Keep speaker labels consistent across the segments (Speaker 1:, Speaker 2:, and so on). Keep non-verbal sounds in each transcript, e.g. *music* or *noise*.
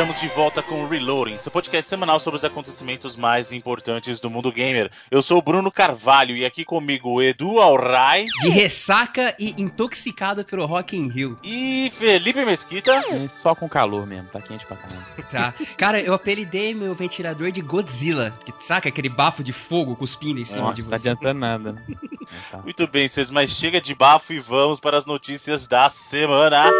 Speaker 1: estamos de volta com o Reloading, seu podcast semanal sobre os acontecimentos mais importantes do mundo gamer. Eu sou o Bruno Carvalho e aqui comigo o Edu Alray.
Speaker 2: De ressaca e intoxicado pelo Rock in Rio.
Speaker 1: E Felipe Mesquita.
Speaker 3: É só com calor mesmo, tá quente pra caramba. *laughs*
Speaker 2: Tá. Cara, eu apelidei meu ventilador de Godzilla. Que, saca aquele bafo de fogo cuspindo em cima
Speaker 3: Nossa,
Speaker 2: de
Speaker 3: tá
Speaker 2: você?
Speaker 3: adiantando nada. né? Tá.
Speaker 1: Muito bem, vocês, mas chega de bafo e vamos para as notícias da semana.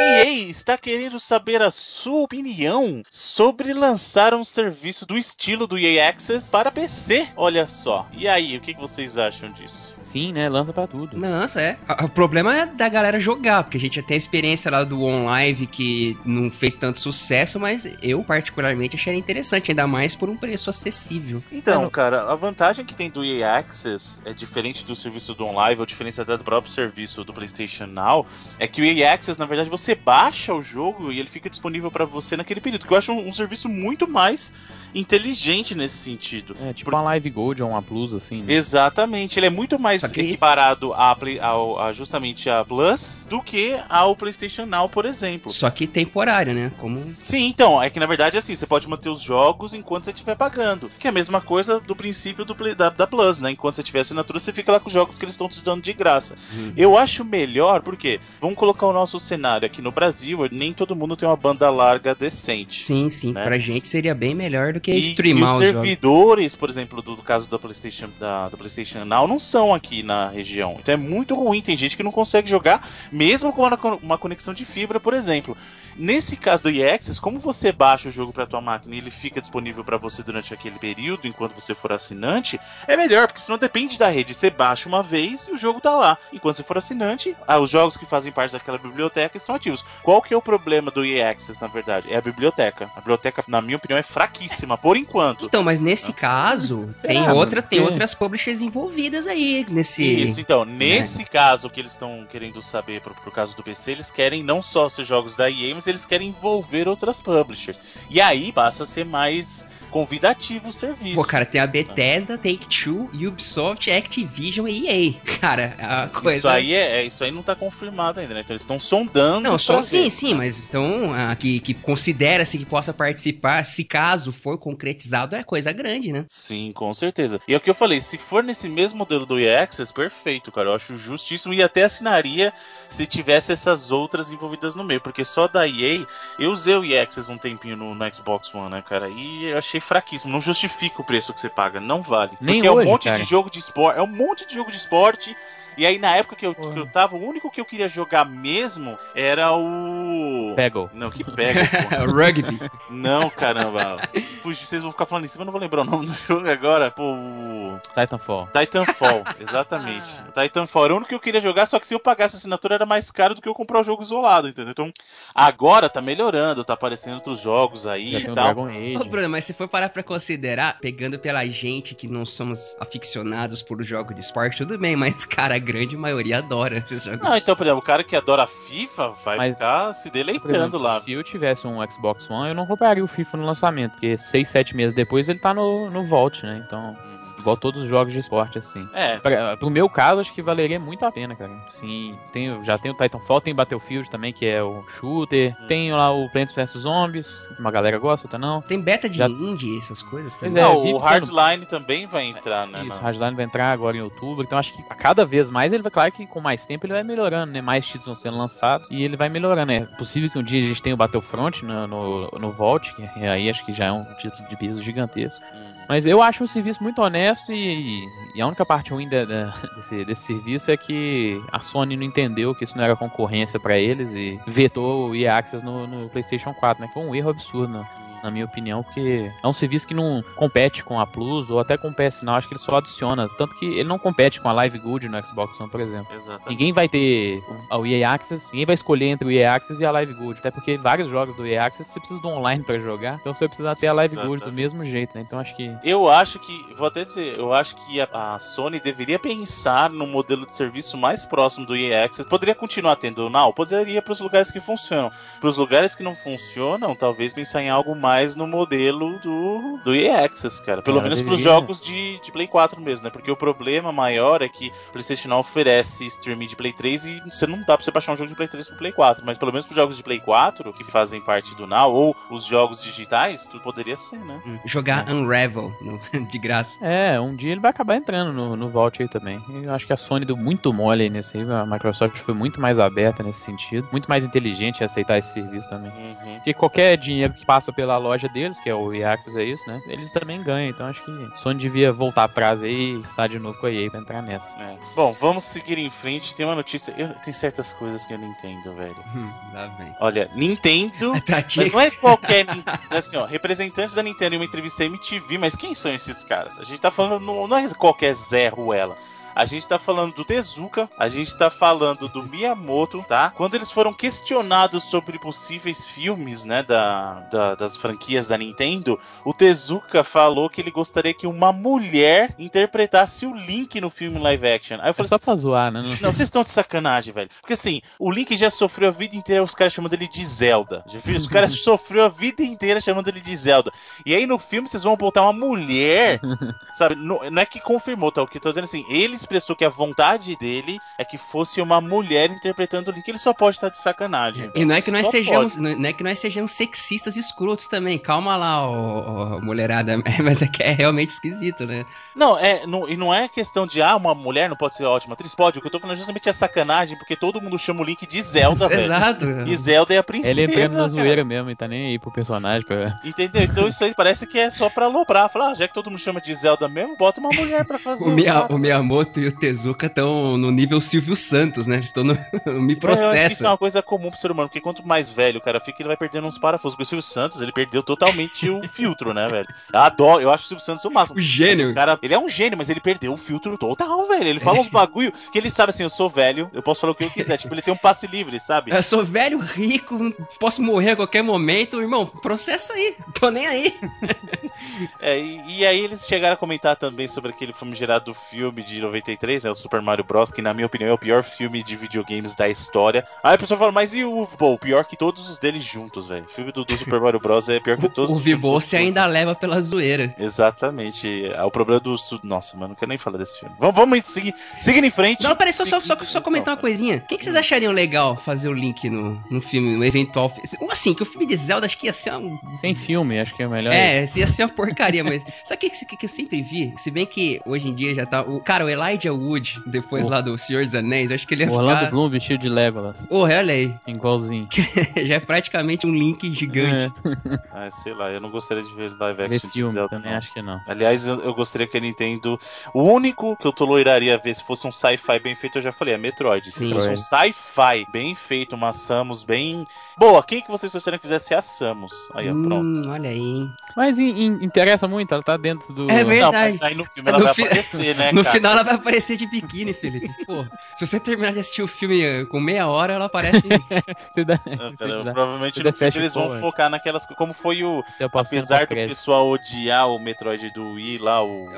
Speaker 1: EA está querendo saber a sua opinião sobre lançar um serviço do estilo do EA Access para PC. Olha só. E aí, o que vocês acham disso?
Speaker 3: Sim, né? Lança pra tudo.
Speaker 2: Nossa, é. O problema é da galera jogar, porque a gente já tem a experiência lá do OnLive que não fez tanto sucesso, mas eu particularmente achei interessante, ainda mais por um preço acessível.
Speaker 1: Então, cara, a vantagem que tem do EA Access é diferente do serviço do OnLive, ou diferente até do próprio serviço do PlayStation Now, é que o EA Access, na verdade, você baixa o jogo e ele fica disponível pra você naquele período, que eu acho um, um serviço muito mais inteligente nesse sentido.
Speaker 3: É, tipo uma Live Gold ou uma Plus, assim. né?
Speaker 1: Exatamente, ele é muito mais
Speaker 2: Só que-
Speaker 1: equiparado a, ao- a justamente a Plus do que ao PlayStation Now, por exemplo.
Speaker 2: Só que temporário, né? Como.
Speaker 1: Sim, então, é que na verdade assim, você pode manter os jogos enquanto você estiver pagando. Que é a mesma coisa do princípio do Play- da, da Plus, né? Enquanto você tiver assinatura, você fica lá com os jogos que eles estão te dando de graça. Eu acho melhor, porque vamos colocar o nosso cenário aqui no Brasil, nem todo mundo tem uma banda larga decente.
Speaker 2: Sim, sim.
Speaker 1: Né?
Speaker 2: Pra gente seria bem melhor do que
Speaker 1: E,
Speaker 2: streamar
Speaker 1: e os
Speaker 2: os jogos.
Speaker 1: servidores, por exemplo, do, do caso da PlayStation, da, do PlayStation Now, não são aqui na região. Então é muito ruim. Tem gente que não consegue jogar, mesmo com uma, uma conexão de fibra, por exemplo. Nesse caso do Access, como você baixa o jogo para tua máquina e ele fica disponível para você durante aquele período, enquanto você for assinante, é melhor, porque senão depende da rede. Você baixa uma vez e o jogo tá lá. Enquanto você for assinante, ah, os jogos que fazem parte daquela biblioteca estão ativos. Qual que é o problema do EA Access, na verdade? É a biblioteca. A biblioteca, na minha opinião, é fraquíssima, por enquanto.
Speaker 2: Então, mas nesse caso,
Speaker 3: Será,
Speaker 2: tem outra, tem outras publishers envolvidas aí nesse.
Speaker 1: Isso, então, nesse caso que eles estão querendo saber pro, pro caso do PC, eles querem não só ser jogos da EA, mas eles querem envolver outras publishers. E aí passa a ser mais convidativo o serviço.
Speaker 2: Pô, cara, tem a Bethesda, Take-Two, Ubisoft, Activision e EA. Cara, a coisa...
Speaker 1: Isso aí é, é- isso aí não tá confirmado ainda, né? Então eles estão sondando.
Speaker 2: Não, só sim,
Speaker 1: ver.
Speaker 2: sim, mas estão ah, que, que considera-se que possa participar, se caso for concretizado, é coisa grande, né?
Speaker 1: Sim, com certeza. E é o que eu falei, se for nesse mesmo modelo do EA Access, perfeito, cara. Eu acho justíssimo e até assinaria se tivesse essas outras envolvidas no meio, porque só da EA, eu usei o EA Access um tempinho no, no Xbox One, né, cara? E eu achei fraquíssimo, não justifica o preço que você paga, não vale.
Speaker 3: Nem
Speaker 1: porque é um
Speaker 3: hoje,
Speaker 1: monte
Speaker 3: cara.
Speaker 1: de jogo de esporte, é um monte de jogo de esporte. E aí na época que eu, que eu tava, o único que eu queria jogar mesmo era o
Speaker 3: Peggle.
Speaker 1: Não, que pega, *laughs* pô.
Speaker 2: Rugby.
Speaker 1: Não, caramba. Puxa, vocês vão ficar falando isso, mas eu não vou lembrar o nome do jogo agora. Pô, o
Speaker 3: Titanfall.
Speaker 1: Titanfall, *laughs* exatamente. Titanfall era o único que eu queria jogar, só que se eu pagasse a assinatura era mais caro do que eu comprar o jogo isolado, entendeu? Então, agora tá melhorando, tá aparecendo outros jogos aí
Speaker 3: Já
Speaker 1: e tal.
Speaker 3: Dragon
Speaker 2: Ô. Bruno, mas se for parar pra considerar, pegando pela gente que não somos aficionados por jogo de esporte, tudo bem, mas, cara, grande maioria adora esses jogos.
Speaker 1: Não, então, por exemplo, o cara que adora FIFA vai
Speaker 3: Mas,
Speaker 1: ficar se deleitando
Speaker 3: exemplo,
Speaker 1: lá.
Speaker 3: Se eu tivesse um Xbox One, eu não compraria o FIFA no lançamento, porque 6, 7 meses depois ele tá no, no Vault, né? Então, igual todos os jogos de esporte, assim.
Speaker 1: É,
Speaker 3: Pra, pro meu caso, acho que valeria muito a pena, cara. Sim, tem, já tem o Titanfall, tem Battlefield também, que é o shooter.
Speaker 1: Hum.
Speaker 3: Tem lá o Plants vs Zombies, uma galera gosta, outra não.
Speaker 2: Tem beta de
Speaker 3: Já-
Speaker 2: indie, essas coisas
Speaker 3: Pois
Speaker 2: também.
Speaker 3: é,
Speaker 1: não,
Speaker 3: vi
Speaker 1: o Hardline também vai entrar, né?
Speaker 3: Isso, o Hardline vai entrar agora em outubro, então acho que a cada vez mais ele vai, claro que com mais tempo ele vai melhorando, né? Mais títulos vão sendo lançados e ele vai melhorando. É possível que um dia a gente tenha o Battlefront no, no, no Vault, que aí acho que já é um título de peso gigantesco.
Speaker 1: Hum.
Speaker 3: Mas eu acho um serviço muito honesto e, e a única parte ruim da- da- *laughs* desse, desse serviço é que a Sony não entendeu que isso não era concorrência pra eles e vetou o EA Access no, no PlayStation 4, né? Foi um erro absurdo, né? Na minha opinião, porque é um serviço que não compete com a Plus ou até com o PS Now, acho que ele só adiciona. Tanto que ele não compete com a Live Good no Xbox One, por exemplo.
Speaker 1: Exatamente.
Speaker 3: Ninguém vai ter o EA Access, ninguém vai escolher entre o EA Access e a Live Gold, até porque vários jogos do EA Access você precisa do online pra jogar, então você vai precisar ter a Live Gold do
Speaker 1: Exatamente.
Speaker 3: mesmo jeito, né? Então acho que
Speaker 1: Eu acho que, vou até dizer, eu acho que a, a Sony deveria pensar num modelo de serviço mais próximo do EA Access. Poderia continuar tendo o Now? Poderia para os lugares que funcionam. Para os lugares que não funcionam, talvez pensar em algo mais no modelo do, do EA Access, cara. Pelo
Speaker 3: Ela
Speaker 1: menos pros
Speaker 3: deveria.
Speaker 1: jogos de, de Play 4 mesmo, né? Porque o problema maior é que o PlayStation não oferece streaming de Play 3 e você não dá pra você baixar um jogo de Play 3 pro Play 4. Mas pelo menos pros jogos de Play 4, que fazem parte do Now, ou os jogos digitais, tudo poderia ser, né?
Speaker 2: Jogar Unravel no- *laughs* de graça.
Speaker 3: É, um dia ele vai acabar entrando no, no Vault aí também. Eu acho que a Sony deu muito mole aí nesse aí. A Microsoft foi muito mais aberta nesse sentido. Muito mais inteligente em aceitar esse serviço também.
Speaker 1: Uhum.
Speaker 3: Porque qualquer dinheiro que passa pela loja deles, que é o Access, é isso, né? Eles também ganham. Então acho que a Sony devia voltar atrás aí e estar de novo com a EA pra entrar nessa.
Speaker 1: É. Bom, vamos seguir em frente. Tem uma notícia. Eu, tem certas coisas que eu não entendo, velho.
Speaker 2: Hum, lá vem.
Speaker 1: Olha, Nintendo. *laughs*
Speaker 2: Tá,
Speaker 1: Mas não é qualquer. Nin- assim, ó, representantes da Nintendo em uma entrevista à MTV, mas quem são esses caras? A gente tá falando. Não, não é qualquer Zé Ruela. A gente tá falando do Tezuka, a gente tá falando do Miyamoto, tá? Quando eles foram questionados sobre possíveis filmes, né, da, da- das franquias da Nintendo, o Tezuka falou que ele gostaria que uma mulher interpretasse o Link no filme live action. Aí eu
Speaker 3: É
Speaker 1: falei
Speaker 3: só
Speaker 1: assim,
Speaker 3: pra zoar, né? Não-
Speaker 1: vocês estão de sacanagem, velho. Porque assim, o Link já sofreu a vida inteira os caras chamando ele de Zelda. Já viu? Os caras *laughs* sofreu a vida inteira chamando ele de Zelda. E aí no filme vocês vão botar uma mulher, *laughs* sabe? Não, não é que confirmou, tá? O que eu tô dizendo assim, ele expressou que a vontade dele é que fosse uma mulher interpretando o Link. Ele só pode estar de sacanagem.
Speaker 2: E não é que nós
Speaker 1: Só
Speaker 2: sejamos,
Speaker 1: pode.
Speaker 2: não é que nós sejamos sexistas escrotos também. Calma lá, ó, ó, mulherada. *laughs* Mas é que é realmente esquisito, né?
Speaker 1: Não, é, não, e não é questão de, ah, uma mulher não pode ser ótima atriz. Pode, o que eu tô falando justamente é sacanagem, porque todo mundo chama o Link de Zelda, *laughs* velho.
Speaker 2: Exato.
Speaker 1: E Zelda é a princesa.
Speaker 3: Ele entrando na
Speaker 1: cara.
Speaker 3: zoeira mesmo e tá nem aí pro personagem. Pra...
Speaker 1: Entendeu? Então isso aí parece que é só pra aloprar. Falar, ah, já que todo mundo chama de Zelda mesmo, bota uma mulher pra *laughs* fazer.
Speaker 2: O,
Speaker 1: cara.
Speaker 2: o Miyamoto e o Tezuka estão no nível Silvio Santos, né? Eles estão no, no *laughs* Me
Speaker 1: É, acho que isso é
Speaker 2: Processo.
Speaker 1: uma coisa comum pro ser humano, porque quanto mais velho o cara fica, ele vai perdendo uns parafusos. Porque o Silvio Santos, ele perdeu totalmente o *laughs* filtro, né, velho? Eu adoro, eu acho o Silvio Santos o máximo.
Speaker 2: O gênio.
Speaker 1: O cara, ele é um gênio, mas ele perdeu o filtro total, velho. Ele fala uns bagulho que ele sabe assim, eu sou velho, eu posso falar o que eu quiser. Tipo, ele tem um passe livre, sabe?
Speaker 2: Eu sou velho, rico, posso morrer a qualquer momento. Irmão, processa aí. Tô nem aí. *laughs*
Speaker 1: É, e, e aí eles chegaram a comentar também sobre aquele filme gerado do filme de 93, né, o Super Mario Bros, que na minha opinião é o pior filme de videogames da história. Aí a pessoa fala, mas e o pô, pior que todos os deles juntos, velho. O filme do, do Super Mario Bros é pior que todos
Speaker 2: O
Speaker 1: os juntos.
Speaker 2: ainda leva pela zoeira.
Speaker 1: Exatamente. É o problema do. Nossa, mano, não quero nem falar desse filme. Vamos, vamos seguir, seguir em frente.
Speaker 2: Não, peraí, só, só, só, só comentar uma coisinha. O que, vocês achariam legal fazer o link no, no filme, no eventual. Assim, que o filme de Zelda acho que ia ser um.
Speaker 3: Sem filme, acho que é o melhor.
Speaker 2: É, ia ser uma porcaria, mas. *laughs* Sabe o que, que, que eu sempre vi? Se bem que hoje em dia já tá. O, cara, o Elijah Wood, depois
Speaker 3: Oh.
Speaker 2: lá do Senhor dos Anéis, acho que ele ia
Speaker 3: O Orlando
Speaker 2: ficar.
Speaker 3: Bloom vestido de Legolas.
Speaker 2: Oh, olha aí.
Speaker 3: Igualzinho. *laughs*
Speaker 2: já é praticamente um link gigante.
Speaker 3: É,
Speaker 1: Ah, sei lá, eu não gostaria de ver live
Speaker 3: ver
Speaker 1: action de
Speaker 3: filme,
Speaker 1: Zelda.
Speaker 3: também
Speaker 1: não.
Speaker 3: acho que não.
Speaker 1: Aliás, eu, eu gostaria que a Nintendo. O único que eu toleraria ver se fosse um sci-fi bem feito, eu já falei, é Metroid. Se
Speaker 2: Sim.
Speaker 1: fosse um sci-fi bem feito, uma Samus bem. Boa, quem que vocês gostariam que fizesse a Samus? Aí, ó, pronto.
Speaker 2: Hum, olha aí.
Speaker 3: Mas in- in- interessa muito, ela tá dentro do.
Speaker 2: É
Speaker 1: Não,
Speaker 2: verdade.
Speaker 1: mas aí no filme ela
Speaker 2: No
Speaker 1: vai
Speaker 2: fi-
Speaker 1: aparecer, né? *laughs*
Speaker 2: No
Speaker 1: cara?
Speaker 2: final ela vai aparecer de biquíni, Felipe. Pô, se você terminar de assistir o filme eh, com meia hora, ela aparece. *laughs*
Speaker 3: Você dá-
Speaker 1: Não, cara, provavelmente
Speaker 3: você
Speaker 1: no filme eles vão focar naquelas coisas. Como foi o. Apesar do pessoal odiar o Metroid do Wii lá, o.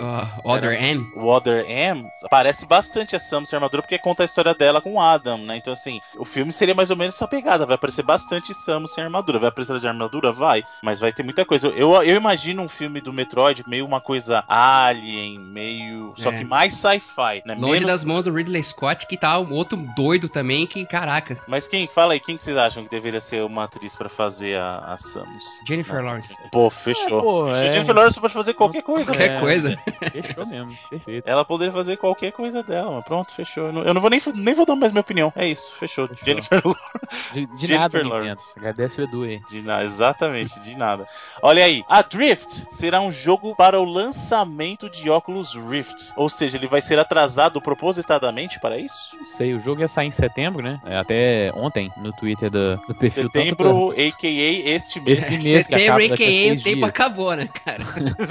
Speaker 2: Ó, Other M.
Speaker 1: O Other M aparece bastante a Samus sem armadura porque conta a história dela com o Adam, né? Então, assim, o filme seria mais ou menos essa pegada. Vai aparecer bastante Samus sem armadura. Vai aparecer ela de armadura? Vai. Mas vai ter muita coisa. Eu, eu imagino um filme do Metroid meio uma coisa alien, meio. Só
Speaker 2: É.
Speaker 1: que mais sci-fi, né?
Speaker 2: Longe
Speaker 1: Menos-
Speaker 2: das mãos do Ridley Scott, que tá um outro doido também, que caraca.
Speaker 1: Mas quem? Fala aí, quem que vocês acham que deveria ser uma atriz pra fazer a, a Samus?
Speaker 2: Jennifer Lawrence.
Speaker 1: Pô, fechou.
Speaker 3: É, pô,
Speaker 1: fechou.
Speaker 3: é.
Speaker 1: Jennifer Lawrence pode fazer qualquer coisa.
Speaker 2: Qualquer
Speaker 1: né?
Speaker 2: coisa.
Speaker 3: Fechou mesmo, perfeito.
Speaker 1: Ela poderia fazer qualquer coisa dela, mas pronto, fechou. Eu não, eu não vou nem, nem vou dar mais minha opinião. É isso, fechou.
Speaker 3: Fechou.
Speaker 1: Jennifer Lawrence.
Speaker 3: De, de
Speaker 1: Jennifer
Speaker 3: nada, Nintendo.
Speaker 1: Lawrence.
Speaker 3: Agradece o Edu aí.
Speaker 1: De nada, exatamente, de nada. Olha aí, a Drift será um jogo para o lançamento de óculos Rift. Ou seja, ele vai ser atrasado propositadamente para isso?
Speaker 3: Não sei, o jogo ia sair em setembro, né? É, Até ontem, no Twitter do, do perfil. tanto
Speaker 1: Setembro, a.k.a. este mês.
Speaker 3: Esse mês que
Speaker 2: Setembro, a.k.a. o tempo
Speaker 3: dias.
Speaker 2: acabou, né, cara?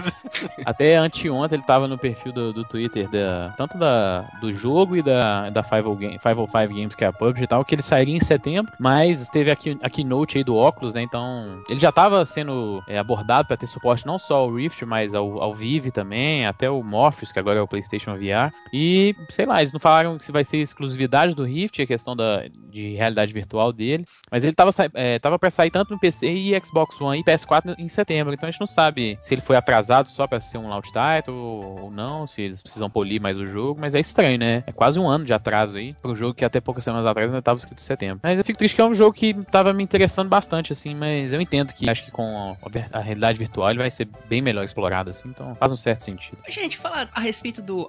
Speaker 2: *laughs*
Speaker 3: Até anteontem ele tava no perfil do, do Twitter, da, tanto da, do jogo e da, da 50 Game- 505 Games, que é a PUBG e tal, que ele sairia em setembro, mas teve aqui a keynote aí do óculos, né? Então, ele já tava sendo é, abordado para ter suporte não só ao Rift, mas ao, ao Vive também, até o Morpheus, que agora é o PlayStation VR. E, sei lá, eles não falaram se vai ser exclusividade do Rift, a questão da, de realidade virtual dele, mas ele tava, é, tava para sair tanto no PC e Xbox One e PS4 em setembro, então a gente não sabe se ele foi atrasado só para ser um launch title ou não, se eles precisam polir mais o jogo, mas é estranho, né? É quase um ano de atraso aí, para um jogo que até poucas semanas atrás ainda tava escrito em setembro. Mas eu fico triste que é um jogo que tava me interessando bastante, assim, mas eu entendo que acho que com a, a realidade virtual ele vai ser bem melhor explorado, assim, então faz um certo sentido.
Speaker 2: Gente, fala a respeito do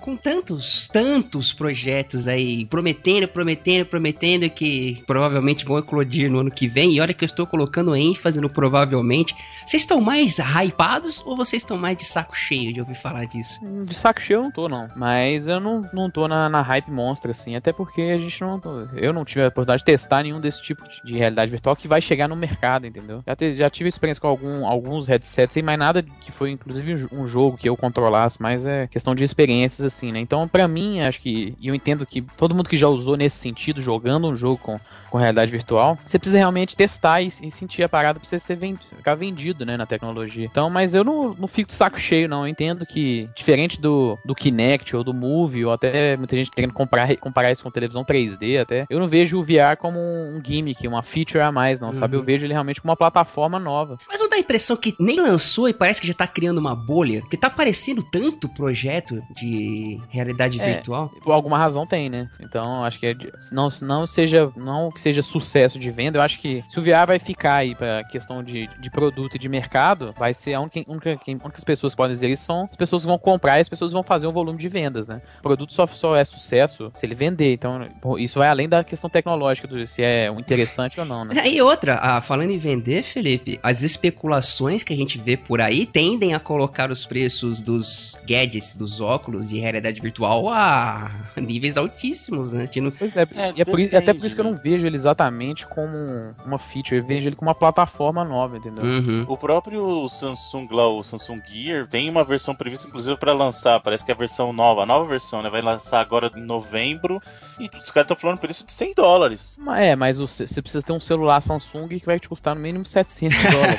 Speaker 2: Com tantos, tantos projetos aí, prometendo, prometendo, prometendo que provavelmente vão eclodir no ano que vem, e olha que eu estou colocando ênfase no provavelmente, vocês estão mais hypados ou vocês estão mais de saco cheio de ouvir falar disso?
Speaker 3: De saco cheio eu não tô, não. Mas eu não, não tô na, na hype monstra, assim, até porque a gente não. Eu não tive a oportunidade de testar nenhum desse tipo de realidade virtual que vai chegar no mercado, entendeu? Já, te, já tive experiência com algum, alguns headsets, sem mais nada que foi inclusive um jogo que eu controlasse, mas é questão de experiências, assim, né? Então, para mim, acho que. E eu entendo que todo mundo que já usou nesse sentido, jogando um jogo com com realidade virtual, você precisa realmente testar e, e sentir a parada pra você ser vend ficar vendido, né, na tecnologia. Então, mas eu não, não fico de saco cheio, não. Eu entendo que, diferente do, do Kinect ou do Move, ou até muita gente querendo comparar, comparar isso com televisão 3D até, eu não vejo o VR como um gimmick, uma feature a mais, não, uhum. sabe? Eu uhum. vejo ele realmente como uma plataforma nova.
Speaker 2: Mas não dá a impressão que nem lançou e parece que já tá criando uma bolha? Que tá aparecendo tanto projeto de realidade é, virtual?
Speaker 3: Por alguma razão tem, né? Então, acho que é, não, não seja, não que seja sucesso de venda, eu acho que se o VR vai ficar aí pra questão de, de produto e de mercado, vai ser a única, única, únicas pessoas que podem dizer isso são as pessoas que vão comprar e as pessoas vão fazer um volume de vendas, né? O produto só, só é sucesso se ele vender, então isso vai além da questão tecnológica, do se é interessante ou não, né?
Speaker 2: E outra, ah, falando em vender, Felipe, as especulações que a gente vê por aí tendem a colocar os preços dos gadgets, dos óculos de realidade virtual a *laughs* níveis altíssimos, né?
Speaker 3: Não... Pois é, é, e é por, até por isso que eu não vejo ele exatamente como uma feature, eu vejo ele como uma plataforma nova, entendeu?
Speaker 1: Uhum. O próprio Samsung lá, o Samsung Gear, tem uma versão prevista inclusive para lançar, parece que é a versão nova, a nova versão, né? Vai lançar agora em novembro e os caras estão falando por isso de 100 dólares.
Speaker 3: É, mas você precisa ter um celular Samsung que vai te custar no mínimo 700 *laughs* dólares.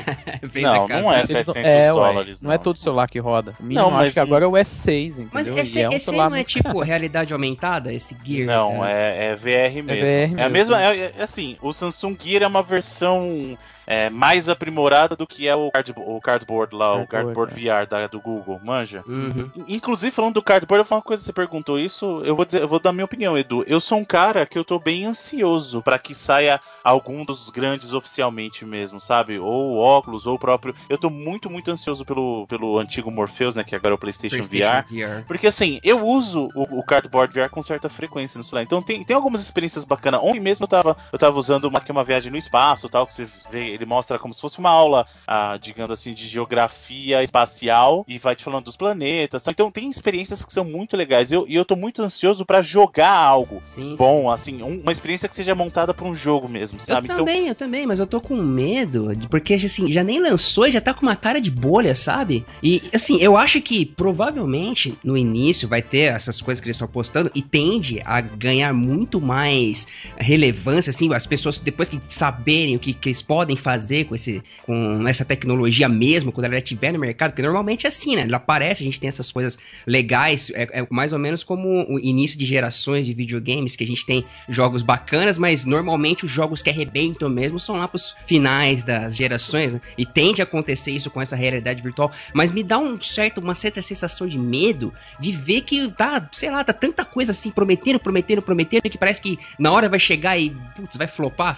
Speaker 1: não, não é 700 é, dólares.
Speaker 3: Não. não. é todo celular que roda. O mínimo não, mas acho que agora é o S6, entendeu?
Speaker 2: Mas esse,
Speaker 3: é um
Speaker 2: esse não é tipo realidade aumentada, esse Gear?
Speaker 1: Não, é, é VR mesmo. É, VR mesmo. é a mesma, é, é, assim, o Samsung Gear é uma versão é, mais aprimorada do que é o, card, o Cardboard lá, cardboard, o Cardboard é. VR da, do Google, manja? Uhum. Inclusive, falando do Cardboard, eu falar uma coisa, você perguntou isso, eu vou, dizer, eu vou dar minha opinião, Edu. Eu sou um cara que eu tô bem ansioso para que saia algum dos grandes oficialmente mesmo, sabe? Ou o óculos, ou o próprio. Eu tô muito, muito ansioso pelo, pelo antigo Morpheus, né? Que agora é o PlayStation, PlayStation VR, VR, Porque assim, eu uso o, o Cardboard VR com certa frequência no celular. Então tem, tem algumas experiências bacanas. Ontem mesmo eu tava, eu tava usando uma, que é uma viagem no espaço tal, que você vê ele mostra como se fosse uma aula, ah, digamos assim, de geografia espacial e vai te falando dos planetas. Então tem experiências que são muito legais. Eu, e eu tô muito ansioso para jogar algo sim, bom, sim. assim, um, uma experiência que seja montada para um jogo mesmo, sabe?
Speaker 2: Eu então... também, eu também, mas eu tô com medo, porque assim, já nem lançou e já tá com uma cara de bolha, sabe? E assim, eu acho que provavelmente no início vai ter essas coisas que eles estão apostando e tende a ganhar muito mais relevância, assim, as pessoas depois que saberem o que, que eles podem fazer com, esse, com essa tecnologia mesmo, quando ela estiver no mercado, porque normalmente é assim, né? Ela aparece, a gente tem essas coisas legais, é, é mais ou menos como o início de gerações de videogames, que a gente tem jogos bacanas, mas normalmente os jogos que arrebentam mesmo são lá pros finais das gerações, né? E tende a acontecer isso com essa realidade virtual, mas me dá um certo, uma certa sensação de medo de ver que tá, sei lá, tá tanta coisa assim, prometendo, prometendo, prometendo, que parece que na hora vai chegar e, putz, vai flopar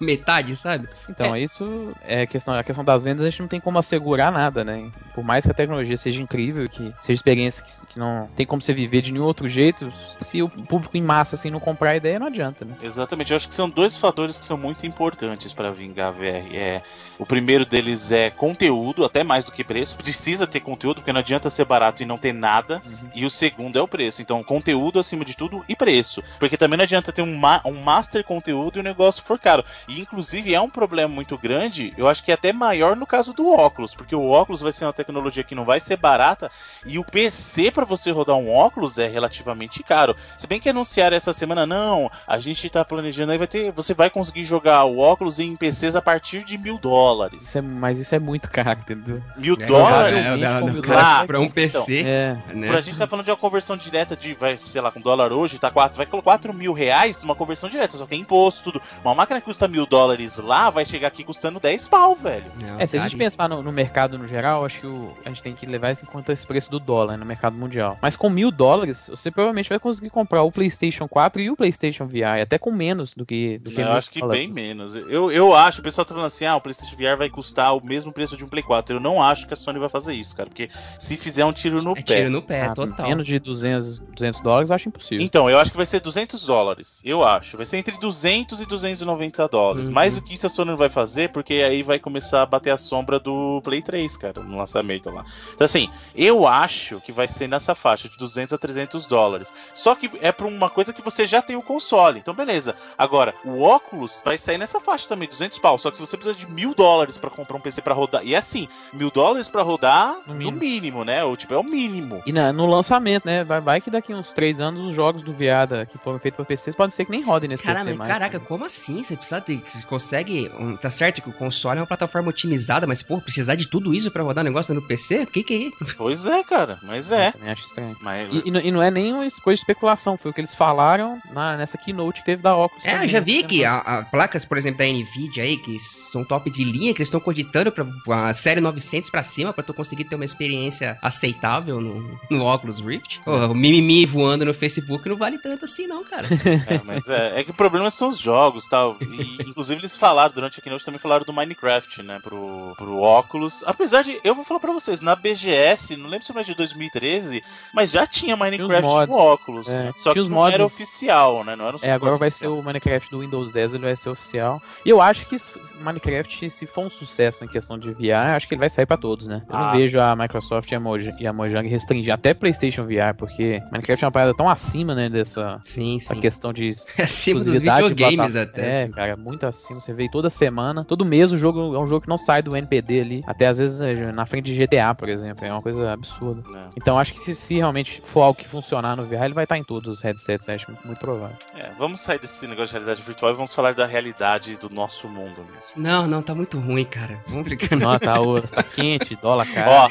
Speaker 2: metade, sabe?
Speaker 3: Então, é. Isso é questão, a questão das vendas, a gente não tem como assegurar nada, né? Por mais que a tecnologia seja incrível, que seja experiência que, que não tem como você viver de nenhum outro jeito, se o público em massa assim não comprar a ideia, não adianta, né?
Speaker 1: Exatamente. Eu acho que são dois fatores que são muito importantes para vingar VR. É, o primeiro deles é conteúdo, até mais do que preço. Precisa ter conteúdo, porque não adianta ser barato e não ter nada. Uhum. E o segundo é o preço. Então, conteúdo acima de tudo e preço. Porque também não adianta ter um, ma um master conteúdo e o negócio for caro. E inclusive é um problema muito muito grande, eu acho que é até maior no caso do óculos, porque o óculos vai ser uma tecnologia que não vai ser barata e o PC para você rodar um óculos é relativamente caro. Se bem que anunciaram essa semana, não, a gente tá planejando aí, vai ter, você vai conseguir jogar o óculos em PCs a partir de mil dólares.
Speaker 3: Isso é, mas isso é muito caro, entendeu?
Speaker 1: Mil é, dólares?
Speaker 2: É, é, mil dólares pra um PC.
Speaker 1: Então, é. Né? Pra gente tá falando de uma conversão direta de, vai, sei lá, com dólar hoje, tá 4, vai colocar 4 mil reais, uma conversão direta, só que tem imposto, tudo. Uma máquina que custa mil dólares lá, vai chegar aqui custando 10 pau, velho.
Speaker 3: Não, é, se a gente pensar no, no, mercado no geral, acho que o, a gente tem que levar isso em conta esse preço do dólar no mercado mundial. Mas com mil dólares, você provavelmente vai conseguir comprar o PlayStation 4 e o PlayStation VR, até com menos do que. Do que
Speaker 1: eu acho que bem menos. Eu, eu acho, o pessoal tá falando assim, ah, o PlayStation VR vai custar o mesmo preço de um Play 4. Eu não acho que a Sony vai fazer isso, cara, porque se fizer um tiro no é pé.
Speaker 2: Tiro no pé, ah, total.
Speaker 3: Menos de 200, 200 dólares, eu acho impossível.
Speaker 1: Então, eu acho que vai ser 200 dólares. Eu acho. Vai ser entre 200 e 290 dólares. Uhum. Mais do que isso a Sony não vai fazer, porque aí vai começar a bater a sombra do Play 3, cara, no lançamento lá. Então, assim, eu acho que vai ser nessa faixa de 200 a 300 dólares. Só que é pra uma coisa que você já tem o console. Então, beleza. Agora, o óculos vai sair nessa faixa também, 200 pau. Só que se você precisa de mil dólares para comprar um PC para rodar. E é assim, mil dólares para rodar no mínimo. no mínimo. né? Ou tipo, é o mínimo.
Speaker 3: E na, no lançamento, né? Vai, vai que daqui uns três anos os jogos do Viada que foram feitos para PCs podem ser que nem rodem nesse
Speaker 2: Caramba,
Speaker 3: PC
Speaker 2: mais. Caraca, né? como assim? Você precisa ter. Você consegue. Um, tá certo que o console é uma plataforma otimizada, mas, pô, precisar de tudo isso para rodar negócio no PC? O que, que é isso?
Speaker 1: Pois é, cara, mas é. Eu
Speaker 3: acho estranho. Mas... E, e, e, não é nem uma coisa de especulação, foi o que eles falaram na, nessa keynote que teve da Oculus.
Speaker 2: É, eu já vi que a, a, placas, por exemplo, da Nvidia aí, que são top de linha, que eles estão cogitando pra a série 900 pra cima, pra tu conseguir ter uma experiência aceitável no, no Oculus Rift. Pô, o mimimi voando no Facebook não vale tanto assim, não, cara. *laughs*
Speaker 1: É, mas é, é que o problema são os jogos tal. E, inclusive, eles falaram, durante a keynote, também falaram do Minecraft, né, pro, pro Oculus. Apesar de, eu vou falar pra vocês, na BGS, não lembro se foi de 2013, mas já tinha Minecraft no Oculus. É. Né? Só tinha que não mods... era oficial, né? Não era um
Speaker 3: é, agora vai oficial. ser o Minecraft do Windows 10, ele vai ser oficial. E eu acho que Minecraft, se for um sucesso em questão de VR, acho que ele vai sair pra todos, né? Eu ah, não vejo sim. a Microsoft e a, Mojang, e a Mojang restringir até PlayStation VR, porque Minecraft é uma parada tão acima, né, dessa
Speaker 2: sim, sim.
Speaker 3: questão de *laughs*
Speaker 2: acima dos videogames até.
Speaker 3: É, cara, muito acima. Você vê toda semana, todo mês o jogo é um jogo que não sai do NPD ali, até às vezes é, na frente de GTA, por exemplo, é uma coisa absurda. É. Então acho que se, se, realmente for algo que funcionar no VR, ele vai estar em todos os headsets, acho muito provável.
Speaker 1: É, vamos sair desse negócio de realidade virtual e vamos falar da realidade do nosso mundo mesmo.
Speaker 2: Não, não, tá muito ruim, cara. Vamos
Speaker 3: não, tá, tá quente, dólar *laughs* cara. Ó,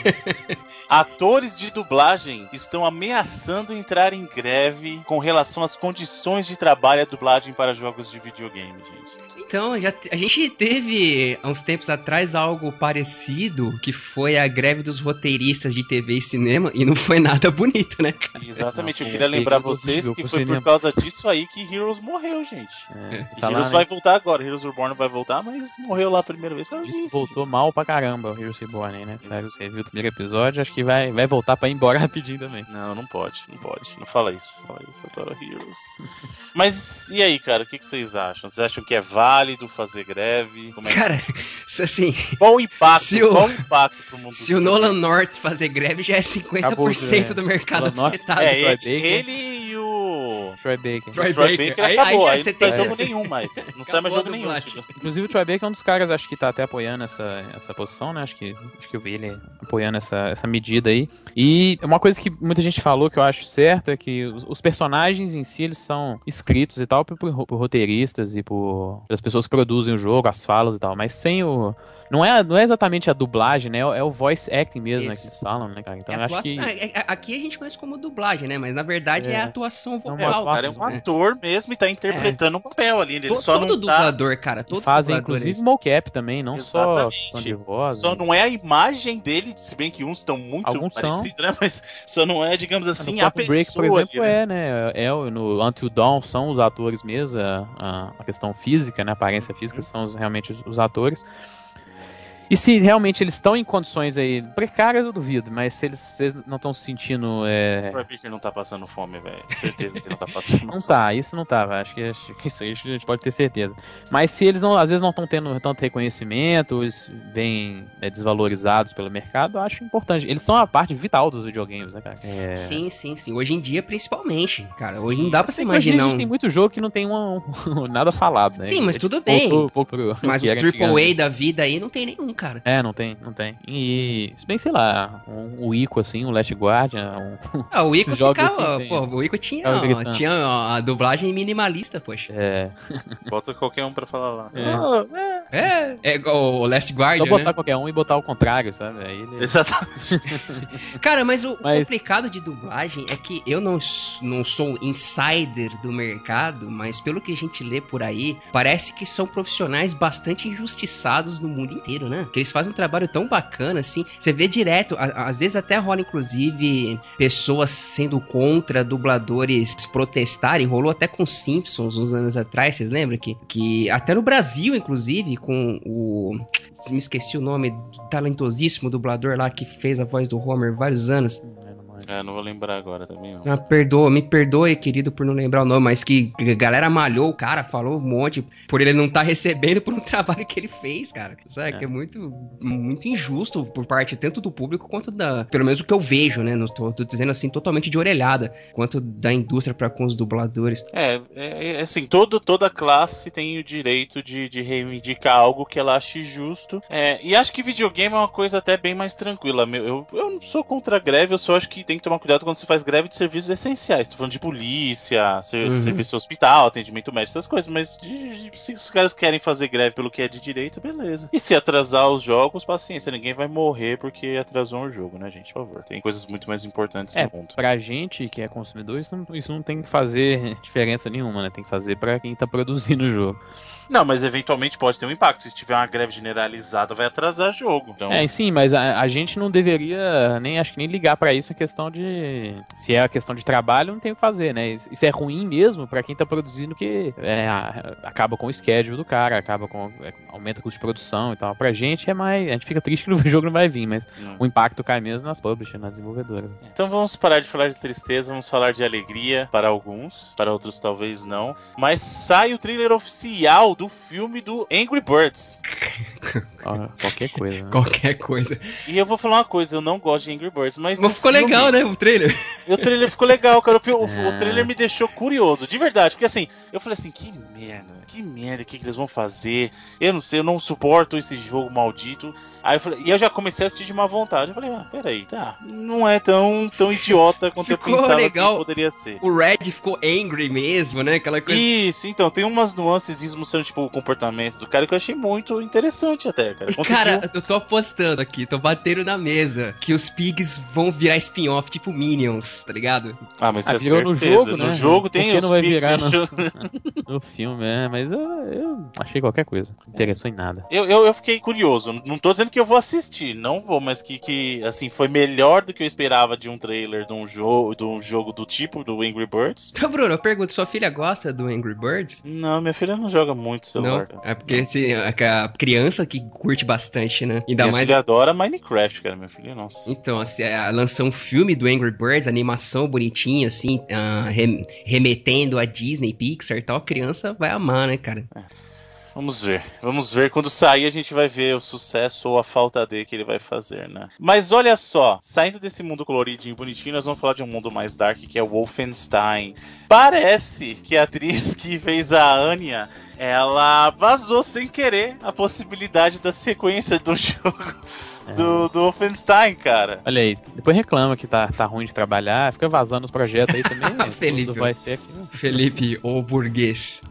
Speaker 1: atores de dublagem estão ameaçando entrar em greve com relação às condições de trabalho e dublagem para jogos de videogame, gente.
Speaker 2: Então, já, a gente teve há uns tempos atrás algo parecido, que foi a greve dos roteiristas de TV e cinema, e não foi nada *laughs* bonito, né, cara?
Speaker 1: Exatamente, eu queria lembrar vocês que foi por causa disso aí que Heroes morreu, gente. É, tá Heroes vai voltar agora, Heroes Reborn vai voltar, mas morreu lá a primeira vez.
Speaker 3: Diz que voltou mal pra caramba o Heroes Reborn aí, né? Sério, você viu o primeiro episódio, acho que vai, vai voltar pra ir embora *laughs* rapidinho também.
Speaker 1: Não, não pode, não pode. Não fala isso. Fala isso, eu adoro Heroes. *laughs* mas e aí, cara, o que, que vocês acham? Vocês acham que é válido? Válido fazer greve?
Speaker 2: É Cara, *laughs* assim.
Speaker 1: Qual o impacto? Se o, qual o impacto
Speaker 2: pro mundo Se o Nolan North fazer greve, já é 50% Acabou, do mercado afetado.
Speaker 1: É, ele, ele e o
Speaker 3: Troy Baker.
Speaker 1: Troy, Troy Baker. Baker. Aí, acabou, aí, aí, aí não sai jogo nenhum mais. *laughs* Não sai mais jogo nenhum.
Speaker 3: Inclusive o Troy Baker é um dos caras, acho que tá até apoiando essa, essa posição, né? Acho que, acho que eu vi ele apoiando essa, essa medida aí. E uma coisa que muita gente falou que eu acho certo é que os, os personagens em si, eles são escritos e tal por, por, por roteiristas e por pelas pessoas que produzem o jogo, as falas e tal, mas sem o não é, não é exatamente a dublagem, né? É o voice acting mesmo né, que eles falam, né, cara? Então é acho que...
Speaker 2: É, é, aqui a gente conhece como dublagem, né? Mas na verdade é, é a atuação vocal.
Speaker 1: o cara é um ator mesmo e tá interpretando um papel ali. Ele
Speaker 2: todo,
Speaker 1: só
Speaker 2: todo
Speaker 1: não tá
Speaker 2: dublador, tá... cara. Todo
Speaker 3: fazem inclusive mocap também, não Exatamente. só de voz.
Speaker 1: Só né? não é a imagem dele, se bem que uns estão muito
Speaker 3: Alguns parecidos,
Speaker 1: são. né? Mas só não é, digamos assim,
Speaker 3: no
Speaker 1: a pessoa. Break,
Speaker 3: por exemplo, ali, né? é, né? É, no Until Dawn são os atores mesmo, a, a questão física, né? A aparência física hum. são os, realmente os, os atores. E se realmente eles estão em condições aí precárias, eu duvido, mas se eles, se eles não estão se sentindo. É...
Speaker 1: O Troy Baker não tá passando fome, velho. Certeza que não tá passando
Speaker 3: Não tá, isso não tá, acho que, acho que isso aí a gente pode ter certeza. Mas se eles não, às vezes não estão tendo tanto reconhecimento, eles vêm é, desvalorizados pelo mercado, eu acho importante. Eles são a parte vital dos videogames, né, cara? É...
Speaker 2: Sim, sim, sim. Hoje em dia, principalmente, cara. Hoje não dá pra você imaginar.
Speaker 3: Hoje tem muito jogo que não tem um, um *laughs* nada falado, né?
Speaker 2: Sim, mas tudo bem. mas os AAA da vida aí não tem nenhum, cara.
Speaker 3: É, não tem, não tem. E, se bem, sei lá, um, o Ico, assim, o Last Guardian. Um... *laughs*
Speaker 2: Ah, o Ico *laughs* ficava, assim, pô, o Ico tinha, ó, tinha ó, a dublagem minimalista, poxa.
Speaker 3: É. *laughs*
Speaker 1: Bota qualquer um pra falar lá.
Speaker 2: É. Oh, é. é. é igual o Last Guardian.
Speaker 3: Só botar
Speaker 2: né?
Speaker 3: qualquer um e botar o contrário, sabe? Aí ele...
Speaker 1: Exatamente.
Speaker 2: cara, mas o mas... complicado de dublagem é que eu não, não sou insider do mercado, mas pelo que a gente lê por aí, parece que são profissionais bastante injustiçados no mundo inteiro, né? Que eles fazem um trabalho tão bacana, assim. Você vê direto, às vezes até rola, inclusive, pessoas sendo contra dubladores protestarem. Rolou até com Simpsons uns anos atrás, vocês lembram? Que, que até no Brasil, inclusive, com o. Me esqueci o nome, talentosíssimo dublador lá que fez a voz do Homer vários anos.
Speaker 1: É, não vou lembrar agora também. Não.
Speaker 2: Ah, perdoa, me perdoe, querido, por não lembrar o nome, mas que a galera malhou o cara, falou um monte por ele não estar tá recebendo por um *laughs* trabalho que ele fez, cara. Sabe? É. Que é muito, muito injusto por parte tanto do público quanto da. Pelo menos o que eu vejo, né? Não tô, tô dizendo assim, totalmente de orelhada, quanto da indústria para com os dubladores.
Speaker 1: É, é, é, assim, todo, toda classe tem o direito de, de reivindicar algo que ela ache justo. É, e acho que videogame é uma coisa até bem mais tranquila. Eu, eu, eu não sou contra a greve, eu só acho que tem que tomar cuidado quando você faz greve de serviços essenciais. Tô falando de polícia, ser, uhum. serviço hospital, atendimento médico, essas coisas. Mas de, de, se os caras querem fazer greve pelo que é de direito, beleza. E se atrasar os jogos, paciência. Ninguém vai morrer porque atrasou um jogo, né, gente? Por favor. Tem coisas muito mais importantes
Speaker 3: é,
Speaker 1: no mundo.
Speaker 3: Pra gente que é consumidor, isso não, isso não tem que fazer *laughs* diferença nenhuma, né? Tem que fazer pra quem tá produzindo o jogo.
Speaker 1: Não, mas eventualmente pode ter um impacto. Se tiver uma greve generalizada, vai atrasar o jogo. Então...
Speaker 3: É, sim, mas a, a gente não deveria nem acho que nem ligar para isso a questão de se é a questão de trabalho, não tem o que fazer, né? Isso é ruim mesmo para quem tá produzindo que é, acaba com o schedule do cara, acaba com é, aumenta o custo de produção e tal. Pra gente é mais, a gente fica triste que *laughs* o jogo não vai vir, mas não. o impacto cai mesmo nas publishers, nas desenvolvedoras.
Speaker 1: Então vamos parar de falar de tristeza, vamos falar de alegria para alguns, para outros talvez não. Mas sai o trailer oficial do filme do Angry Birds. *laughs*
Speaker 3: qualquer coisa. Né?
Speaker 2: Qualquer coisa.
Speaker 1: E eu vou falar uma coisa, eu não gosto de Angry Birds, mas.
Speaker 2: Mas ficou filme... legal, né? O trailer.
Speaker 1: O trailer ficou legal, cara. O, *laughs* é. o, trailer me deixou curioso, de verdade. Porque assim, eu falei assim, que merda, que merda, o que, que eles vão fazer? Eu não sei, eu não suporto esse jogo maldito. Aí eu falei, e eu já comecei a assistir de má vontade. Eu falei, ah, peraí, tá. Não é tão, tão idiota quanto ficou eu pensava legal. que poderia ser.
Speaker 2: O Red ficou angry mesmo, né? Aquela coisa.
Speaker 1: Isso, então, tem umas nuances mostrando, tipo, o comportamento do cara que eu achei muito interessante até, cara.
Speaker 2: Conseguiu... Cara, eu tô apostando aqui, tô batendo na mesa que os pigs vão virar spin-off, tipo Minions, tá ligado?
Speaker 1: Ah, mas ah, é virou certeza. no jogo, né? No jogo tem
Speaker 3: os não vai pigs virar no... *laughs* no filme, é, mas eu, eu, achei qualquer coisa. Não interessou em nada.
Speaker 1: Eu, eu, eu fiquei curioso. Não tô dizendo que eu vou assistir, não vou, mas que, que assim, foi melhor do que eu esperava de um trailer de um jogo, de um jogo do tipo do Angry Birds.
Speaker 2: Então, Bruno, eu pergunto, sua filha gosta do Angry Birds?
Speaker 1: Não, minha filha não joga muito celular.
Speaker 2: Não, é porque assim, a criança que curte bastante, né?
Speaker 1: Ainda minha mais. Minha filha adora Minecraft, cara, minha filha, nossa.
Speaker 2: Então, assim, lançou um filme do Angry Birds, animação bonitinha, assim, uh, remetendo a Disney, Pixar e tal, a criança vai amar, né, cara? É.
Speaker 1: Vamos ver. Vamos ver. Quando sair, a gente vai ver o sucesso ou a falta de que ele vai fazer, né? Mas olha só, saindo desse mundo coloridinho e bonitinho, nós vamos falar de um mundo mais dark, que é Wolfenstein. Parece que a atriz *laughs* que fez a Anya ela vazou sem querer a possibilidade da sequência do *laughs* jogo. Do, do Wolfenstein, cara.
Speaker 3: Olha aí, depois reclama que tá, tá ruim de trabalhar, fica vazando os projetos aí também. *laughs*
Speaker 2: Felipe, vai ser aqui. Né? Felipe, o burguês.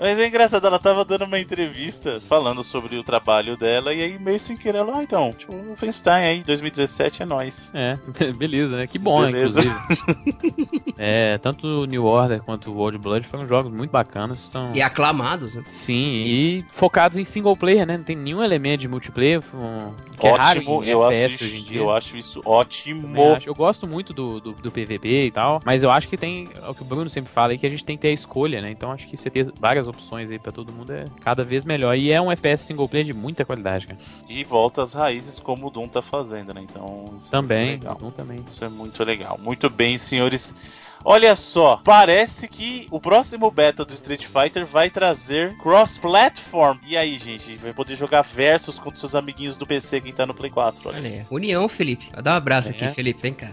Speaker 1: Mas é engraçado, ela tava dando uma entrevista falando sobre o trabalho dela e aí meio sem querer ela, ah, então, tipo, o Wolfenstein aí, 2017 é nós.
Speaker 3: É, *laughs* beleza, né? Que bom, beleza. inclusive. *laughs* É, tanto o New Order quanto o Old Blood foram jogos muito bacanas. Estão...
Speaker 2: E aclamados, né?
Speaker 3: Sim, e focados em single player, né? Não tem nenhum elemento de multiplayer. Um... Que é raro
Speaker 1: Ótimo,
Speaker 3: em
Speaker 1: eu acho,
Speaker 3: FPS hoje em
Speaker 1: isso,
Speaker 3: dia.
Speaker 1: eu acho isso ótimo.
Speaker 3: acho. Eu gosto muito do, do, do PVP e tal, mas eu acho que tem, é o que o Bruno sempre fala aí, que a gente tem que ter a escolha, né? Então acho que você ter várias opções aí pra todo mundo é cada vez melhor. E é um FPS single player de muita qualidade, cara.
Speaker 1: E volta às raízes como o Doom tá fazendo, né? Então, isso é
Speaker 3: Também,
Speaker 1: muito legal.
Speaker 3: Doom também.
Speaker 1: Isso é muito legal. Muito bem, senhores. Olha só, parece que o próximo beta do Street Fighter vai trazer cross-platform. E aí, gente, vai poder jogar versus com seus amiguinhos do PC quem tá no Play 4. Olha.
Speaker 2: Olha aí. União, Felipe. Dá um abraço
Speaker 3: É.
Speaker 2: aqui, Felipe. Vem cá.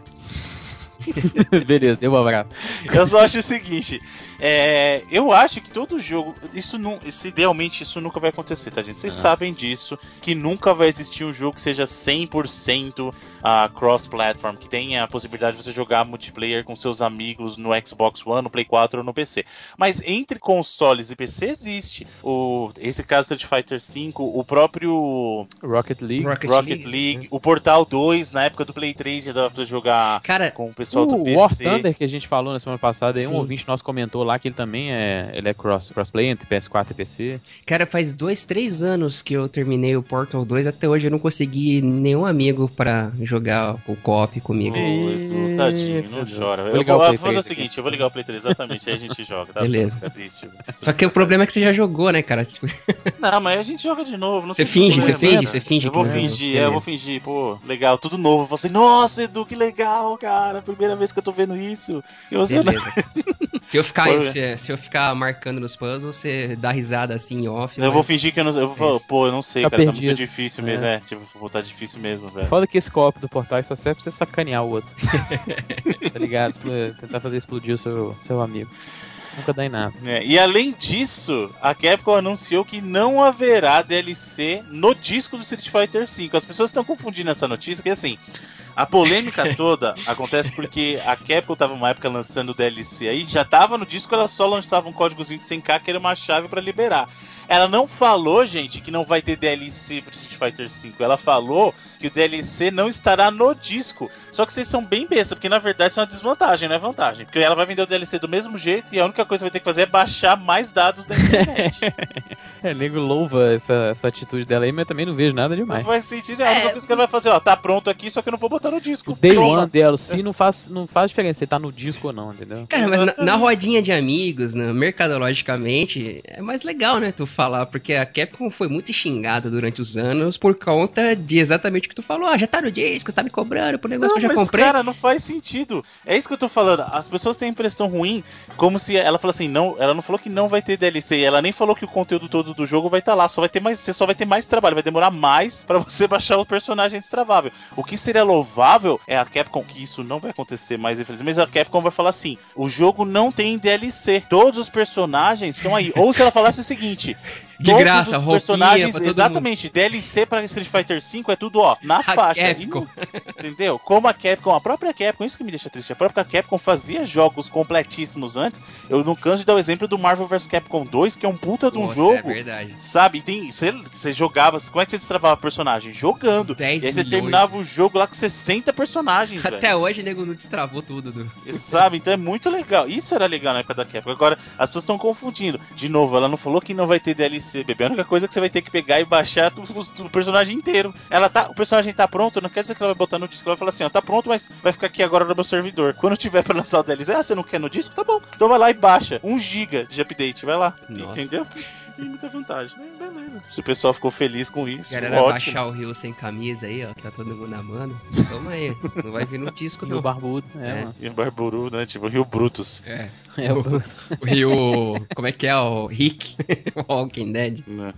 Speaker 2: *laughs*
Speaker 3: Beleza, deu um abraço.
Speaker 1: Eu só acho o seguinte, é, eu acho que todo jogo, isso não, isso idealmente isso nunca vai acontecer, tá gente? Vocês
Speaker 3: Ah.
Speaker 1: sabem disso, que nunca vai existir um jogo que seja 100% a cross-platform, que tenha a possibilidade de você jogar multiplayer com seus amigos no Xbox One, no Play 4 ou no PC. Mas entre consoles e PC existe. O, esse caso do Street Fighter V, o próprio
Speaker 3: Rocket League.
Speaker 2: Rocket,
Speaker 1: Rocket
Speaker 2: League.
Speaker 1: League, o Portal 2, na época do Play 3 já dava pra jogar
Speaker 2: Cara,
Speaker 1: com o pessoal do
Speaker 3: O
Speaker 1: PC.
Speaker 3: War Thunder que a gente falou na semana passada, aí um ouvinte nosso comentou lá que ele também é, ele é cross, crossplay entre PS4 e PC.
Speaker 2: cara, faz dois, três anos que eu terminei o Portal 2. Até hoje eu não consegui nenhum amigo pra jogar o co-op comigo.
Speaker 1: Edu, tadinho, não chora.
Speaker 3: Vou
Speaker 1: Eu
Speaker 3: ligar
Speaker 1: vou,
Speaker 3: o
Speaker 1: eu
Speaker 3: Play
Speaker 1: fazer o
Speaker 3: 3
Speaker 1: seguinte, eu vou ligar o Play 3 exatamente, aí a gente joga, tá?
Speaker 2: Beleza.
Speaker 1: Triste.
Speaker 2: Só que o problema é que você já jogou, né, cara? Tipo, *laughs*
Speaker 1: Não, mas a gente joga de novo. não
Speaker 2: Você finge, você finge,
Speaker 1: né?
Speaker 2: você finge
Speaker 1: Eu vou fingir, é, eu vou fingir, pô, legal, tudo novo. Você, nossa, Edu, que legal, cara. Primeira vez que eu tô vendo isso. E você
Speaker 2: beleza. *laughs* se, eu ficar, se, se eu ficar marcando nos puzzles, você dá risada assim em off.
Speaker 1: Eu
Speaker 2: mas-
Speaker 1: vou fingir que eu não eu vou falar,
Speaker 2: Isso.
Speaker 1: pô, eu não sei,
Speaker 3: Tá
Speaker 1: cara, tá
Speaker 3: perdido.
Speaker 1: muito difícil mesmo, é. Tipo, pô, tá difícil mesmo, velho.
Speaker 3: Foda que esse copo do portal só serve pra você sacanear o outro. *laughs* tá ligado? Tentar fazer explodir o seu, seu amigo. Nunca dá em nada.
Speaker 1: É, e além disso, a Capcom anunciou que não haverá DLC no disco do Street Fighter V. As pessoas estão confundindo essa notícia, que assim, a polêmica *laughs* toda acontece porque a Capcom tava uma época lançando o DLC aí, já tava no disco, ela só lançava um códigozinho de 100k que era uma chave pra liberar. Ela não falou, gente, que não vai ter DLC pro Street Fighter V. Ela falou que o DLC não estará no disco. Só que vocês são bem besta, porque na verdade isso é uma desvantagem, não é vantagem. Porque ela vai vender o DLC do mesmo jeito e a única coisa que vai ter que fazer é baixar mais dados da internet. *laughs*
Speaker 3: É, nego louva essa, essa atitude dela aí, mas eu também não vejo nada
Speaker 1: não
Speaker 3: demais.
Speaker 1: faz sentido. A única coisa que ela vai fazer, ó, tá pronto aqui, só que eu não vou botar no
Speaker 3: O
Speaker 1: disco.
Speaker 3: day
Speaker 1: Pronto.
Speaker 3: one dela, se não faz, não faz diferença se tá no disco ou não, entendeu?
Speaker 2: Cara, mas na, na rodinha de amigos, né, mercadologicamente, é mais legal, né, tu falar, porque a Capcom foi muito xingada durante os anos por conta de exatamente o que tu falou. Ah, já tá no disco, você tá me cobrando por negócio
Speaker 1: Não,
Speaker 2: que eu já
Speaker 1: mas,
Speaker 2: comprei.
Speaker 1: cara, não faz sentido. É isso que eu tô falando. As pessoas têm a impressão ruim, como se ela falou assim, não, ela não falou que não vai ter DLC, ela nem falou que o conteúdo todo do jogo vai estar lá, só vai ter mais, você só vai ter mais trabalho, vai demorar mais *laughs* pra você baixar o personagem destravável. O que seria louvável é a Capcom, que isso não vai acontecer mais, infelizmente, mas a Capcom vai falar assim: o jogo não tem DLC, todos os personagens estão aí. Ou se ela falasse o seguinte. *laughs*
Speaker 2: De
Speaker 1: todos
Speaker 2: graça,
Speaker 1: os personagens, exatamente, DLC pra Street Fighter V é tudo, ó, na
Speaker 2: A
Speaker 1: faixa.
Speaker 2: Capcom.
Speaker 1: Entendeu? Como a Capcom, a própria Capcom, isso que me deixa triste, a própria Capcom fazia jogos completíssimos antes. Eu não canso de dar o exemplo do Marvel vs Capcom 2, que é um puta de um
Speaker 2: Nossa,
Speaker 1: jogo.
Speaker 2: É verdade.
Speaker 1: Sabe, tem, você, você jogava, como é que você destravava personagem? Jogando.
Speaker 2: 10
Speaker 1: e aí você
Speaker 2: milhões.
Speaker 1: terminava o jogo lá com 60 personagens, velho.
Speaker 2: Até hoje, nego, não destravou tudo. Do...
Speaker 1: Sabe? Então é muito legal. Isso era legal na época da Capcom. Agora, as pessoas estão confundindo. De novo, ela não falou que não vai ter DLC, bebê. A única coisa é que você vai ter que pegar e baixar o, personagem inteiro. Ela tá, o personagem tá pronto, não quer dizer que ela vai botar no disco. Ela vai falar assim, ó, tá pronto, mas vai ficar aqui agora no meu servidor. Quando tiver pra lançar o DLC, ah, você não quer no disco? Tá bom. Então vai lá e baixa. 1 GB de update, vai lá.
Speaker 2: Nossa.
Speaker 1: Entendeu? Tem muita vantagem. Beleza. Se o pessoal ficou feliz com isso,
Speaker 2: Galera,
Speaker 1: ótimo.
Speaker 2: baixar o Rio sem camisa aí, ó, que tá todo mundo amando. Toma aí, não vai vir no disco,
Speaker 3: E o
Speaker 2: não.
Speaker 3: barbudo, é,
Speaker 2: É.
Speaker 3: mano.
Speaker 1: E o Barburu, né? Tipo, Rio Brutus.
Speaker 2: É.
Speaker 3: É, o...
Speaker 2: O Rio. Como é que é? O Rick. *laughs* o Walking Dead.
Speaker 1: né?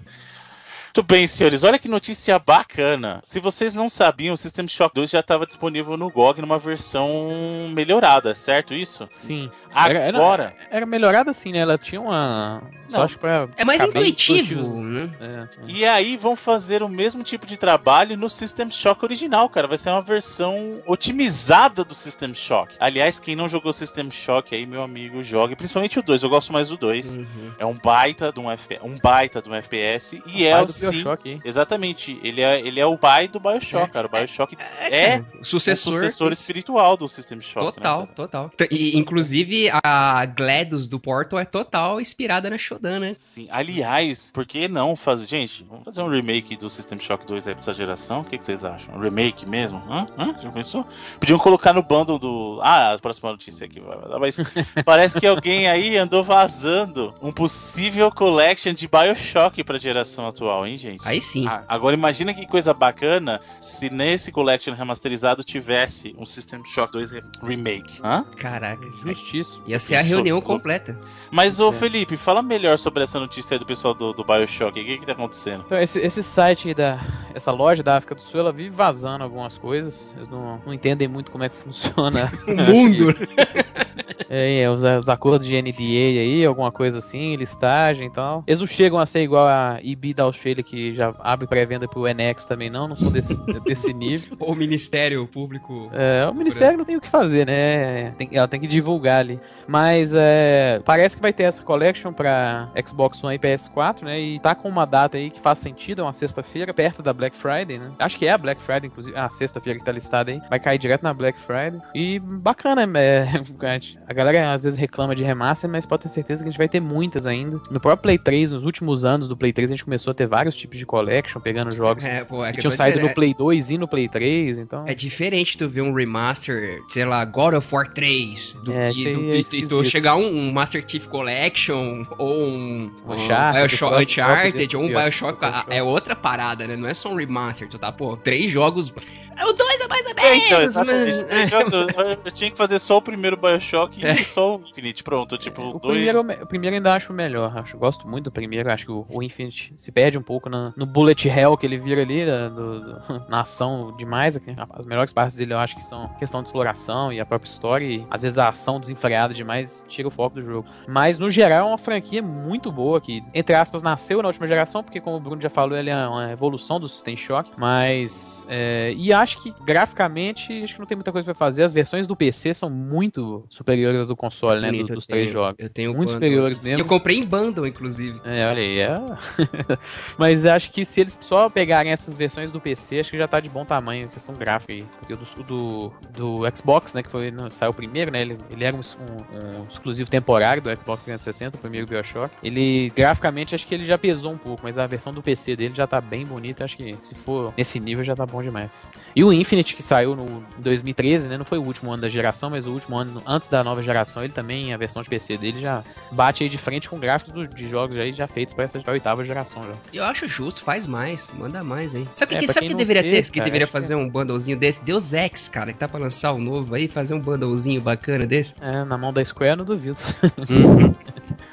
Speaker 1: Muito bem, senhores. Olha que notícia bacana. Se vocês não sabiam, o System Shock 2 já estava disponível no GOG numa versão melhorada, certo isso?
Speaker 3: Sim. Era- era-
Speaker 1: Agora,
Speaker 3: Era melhorada assim, né? Ela tinha uma. Só
Speaker 1: Não.
Speaker 3: acho que pra.
Speaker 2: É mais intuitivo, né?
Speaker 3: É, é.
Speaker 1: e aí vão fazer o mesmo tipo de trabalho no System Shock original, cara. Vai ser uma versão otimizada do System Shock. Aliás, quem não jogou System Shock aí, meu amigo, jogue. Principalmente o 2, eu gosto mais do 2.
Speaker 2: Uhum.
Speaker 1: É um baita de um, F... um baita de um FPS e é o
Speaker 3: Bioshock. hein?
Speaker 1: Exatamente. Ele é, ele é o pai do Bioshock, cara. O Bioshock é,
Speaker 2: cara,
Speaker 1: o
Speaker 2: sucessor.
Speaker 1: sucessor espiritual do System Shock. né,
Speaker 2: Total,
Speaker 1: cara?
Speaker 2: total. E, inclusive, a GLaDOS do Portal é total inspirada na Shodan, né?
Speaker 1: Sim. Aliás, por que não fazer. Gente, vamos fazer um remake do System Shock 2 aí pra essa geração? O que, que vocês acham? Um remake mesmo? Hã? Hã? Já pensou? Podiam colocar no bundle do. Ah, a próxima notícia aqui. vai dar, Mas *laughs* parece que alguém aí andou vazando um possível collection de Bioshock pra geração atual, hein, gente?
Speaker 2: Aí sim.
Speaker 1: Ah, agora imagina que coisa bacana se nesse collection remasterizado tivesse um System Shock 2 re- remake. Hã?
Speaker 2: Caraca.
Speaker 3: Justiça.
Speaker 2: Ia ser a reunião completa.
Speaker 1: Mas, ô
Speaker 3: É.
Speaker 1: Felipe, fala melhor sobre essa notícia aí do pessoal do, do Bioshock. O que, que tá acontecendo?
Speaker 3: Então, esse, esse site aí da. Essa loja da África do Sul, ela vive vazando algumas coisas. Eles não, não entendem muito como é que funciona. *laughs*
Speaker 2: O mundo. *laughs*
Speaker 3: É, é, os, os acordos de NDA aí, alguma coisa assim, listagem e tal. Eles não chegam a ser igual a EB da Que já abre pré-venda pro NX também, não. Não são desse, *laughs* desse nível.
Speaker 2: o Ministério Público.
Speaker 3: É, o Ministério não tem o que fazer, né? Tem- ela tem que divulgar ali. Mas é, parece que vai ter essa collection pra Xbox One e PS4, né? E tá com uma data aí que faz sentido, é uma sexta-feira, perto da Black Friday, né? Acho que é a Black Friday, inclusive. Ah, sexta-feira que tá listada aí. Vai cair direto na Black Friday. E bacana, *laughs* é, a galera às vezes reclama de remaster, mas pode ter certeza que a gente vai ter muitas ainda. No próprio Play 3, nos últimos anos do Play 3, a gente começou a ter vários tipos de collection, pegando jogos
Speaker 2: É, pô, é
Speaker 3: que
Speaker 2: que
Speaker 3: tinham saído
Speaker 2: dizendo,
Speaker 3: no Play 2 e no Play 3, então...
Speaker 2: É diferente tu ver um remaster, sei lá, God of War 3, do
Speaker 3: É,
Speaker 2: que do, tu
Speaker 3: esquisito.
Speaker 2: chegar um, um Master Chief Collection ou um, um
Speaker 3: Uncharted,
Speaker 2: Bioshock,
Speaker 3: próprio-
Speaker 2: Uncharted ou um Bioshock,
Speaker 3: Bioshock.
Speaker 2: é outra parada, né? Não é só um remaster, tu tá, pô, três jogos. É o dois é mais ou
Speaker 1: É, então,
Speaker 2: menos,
Speaker 1: exatamente.
Speaker 2: mas-
Speaker 1: Três jogos, eu, eu tinha que fazer só o primeiro Bioshock e só o Infinite. Pronto, tipo,
Speaker 3: O
Speaker 1: dois.
Speaker 3: primeiro, o primeiro ainda acho melhor. Acho, gosto muito do primeiro. Acho que o, o Infinite se perde um pouco na- no bullet hell que ele vira ali, da- do- do- *laughs* na ação demais. aqui. As melhores partes dele eu acho que são questão de exploração e a própria história. E às vezes a ação desenfreada demais tira o foco do jogo. Mas no geral é uma franquia muito boa que, entre aspas, nasceu na última geração, porque como o Bruno já falou, ele é uma evolução do System Shock. Mas. é, e acho que graficamente, acho que não tem muita coisa pra fazer. As versões do PC são muito superiores às do console, né? do-
Speaker 2: Bonito, eu
Speaker 3: dos três
Speaker 2: tenho-
Speaker 3: jogos.
Speaker 2: Eu tenho
Speaker 3: Muito
Speaker 2: bundle.
Speaker 3: superiores mesmo.
Speaker 2: eu comprei em bundle, inclusive.
Speaker 3: É, olha aí. É... *laughs* Mas acho que se eles só pegarem essas versões do PC, acho que já tá de bom tamanho, questão gráfica aí. Porque o do, do, do Xbox, né, que foi, saiu primeiro, né, ele, ele era um, um- um exclusivo temporário do Xbox 360, o primeiro Bioshock. Ele, graficamente, acho que ele já pesou um pouco, mas a versão do PC dele já tá bem bonita. Acho que se for nesse nível já tá bom demais. E o Infinite, que saiu no em 2013, né, não foi o último ano da geração, mas o último ano antes da nova geração, ele também, a versão de PC dele já bate aí de frente com gráficos do- de jogos aí já feitos para essa oitava geração já.
Speaker 2: Eu acho justo, faz mais, manda mais aí. Sabe o
Speaker 3: É,
Speaker 2: que, sabe que deveria
Speaker 3: fez,
Speaker 2: ter? Que
Speaker 3: cara,
Speaker 2: deveria
Speaker 3: acho que
Speaker 2: fazer um bundlezinho desse? Deus Ex, cara, que tá pra lançar o novo aí, fazer um bundlezinho bacana desse.
Speaker 3: É, na mão da Square eu não duvido.
Speaker 2: Uhum. *laughs*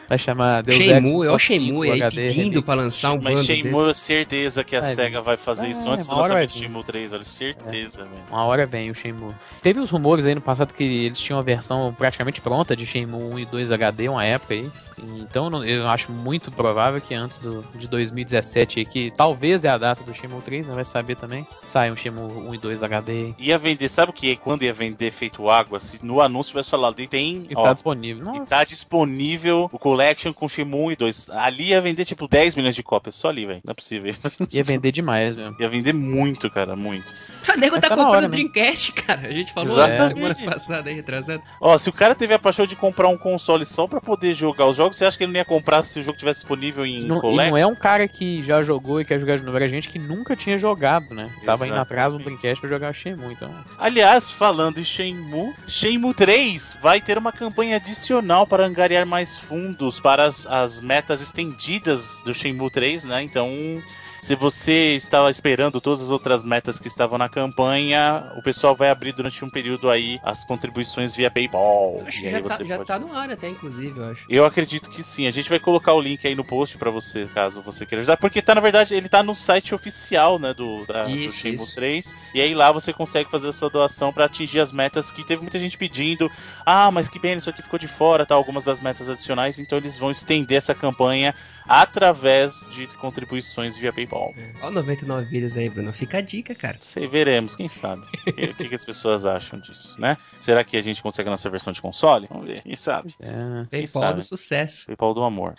Speaker 3: Vai chamar Deus
Speaker 2: Shenmue, é o
Speaker 3: 5
Speaker 2: Shenmue aí
Speaker 3: HD
Speaker 2: pedindo pra lançar um
Speaker 1: Mas Shenmue, certeza que a
Speaker 3: Vai
Speaker 1: SEGA vai fazer
Speaker 3: É,
Speaker 1: isso antes do
Speaker 3: uma
Speaker 1: lançamento do. Shenmue 3, olha, certeza, velho.
Speaker 3: Uma hora vem o Shenmue. Teve uns rumores aí no passado que eles tinham a versão praticamente pronta de Shenmue 1 e 2 HD, uma época aí. Então não- eu acho muito provável que antes do, de 2017 aí, que talvez é a data do Shenmue 3, né? Vai saber também. Sai um Shenmue 1 e 2 HD.
Speaker 1: Ia vender, sabe o que? Quando ia vender feito água, se no anúncio tivesse falado, tem,
Speaker 3: E
Speaker 1: ó,
Speaker 3: tá disponível.
Speaker 1: e
Speaker 3: Nossa.
Speaker 1: tá disponível o Collection com Shenmue 1 e 2. Ali ia vender tipo 10 milhões de cópias, só ali, velho. Não é possível. *laughs*
Speaker 3: Ia vender demais mesmo.
Speaker 1: ia vender muito, cara, muito.
Speaker 2: O nego tá
Speaker 3: na
Speaker 2: comprando
Speaker 3: hora, né?
Speaker 2: Dreamcast, cara. A gente falou
Speaker 1: Exatamente.
Speaker 2: semana passada aí, retrasada.
Speaker 1: Ó, se o cara teve a paixão de comprar um console só pra poder jogar os jogos, você acha que ele não ia comprar se o jogo tivesse disponível em
Speaker 3: Não- e
Speaker 1: Collection?
Speaker 3: não é um cara que já jogou e quer jogar de novo, era gente que nunca tinha jogado, né? Tava indo atrás do
Speaker 1: Exatamente.
Speaker 3: Dreamcast pra jogar Shenmue, então...
Speaker 1: Aliás, falando em Shenmue, Shenmue 3 vai ter uma campanha adicional para angariar mais fundos para as, as metas estendidas do Shenmue 3, né? Então, se você estava esperando todas as outras metas que estavam na campanha, o pessoal vai abrir durante um período aí as contribuições via PayPal.
Speaker 2: Acho que já, tá, já
Speaker 1: pode-
Speaker 2: tá no ar até, inclusive, eu acho.
Speaker 1: Eu acredito que sim. A gente vai colocar o link aí no post pra você, caso você queira ajudar. Porque tá, na verdade, ele tá no site oficial, né, do, da, do
Speaker 2: Isso,
Speaker 1: Shenmue
Speaker 2: isso.
Speaker 1: 3. E aí lá você consegue fazer a sua doação pra atingir as metas que teve muita gente pedindo. Ah, mas que pena, isso aqui ficou de fora, tá? Algumas das metas adicionais. Então eles vão estender essa campanha através de contribuições via PayPal.
Speaker 2: Ó, 99 vidas aí, Bruno. Fica a dica, cara.
Speaker 1: Sei, veremos, quem sabe. *laughs* O que, que que as pessoas acham disso, né? Será que a gente consegue a nossa versão de console? Vamos ver, quem sabe.
Speaker 3: É...
Speaker 2: PayPal
Speaker 1: sabe?
Speaker 2: do sucesso.
Speaker 1: PayPal do amor.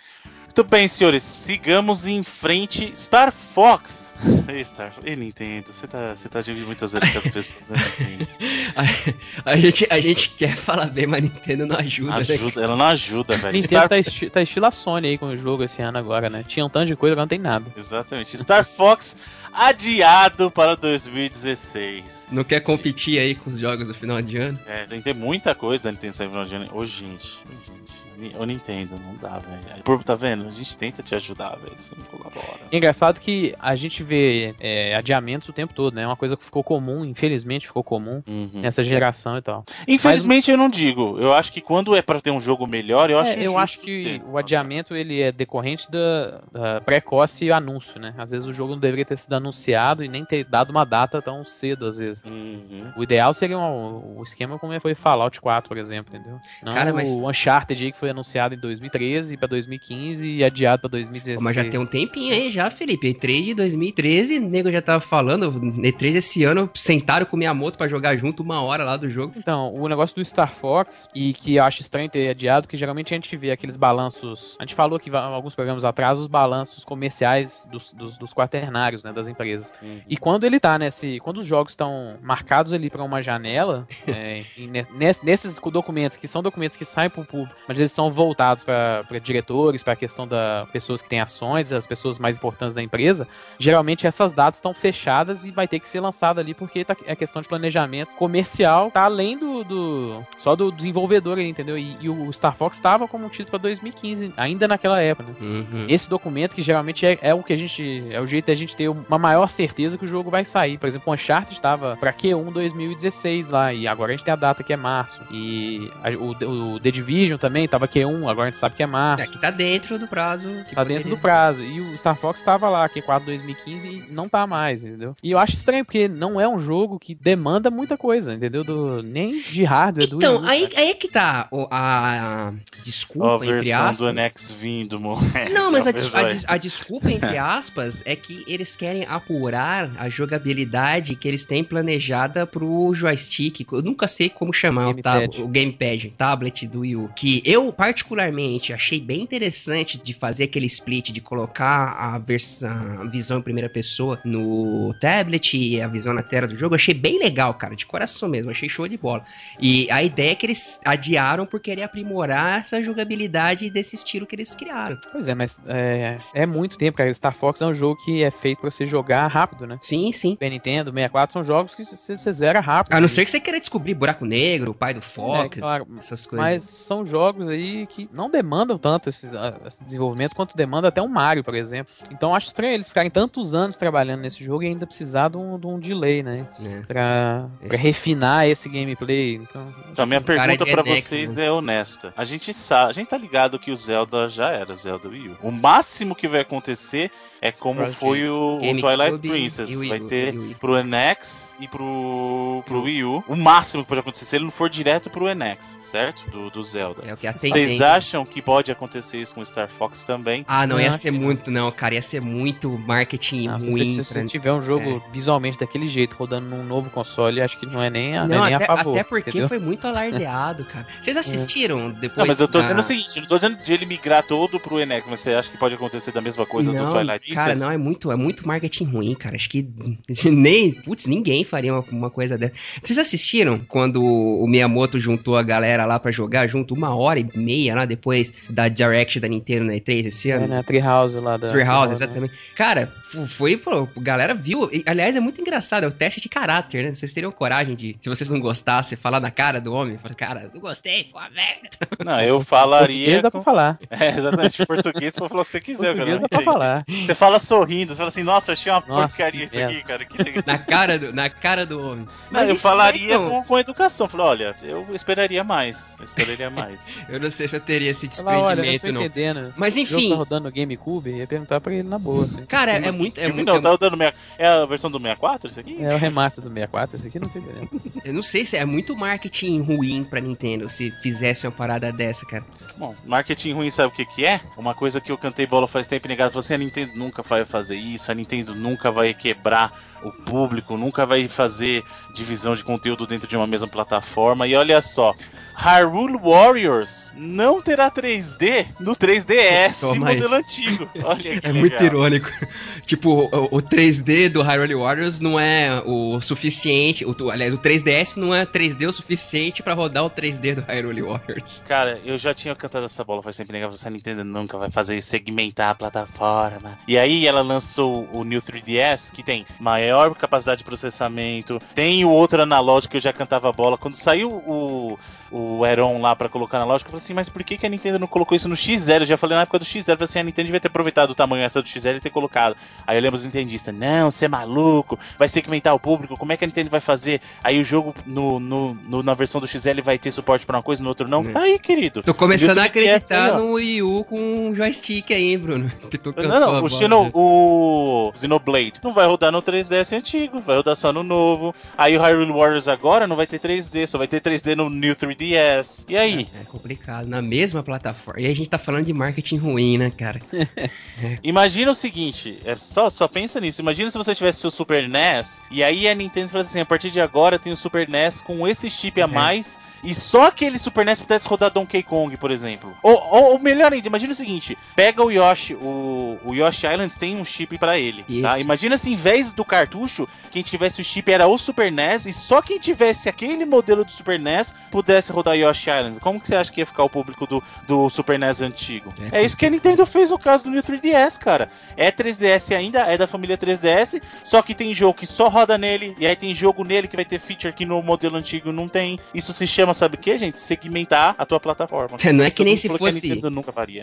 Speaker 1: Muito bem, senhores, sigamos em frente. Star Fox. Ei, *laughs* Star Fox. Ei, Nintendo, você tá, você tá dividindo muitas vezes com as pessoas, né? Nintendo? *laughs*
Speaker 2: A, a gente, a gente quer falar bem, mas Nintendo não ajuda, né?
Speaker 1: Ajuda, ela não ajuda, velho.
Speaker 3: Nintendo
Speaker 1: Star...
Speaker 3: tá, esti tá estilo a Sony aí com o jogo esse ano agora, né? Tinha um tanto de coisa, agora não tem nada.
Speaker 1: Exatamente. Star Fox adiado para 2016.
Speaker 2: Não quer competir aí com os jogos do final de ano?
Speaker 1: É, tem que ter muita coisa da Nintendo saindo no final de ano. Ô, gente, ô, gente. Ô Nintendo, não dá, velho. Tá vendo? A gente tenta te ajudar, velho. Você não colabora.
Speaker 3: É engraçado que a gente vê é, adiamentos o tempo todo, né? É uma coisa que ficou comum, infelizmente ficou comum
Speaker 1: Uhum.
Speaker 3: nessa geração e tal.
Speaker 1: Infelizmente eu não digo. Eu acho que quando é pra ter um jogo melhor, eu acho
Speaker 3: É, eu
Speaker 1: justo
Speaker 3: acho que
Speaker 1: ter.
Speaker 3: o adiamento ele é decorrente da, da precoce anúncio, né? Às vezes o jogo não deveria ter sido anunciado e nem ter dado uma data tão cedo, às vezes.
Speaker 1: Uhum.
Speaker 3: O ideal seria um, o esquema como foi Fallout 4, por exemplo, entendeu? Não
Speaker 2: Cara, mas-
Speaker 3: o Uncharted aí que foi anunciado em 2013 pra 2015 e adiado pra 2016.
Speaker 2: Mas já tem um tempinho aí já, Felipe. E3 de 2013, o nego já tava falando. E3 esse ano, sentaram com o Miyamoto pra jogar junto uma hora lá do jogo.
Speaker 3: Então, o negócio do Star Fox, e que eu acho estranho ter adiado, porque geralmente a gente vê aqueles balanços. A gente falou que alguns programas atrás, os balanços comerciais dos, dos, dos quaternários, né, das empresas.
Speaker 1: Uhum.
Speaker 3: E quando ele tá nesse. Quando os jogos estão marcados ali pra uma janela, *laughs* é, e ne- nes- nesses documentos, que são documentos que saem pro público, mas eles são voltados pra diretores, pra questão da pessoas que têm ações, as pessoas mais importantes da empresa, geralmente essas datas estão fechadas e vai ter que ser lançado ali porque tá, é questão de planejamento comercial, tá além do, do- só do desenvolvedor ali, entendeu? E, e o Star Fox estava como título pra 2015, ainda naquela época, né?
Speaker 2: Uhum.
Speaker 3: Esse documento que geralmente é, é o que a gente. É o jeito da gente ter uma maior certeza que o jogo vai sair. Por exemplo, o Uncharted estava pra Q1 2016 lá, e agora a gente tem a data que é março. E a- o, o The Division também tava Q1, agora a gente sabe que é março.
Speaker 2: Aqui tá dentro do prazo. que
Speaker 3: Tá dentro
Speaker 2: poderia-
Speaker 3: do prazo. E o Star Fox tava lá, Q4 2015, e não tá mais, entendeu? E eu acho estranho, porque não é um jogo que demanda muita coisa, entendeu? Do, nem de hardware do
Speaker 2: Então,
Speaker 3: U,
Speaker 2: aí, aí é que tá a, a
Speaker 1: Ó, a
Speaker 2: desculpa, entre
Speaker 1: versão
Speaker 2: aspas.
Speaker 1: do NX vindo, mano. *laughs*
Speaker 2: Não, mas a, des- a des- a desculpa, entre *laughs* aspas, é que eles querem apurar a jogabilidade que eles têm planejada pro joystick. Eu nunca sei como chamar o, tab-
Speaker 3: Gamepad.
Speaker 2: o gamepad, tablet do Wii U. Que eu, particularmente, achei bem interessante de fazer aquele split, de colocar a, a visão em primeira pessoa no tablet e a visão na tela do jogo. Achei bem legal, cara, de coração mesmo. Achei show de bola. E a ideia é que eles adiaram por querer aprimorar essa jogabilidade desse estilo que eles criaram.
Speaker 3: Pois é, mas é, é muito tempo, cara. Star Fox é um jogo que é feito pra você jogar rápido, né?
Speaker 2: Sim, sim.
Speaker 3: Super Nintendo, 64 são jogos que você, você zera rápido.
Speaker 2: A não ser que você queira descobrir buraco negro, o pai do Fox,
Speaker 3: É, claro,
Speaker 2: essas coisas.
Speaker 3: Mas são jogos aí que não demandam tanto esse, esse desenvolvimento quanto demanda até um Mario, por exemplo. Então acho estranho eles ficarem tantos anos trabalhando nesse jogo e ainda precisar de um, de um delay, né?
Speaker 2: É.
Speaker 3: Pra, pra
Speaker 2: Esse-
Speaker 3: refinar esse gameplay. Então,
Speaker 1: Então, a minha pergunta pra
Speaker 2: NX,
Speaker 1: vocês
Speaker 2: né?
Speaker 1: é honesta. A gente sabe, a gente tá ligado que o Zelda já era Zelda Wii U. O máximo que vai acontecer é como
Speaker 3: Project
Speaker 1: foi o, Twilight
Speaker 2: e
Speaker 1: Princess.
Speaker 2: Wii
Speaker 1: Vai
Speaker 2: U,
Speaker 1: ter
Speaker 2: o Wii.
Speaker 1: pro NX e pro, pro Wii U. O máximo que pode acontecer se ele não for direto pro NX, certo? Do, do Zelda.
Speaker 2: É o que a
Speaker 1: Vocês acham que pode acontecer isso com Star Fox também?
Speaker 2: Ah, não,
Speaker 3: Eu
Speaker 2: ia ser
Speaker 3: que não.
Speaker 2: muito, não, cara. Ia ser muito marketing
Speaker 3: ah, se,
Speaker 2: ruim.
Speaker 3: você, se
Speaker 2: pra-
Speaker 3: você tiver um jogo visualmente daquele jeito, rodando num novo console, acho que não é nem a, não
Speaker 2: Não,
Speaker 3: é nem
Speaker 2: até,
Speaker 3: a favor.
Speaker 2: até porque
Speaker 3: entendeu?
Speaker 2: foi muito alardeado, cara. Vocês assistiram depois
Speaker 1: Não, mas eu tô
Speaker 2: da-
Speaker 1: dizendo o seguinte, eu não tô dizendo de ele migrar todo pro NX, mas você acha que pode acontecer da mesma coisa
Speaker 2: não,
Speaker 1: do Twilight
Speaker 2: cara, não, é muito, é muito marketing ruim, cara. Acho que *laughs* nem, putz, ninguém faria uma, uma coisa dessa. Vocês assistiram quando o Miyamoto juntou a galera lá pra jogar junto uma hora e meia lá depois da Direct da Nintendo na E3 esse
Speaker 3: É,
Speaker 2: ano?
Speaker 3: né? Treehouse lá da.
Speaker 2: Treehouse,
Speaker 3: né?
Speaker 2: exatamente. Cara, f- foi, pô, a galera viu. e, aliás, é muito engraçado, é o teste de caráter, né? Vocês teriam coragem de, se vocês não gostassem, falar na cara do homem, falar, cara, não gostei, foi uma merda. *laughs*
Speaker 1: Não, eu
Speaker 3: Português
Speaker 1: falaria.
Speaker 3: dá pra falar. *laughs*
Speaker 1: É, exatamente, português pra falar o que você quiser, cara.
Speaker 3: Português dá pra falar.
Speaker 1: Você fala sorrindo, você fala assim, nossa, eu achei uma
Speaker 3: Nossa,
Speaker 1: porcaria isso
Speaker 3: merda.
Speaker 1: aqui, cara. Que legal.
Speaker 2: Na cara do, na cara do homem.
Speaker 1: Não, eu falaria
Speaker 2: então,
Speaker 1: com, com educação. Falei, olha, eu esperaria mais. Eu esperaria *laughs* mais.
Speaker 2: Eu não sei se eu teria esse
Speaker 3: não
Speaker 2: desprendimento, não.
Speaker 3: entendendo.
Speaker 2: Mas
Speaker 3: O
Speaker 2: enfim,
Speaker 3: tá rodando no GameCube, ia perguntar pra ele na boa, assim.
Speaker 2: cara, é muito. É muito
Speaker 1: não,
Speaker 2: é
Speaker 1: tá dando meia... É a versão do 64 isso aqui?
Speaker 3: É o remaster do 64, esse aqui não tô entendendo. *laughs*
Speaker 2: Eu não sei se é muito marketing ruim pra Nintendo se fizesse uma parada dessa, cara.
Speaker 1: Bom, marketing ruim sabe o que que é? Uma coisa que eu cantei bola faz tempo e negado. Falei assim, a Nintendo nunca vai fazer isso, a Nintendo nunca vai quebrar o público, nunca vai fazer divisão de conteúdo dentro de uma mesma plataforma. E olha só, Hyrule Warriors não terá 3D no 3DS
Speaker 2: Toma aí.
Speaker 1: modelo antigo. Olha *laughs*
Speaker 2: É muito
Speaker 1: legal.
Speaker 2: irônico. *laughs* Tipo, o, o 3D do Hyrule Warriors não é o suficiente. O, aliás, o 3DS não é 3D o suficiente pra rodar o 3D do Hyrule Warriors.
Speaker 1: Cara, eu já tinha cantado essa bola faz tempo, negava essa Nintendo nunca vai fazer segmentar a plataforma. E aí ela lançou o New 3DS, que tem maior capacidade de processamento, tem o outro analógico que eu já cantava bola. Quando saiu o, o Heron lá pra colocar analógico, eu falei assim, mas por que, que a Nintendo não colocou isso no XL? Eu já falei na época do XL, eu falei assim, a Nintendo devia ter aproveitado o tamanho essa do XL e ter colocado. Aí eu lembro os nintendistas, não, você é maluco, vai segmentar o público, como é que a Nintendo vai fazer? Aí o jogo no, no, no- na versão do XL vai ter suporte pra uma coisa, no outro não.
Speaker 2: É.
Speaker 1: Tá aí, querido.
Speaker 2: Tô começando a
Speaker 1: o 3DS
Speaker 2: acreditar no Wii U com um joystick aí, Bruno. *laughs* Que cantou
Speaker 1: Não, não, o, Xeno,
Speaker 2: né?
Speaker 1: o Xenoblade não vai rodar no 3DS antigo, vai rodar só no novo. Aí o Hyrule Warriors agora não vai ter 3D, só vai ter 3D no New 3DS. E aí?
Speaker 2: É complicado, na mesma plataforma. E a gente tá falando de marketing ruim, né, cara? *laughs*
Speaker 1: Imagina o seguinte, é só, só pensa nisso. Imagina se você tivesse o Super NES e aí a Nintendo falasse assim: a partir de agora tem o Super NES com esse chip a
Speaker 2: Uhum.
Speaker 1: mais e só aquele Super NES pudesse rodar Donkey Kong, por exemplo. Ou, ou, ou melhor ainda, imagina o seguinte: pega o Yoshi, o, o Yoshi Islands tem um chip pra ele. Tá? Imagina se em vez do cartucho, quem tivesse o chip era o Super NES e só quem tivesse aquele modelo do Super NES pudesse rodar Yoshi Islands. Como que você acha que ia ficar o público do, do Super NES antigo?
Speaker 2: É
Speaker 1: É isso que a Nintendo fez no caso do New 3DS, cara. É 3DS ainda, é da família 3DS, só que tem jogo que só roda nele, e aí tem jogo nele que vai ter feature que no modelo antigo não tem. Isso se chama, sabe o que, gente? Segmentar a tua plataforma.
Speaker 2: Não é que nem se fosse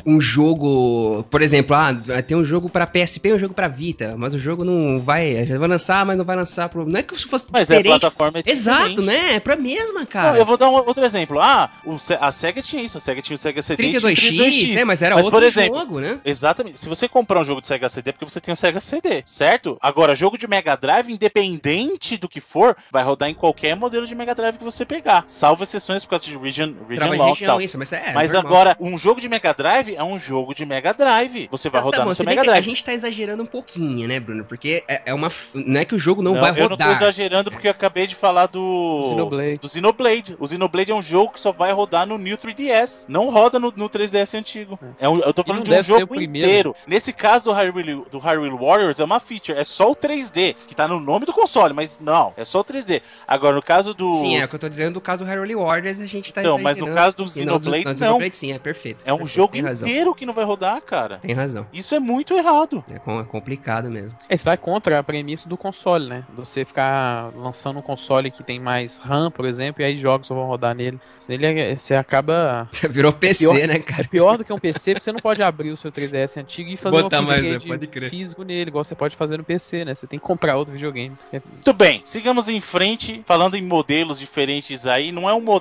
Speaker 2: um jogo, por exemplo, ah, tem um jogo pra PSP e um jogo pra Vita, mas o jogo não vai, já vai lançar, mas não vai lançar pro... Não é que isso fosse
Speaker 1: Mas é a
Speaker 2: diferente.
Speaker 1: plataforma é
Speaker 2: Exato,
Speaker 1: diferente.
Speaker 2: né? É pra mesma,
Speaker 1: Não,
Speaker 2: cara.
Speaker 1: eu vou dar um outro exemplo. Ah, o Se- a SEGA tinha isso. A SEGA tinha o SEGA CD. e tinha o
Speaker 2: 32X, é, mas era
Speaker 1: Mas,
Speaker 2: outro
Speaker 1: exemplo,
Speaker 2: jogo, né?
Speaker 1: Exatamente. Se você comprar um jogo de Sega CD, é porque você tem um Sega CD, certo? Agora, jogo de Mega Drive, independente do que for, vai rodar em qualquer modelo de Mega Drive que você pegar. Salvo exceções por causa de Region, region
Speaker 2: Trava em
Speaker 1: Lock e
Speaker 2: região,
Speaker 1: tal.
Speaker 2: isso, mas é
Speaker 1: Mas
Speaker 2: normal.
Speaker 1: agora, um jogo de Mega Drive é um jogo de Mega Drive. Você vai
Speaker 2: Tá,
Speaker 1: rodar
Speaker 2: tá bom,
Speaker 1: no
Speaker 2: se
Speaker 1: seu Mega
Speaker 2: que a
Speaker 1: Drive.
Speaker 2: gente tá exagerando um pouquinho, né, Bruno? Porque é, é uma. Não é que o jogo não,
Speaker 1: Não,
Speaker 2: vai
Speaker 1: eu não tô
Speaker 2: rodar.
Speaker 1: exagerando porque eu acabei de falar do.
Speaker 3: Xenoblade.
Speaker 1: Do Xenoblade. O Xenoblade é um jogo que só vai rodar no New 3DS. Não roda no, no 3DS antigo. É um- eu tô falando de um jogo inteiro. Nesse caso do Hyrule, do Hyrule Warriors, é uma feature. É só o 3D, que tá no nome do console, mas não, é só o 3D. Agora, no caso do.
Speaker 2: Sim, é o que eu tô dizendo do caso do Hyrule Warriors, a gente tá
Speaker 1: Então, mas no caso do Xenoblade,
Speaker 2: no,
Speaker 1: não.
Speaker 2: Xenoblade, sim, é perfeito.
Speaker 1: É um
Speaker 2: perfeito,
Speaker 1: jogo inteiro que não vai rodar, cara.
Speaker 2: Tem razão.
Speaker 1: Isso é muito errado.
Speaker 2: É, com- é complicado mesmo.
Speaker 3: É, Isso vai contra a premissa do console, né? Você ficar lançando um console que tem mais RAM, por exemplo, e aí jogos só vão rodar nele. Ele é- você acaba. *laughs*
Speaker 2: Virou PC,
Speaker 3: pior-
Speaker 2: né,
Speaker 3: É
Speaker 2: cara?
Speaker 3: pior do que um PC, porque você não pode abrir o seu 3DS antigo e fazer
Speaker 2: Botar
Speaker 3: um
Speaker 2: mais,
Speaker 3: upgrade?
Speaker 2: Pode crer.
Speaker 3: físico nele, igual você pode fazer no PC, né? Você tem que comprar outro videogame. É
Speaker 1: Muito bem, sigamos em frente, falando em modelos diferentes aí. Não é um modelo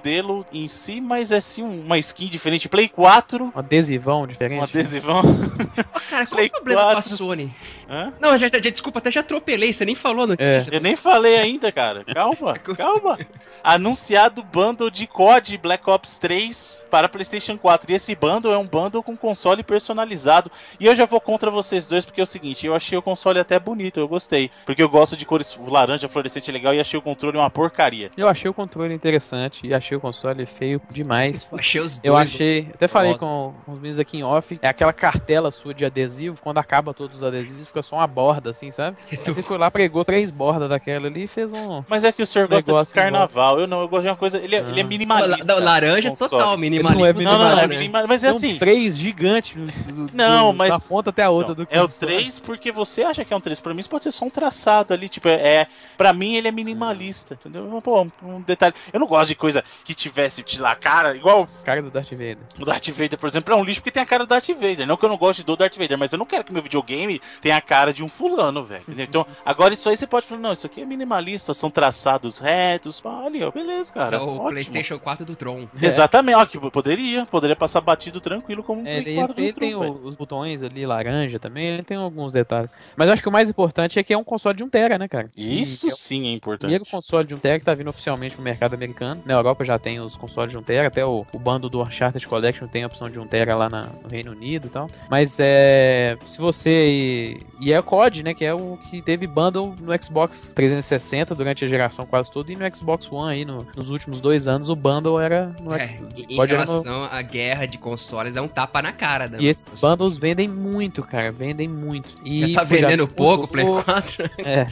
Speaker 1: em si, mas é sim uma skin diferente. Play 4,
Speaker 3: um adesivão diferente.
Speaker 1: um adesivão.
Speaker 2: Ô, cara, qual
Speaker 1: Play
Speaker 2: o problema com a
Speaker 1: 4.
Speaker 2: Sony?
Speaker 1: Hã?
Speaker 2: Não, já, já, desculpa, até já atropelei, você nem falou a notícia.
Speaker 1: Eu nem falei ainda, cara. Calma, *laughs* calma. Anunciado bundle de COD Black Ops 3 para PlayStation 4. E esse bundle é um bundle com console personalizado. E eu já vou contra vocês dois, porque é o seguinte: eu achei o console até bonito, eu gostei. Porque eu gosto de cores laranja, fluorescente legal, e achei o controle uma porcaria.
Speaker 3: Eu achei o controle interessante e achei o console feio demais.
Speaker 2: Eu achei os dois.
Speaker 3: Eu achei, até falei com os meninos aqui em off, é aquela cartela sua de adesivo, quando acaba todos os adesivos, fica só uma borda, assim, sabe? *laughs* Você foi lá, pregou três bordas daquela ali e fez um.
Speaker 1: Mas é que o senhor gosta de carnaval. Eu não, eu gosto de uma coisa. Ele é,
Speaker 3: Ah.
Speaker 1: ele é minimalista.
Speaker 2: la- laranja total, minimalismo.
Speaker 3: Não é
Speaker 1: Não, não, não, é
Speaker 3: Minimalista,
Speaker 1: minimalista. Mas é
Speaker 3: Tem um
Speaker 1: assim.
Speaker 3: três gigante do-
Speaker 1: Não,
Speaker 3: do-
Speaker 1: mas-
Speaker 3: da ponta até a outra
Speaker 1: Não,
Speaker 3: do
Speaker 1: é o
Speaker 3: console.
Speaker 1: 3 porque você acha que é um 3. Pra mim, isso pode ser só um traçado ali. Tipo, é. é pra mim, ele é minimalista. Entendeu? Pô, um, um detalhe. Eu não gosto de coisa que tivesse de lá cara, igual
Speaker 3: Cara do Darth Vader.
Speaker 1: o Darth Vader, por exemplo, é um lixo porque tem a cara do Darth Vader. Não que eu não goste do Darth Vader, mas eu não quero que meu videogame tenha a cara de um fulano, velho. Então, agora isso aí você pode falar, não, isso aqui é minimalista, são traçados retos. ó, Beleza, cara.
Speaker 2: É o
Speaker 1: ótimo.
Speaker 2: PlayStation 4 do Tron.
Speaker 1: Exatamente, ó, que poderia, poderia passar batido tranquilo como um
Speaker 3: É,
Speaker 1: Play
Speaker 3: ele,
Speaker 1: 4 do
Speaker 3: ele
Speaker 1: Tron,
Speaker 3: tem o- os botões ali, laranja também, ele tem alguns detalhes. Mas eu acho que o mais importante é que é um console de 1 tera, né, cara?
Speaker 1: Isso
Speaker 3: E é
Speaker 1: sim é importante.
Speaker 3: primeiro console de 1 tera que tá vindo oficialmente pro mercado americano. Na Europa já tem os consoles de 1 tera, até o, o bando do Uncharted Collection tem a opção de 1 tera lá na- no Reino Unido e tal. Mas é. Se você. E, é o COD, né? Que é o que teve bundle no Xbox 360 durante a geração quase toda e no Xbox One aí no- nos últimos dois anos o bundle era no
Speaker 2: É,
Speaker 3: Xbox.
Speaker 2: em-
Speaker 3: era no-
Speaker 2: relação à guerra de consoles, é um tapa na cara. Da
Speaker 3: E esses bundles vendem muito, cara. Vendem muito. E,
Speaker 2: Já tá vendendo pouco,
Speaker 3: usou-
Speaker 2: Play 4.
Speaker 3: É,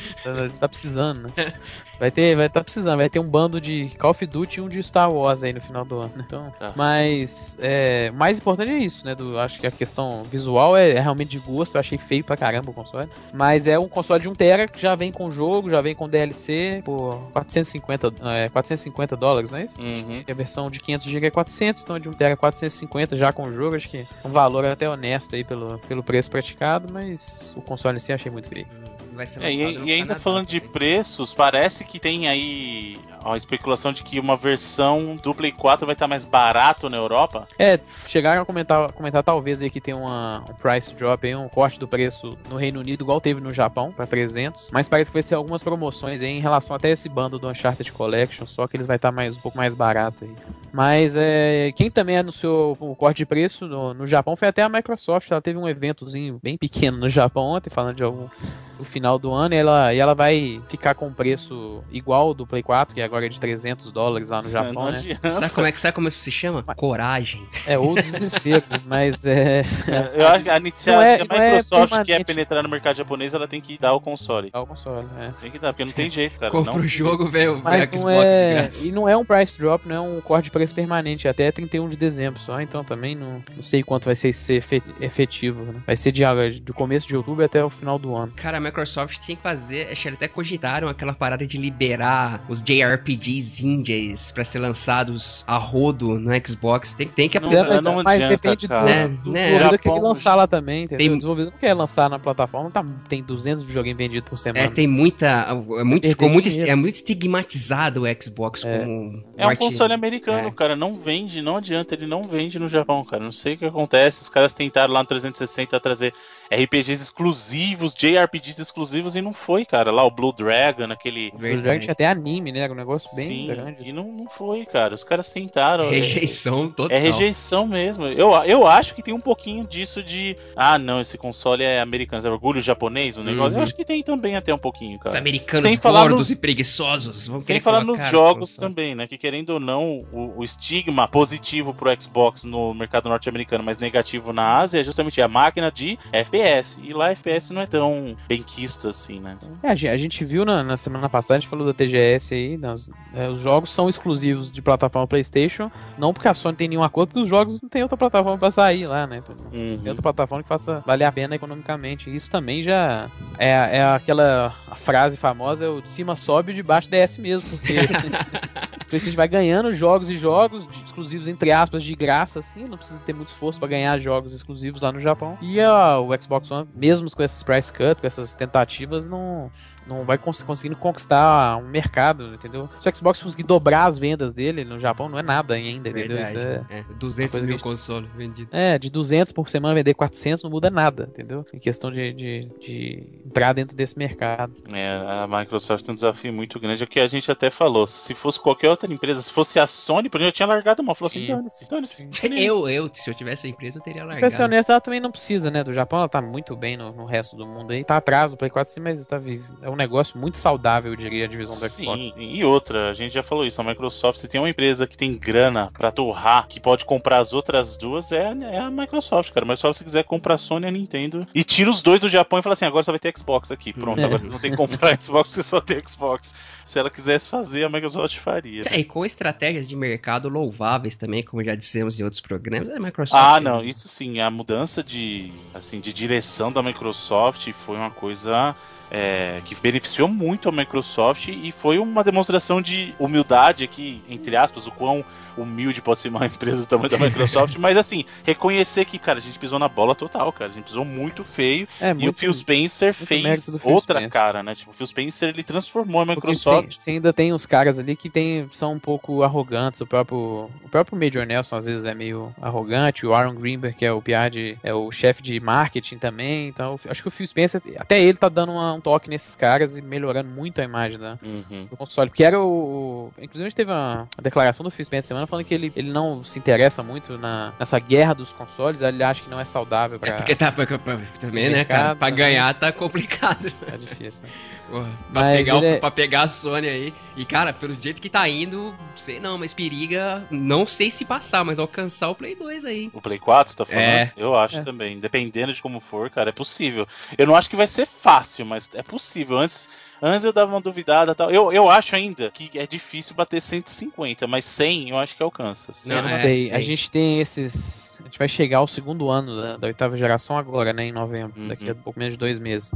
Speaker 3: tá precisando, né? *laughs* Vai ter, vai tá precisando, vai ter um bando de Call of Duty e um de Star Wars aí no final do ano. Então,
Speaker 1: Tá.
Speaker 3: mas é, mais importante é isso, né? Do, acho que a questão visual é, é realmente de gosto. Eu achei feio pra caramba o console. Mas é um console de 1 tera que já vem com jogo, já vem com DLC por 450, é, 450 dólares, não é isso?
Speaker 1: Uhum.
Speaker 3: A versão de 500 GB é 400, então de 1 tera é 450 já com o jogo. Acho que um valor até honesto aí pelo, pelo preço praticado, mas o console em si achei muito feio.
Speaker 2: Vai ser
Speaker 1: É,
Speaker 2: lançado
Speaker 1: e,
Speaker 2: no
Speaker 1: e ainda
Speaker 2: Canadá
Speaker 1: falando de preços, parece que tem aí a especulação de que uma versão do Play 4 vai estar mais barato na Europa.
Speaker 3: É, chegaram a comentar, comentar talvez aí que tem uma, um price drop aí, um corte do preço no Reino Unido, igual teve no Japão, pra 300. Mas parece que vai ser algumas promoções aí em relação até esse bando do Uncharted Collection, só que eles vai estar mais, um pouco mais barato aí. Mas é, quem também anunciou o corte de preço no, no Japão foi até a Microsoft. Ela teve um eventozinho bem pequeno no Japão ontem, falando de algum do final do ano, e ela, e ela vai ficar com um preço igual do Play 4, que agora é de 300 dólares lá no Japão,
Speaker 1: não
Speaker 3: né?
Speaker 1: adianta.
Speaker 2: Sabe como, é, que- sabe como isso se chama? Coragem.
Speaker 3: É, ou desespero, *laughs* mas é.
Speaker 1: Eu acho que a, se a,
Speaker 3: é-
Speaker 1: se a
Speaker 3: não é
Speaker 1: Microsoft quer
Speaker 3: permanente.
Speaker 1: penetrar no mercado japonês, ela tem que dar o console.
Speaker 3: É o console, é.
Speaker 1: Tem que dar, porque não tem jeito, cara.
Speaker 2: Compra
Speaker 1: não...
Speaker 2: o jogo, velho, o
Speaker 3: Mas
Speaker 2: Xbox
Speaker 3: não
Speaker 2: de
Speaker 3: é. E não é um price drop, não é um corte de preço permanente, é até 31 de dezembro só, então também não, não sei quanto vai ser, ser efe- efetivo. Né? Vai ser de, do começo de outubro até o final do ano.
Speaker 2: Cara, a Microsoft tinha que fazer, acho que eles até cogitaram aquela parada de liberar os JRPGs indies pra ser lançados a rodo no Xbox. Tem, tem que apoiar.
Speaker 3: mas,
Speaker 1: não
Speaker 3: mas
Speaker 1: adianta,
Speaker 3: depende
Speaker 1: cara.
Speaker 3: do,
Speaker 2: Né,
Speaker 3: do
Speaker 2: né.
Speaker 3: desenvolvedor que ele lançar lá também, entendeu?
Speaker 2: Tem-
Speaker 3: O desenvolvedor não quer lançar na plataforma, tá, tem 200 videogames vendidos por semana.
Speaker 2: É, tem muita. É muito, ficou muito, é muito estigmatizado o Xbox
Speaker 3: É.
Speaker 2: como.
Speaker 1: É um
Speaker 2: arte-
Speaker 1: console americano,
Speaker 2: é.
Speaker 1: cara. Não vende, não adianta. Ele não vende no Japão, cara. Não sei o que acontece. Os caras tentaram lá no 360 trazer RPGs exclusivos, JRPGs exclusivos e não foi, cara. Lá o Blue Dragon, aquele.
Speaker 3: O Dragon tinha até anime, né? Era um negócio bem
Speaker 1: Sim,
Speaker 3: grande.
Speaker 1: e não, não foi, cara. Os caras tentaram. é-
Speaker 2: Rejeição total.
Speaker 1: É rejeição mesmo. Eu, eu acho que tem um pouquinho disso de. Ah, não, esse console é americano. É orgulho japonês o negócio.
Speaker 2: Uhum.
Speaker 1: Eu acho que tem também até um pouquinho,
Speaker 2: Os
Speaker 1: cara.
Speaker 2: americanos
Speaker 1: Sem falar
Speaker 2: gordos
Speaker 1: nos-
Speaker 2: e preguiçosos. Vão
Speaker 1: Sem falar nos
Speaker 2: no
Speaker 1: jogos também, né? Que querendo ou não, o, o estigma positivo pro Xbox no mercado norte-americano, mas negativo na Ásia, é justamente a máquina de FPS. E lá FPS não é tão bem quisto assim, né?
Speaker 3: É, a gen- a gente viu na, na semana passada, a gente falou da TGS aí, nas- é, os jogos são exclusivos de plataforma PlayStation, não porque a Sony tem nenhum acordo, porque os jogos não tem outra plataforma pra sair lá, né? Não
Speaker 1: Uhum.
Speaker 3: tem outra plataforma que faça valer a pena economicamente. Isso também já é, é aquela frase famosa, o de cima sobe e de baixo desce mesmo, porque o *laughs* PlayStation vai ganhando jogos e jogos de- exclusivos, entre aspas, de graça, assim, não precisa ter muito esforço pra ganhar jogos exclusivos lá no Japão. E a- o Xbox One, mesmo com esses price cut, com essas tentativas, não, não vai cons conseguindo conquistar um mercado, entendeu? Se o Xbox conseguir dobrar as vendas dele no Japão, não é nada ainda, entendeu? Isso é...
Speaker 2: É, 200
Speaker 3: coisa
Speaker 2: mil
Speaker 3: que-
Speaker 2: consoles vendidos.
Speaker 3: É, de 200 por semana vender 400 não muda nada, entendeu? Em questão de, de, de entrar dentro desse mercado.
Speaker 1: É, a Microsoft tem um desafio muito grande, é o que a gente até falou. Se fosse qualquer outra empresa, se fosse a Sony, por exemplo, eu tinha largado a mão. Falou assim,
Speaker 3: Sim.
Speaker 1: dane-se, dane-se.
Speaker 2: Eu, eu, se eu tivesse a empresa, eu teria
Speaker 3: Pra
Speaker 2: largado.
Speaker 3: ser honesto, ela também não precisa, né? Do Japão, ela tá muito bem no, no resto do mundo aí. Tá atrás do Play 4, sim, mas tá, vi- é um negócio muito saudável, eu diria, a divisão do Xbox.
Speaker 1: Sim, e outra, a gente já falou isso, a Microsoft, se tem uma empresa que tem grana pra torrar, que pode comprar as outras duas, é, é a Microsoft, cara. Mas só se quiser comprar a Sony e a Nintendo e tira os dois do Japão e fala assim, agora só vai ter Xbox aqui. Pronto,
Speaker 3: É.
Speaker 1: agora vocês vão ter que comprar *laughs* Xbox porque só tem Xbox. Se ela quisesse fazer, a Microsoft faria.
Speaker 2: É, e com estratégias de mercado louváveis também, como já dissemos em outros programas, a Microsoft.
Speaker 1: Ah, não, isso sim, a mudança de, assim, de direção da Microsoft foi uma coisa é, que beneficiou muito a Microsoft e foi uma demonstração de humildade aqui, entre aspas, o quão humilde pode ser uma *laughs* empresa do tamanho da Microsoft, mas assim, reconhecer que, cara, a gente pisou na bola total, cara. A gente pisou muito feio.
Speaker 3: É,
Speaker 1: e o
Speaker 3: muito-
Speaker 1: Phil Spencer fez
Speaker 3: Phil
Speaker 1: outra
Speaker 3: Spencer.
Speaker 1: cara, né? Tipo, o Phil Spencer ele transformou a Microsoft.
Speaker 3: Você ainda tem uns caras ali que tem, são um pouco arrogantes. O próprio, o próprio Major Nelson às vezes é meio arrogante. O Aaron Greenberg, que é o PA de, é o chefe de marketing também. Então, acho que o Phil Spencer, até ele tá dando uma- um toque nesses caras e melhorando muito a imagem da,
Speaker 1: Uhum.
Speaker 3: do console. Porque era o. Inclusive, a gente teve uma, uma declaração do Phil Spencer semana falando que ele, ele não se interessa muito na, nessa guerra dos consoles. Ele acha que não é saudável pra.
Speaker 2: É porque tá pra- pra- também, né, cara? Pra
Speaker 3: também.
Speaker 2: ganhar tá complicado.
Speaker 3: É difícil. né? *laughs*
Speaker 2: Porra, pra,
Speaker 3: Mas
Speaker 2: pegar, o-
Speaker 3: ele é-
Speaker 2: pra pegar a Sony aí. E, cara, pelo jeito que tá indo, sei não, mas periga. Não sei se passar, mas alcançar o Play 2 aí.
Speaker 1: O Play 4, você tá falando?
Speaker 2: É.
Speaker 1: Eu acho
Speaker 3: É.
Speaker 1: também. Dependendo de como for, cara, é possível. Eu não acho que vai ser fácil, mas é possível. Antes, antes eu dava uma duvidada e tal. Eu, eu acho ainda que é difícil bater 150, mas 100 eu acho que alcança.
Speaker 3: Eu não
Speaker 2: É,
Speaker 3: sei. A gente tem esses. A gente vai chegar ao segundo ano da, da oitava geração agora, né? Em novembro,
Speaker 1: Uhum.
Speaker 3: daqui a pouco menos de dois meses.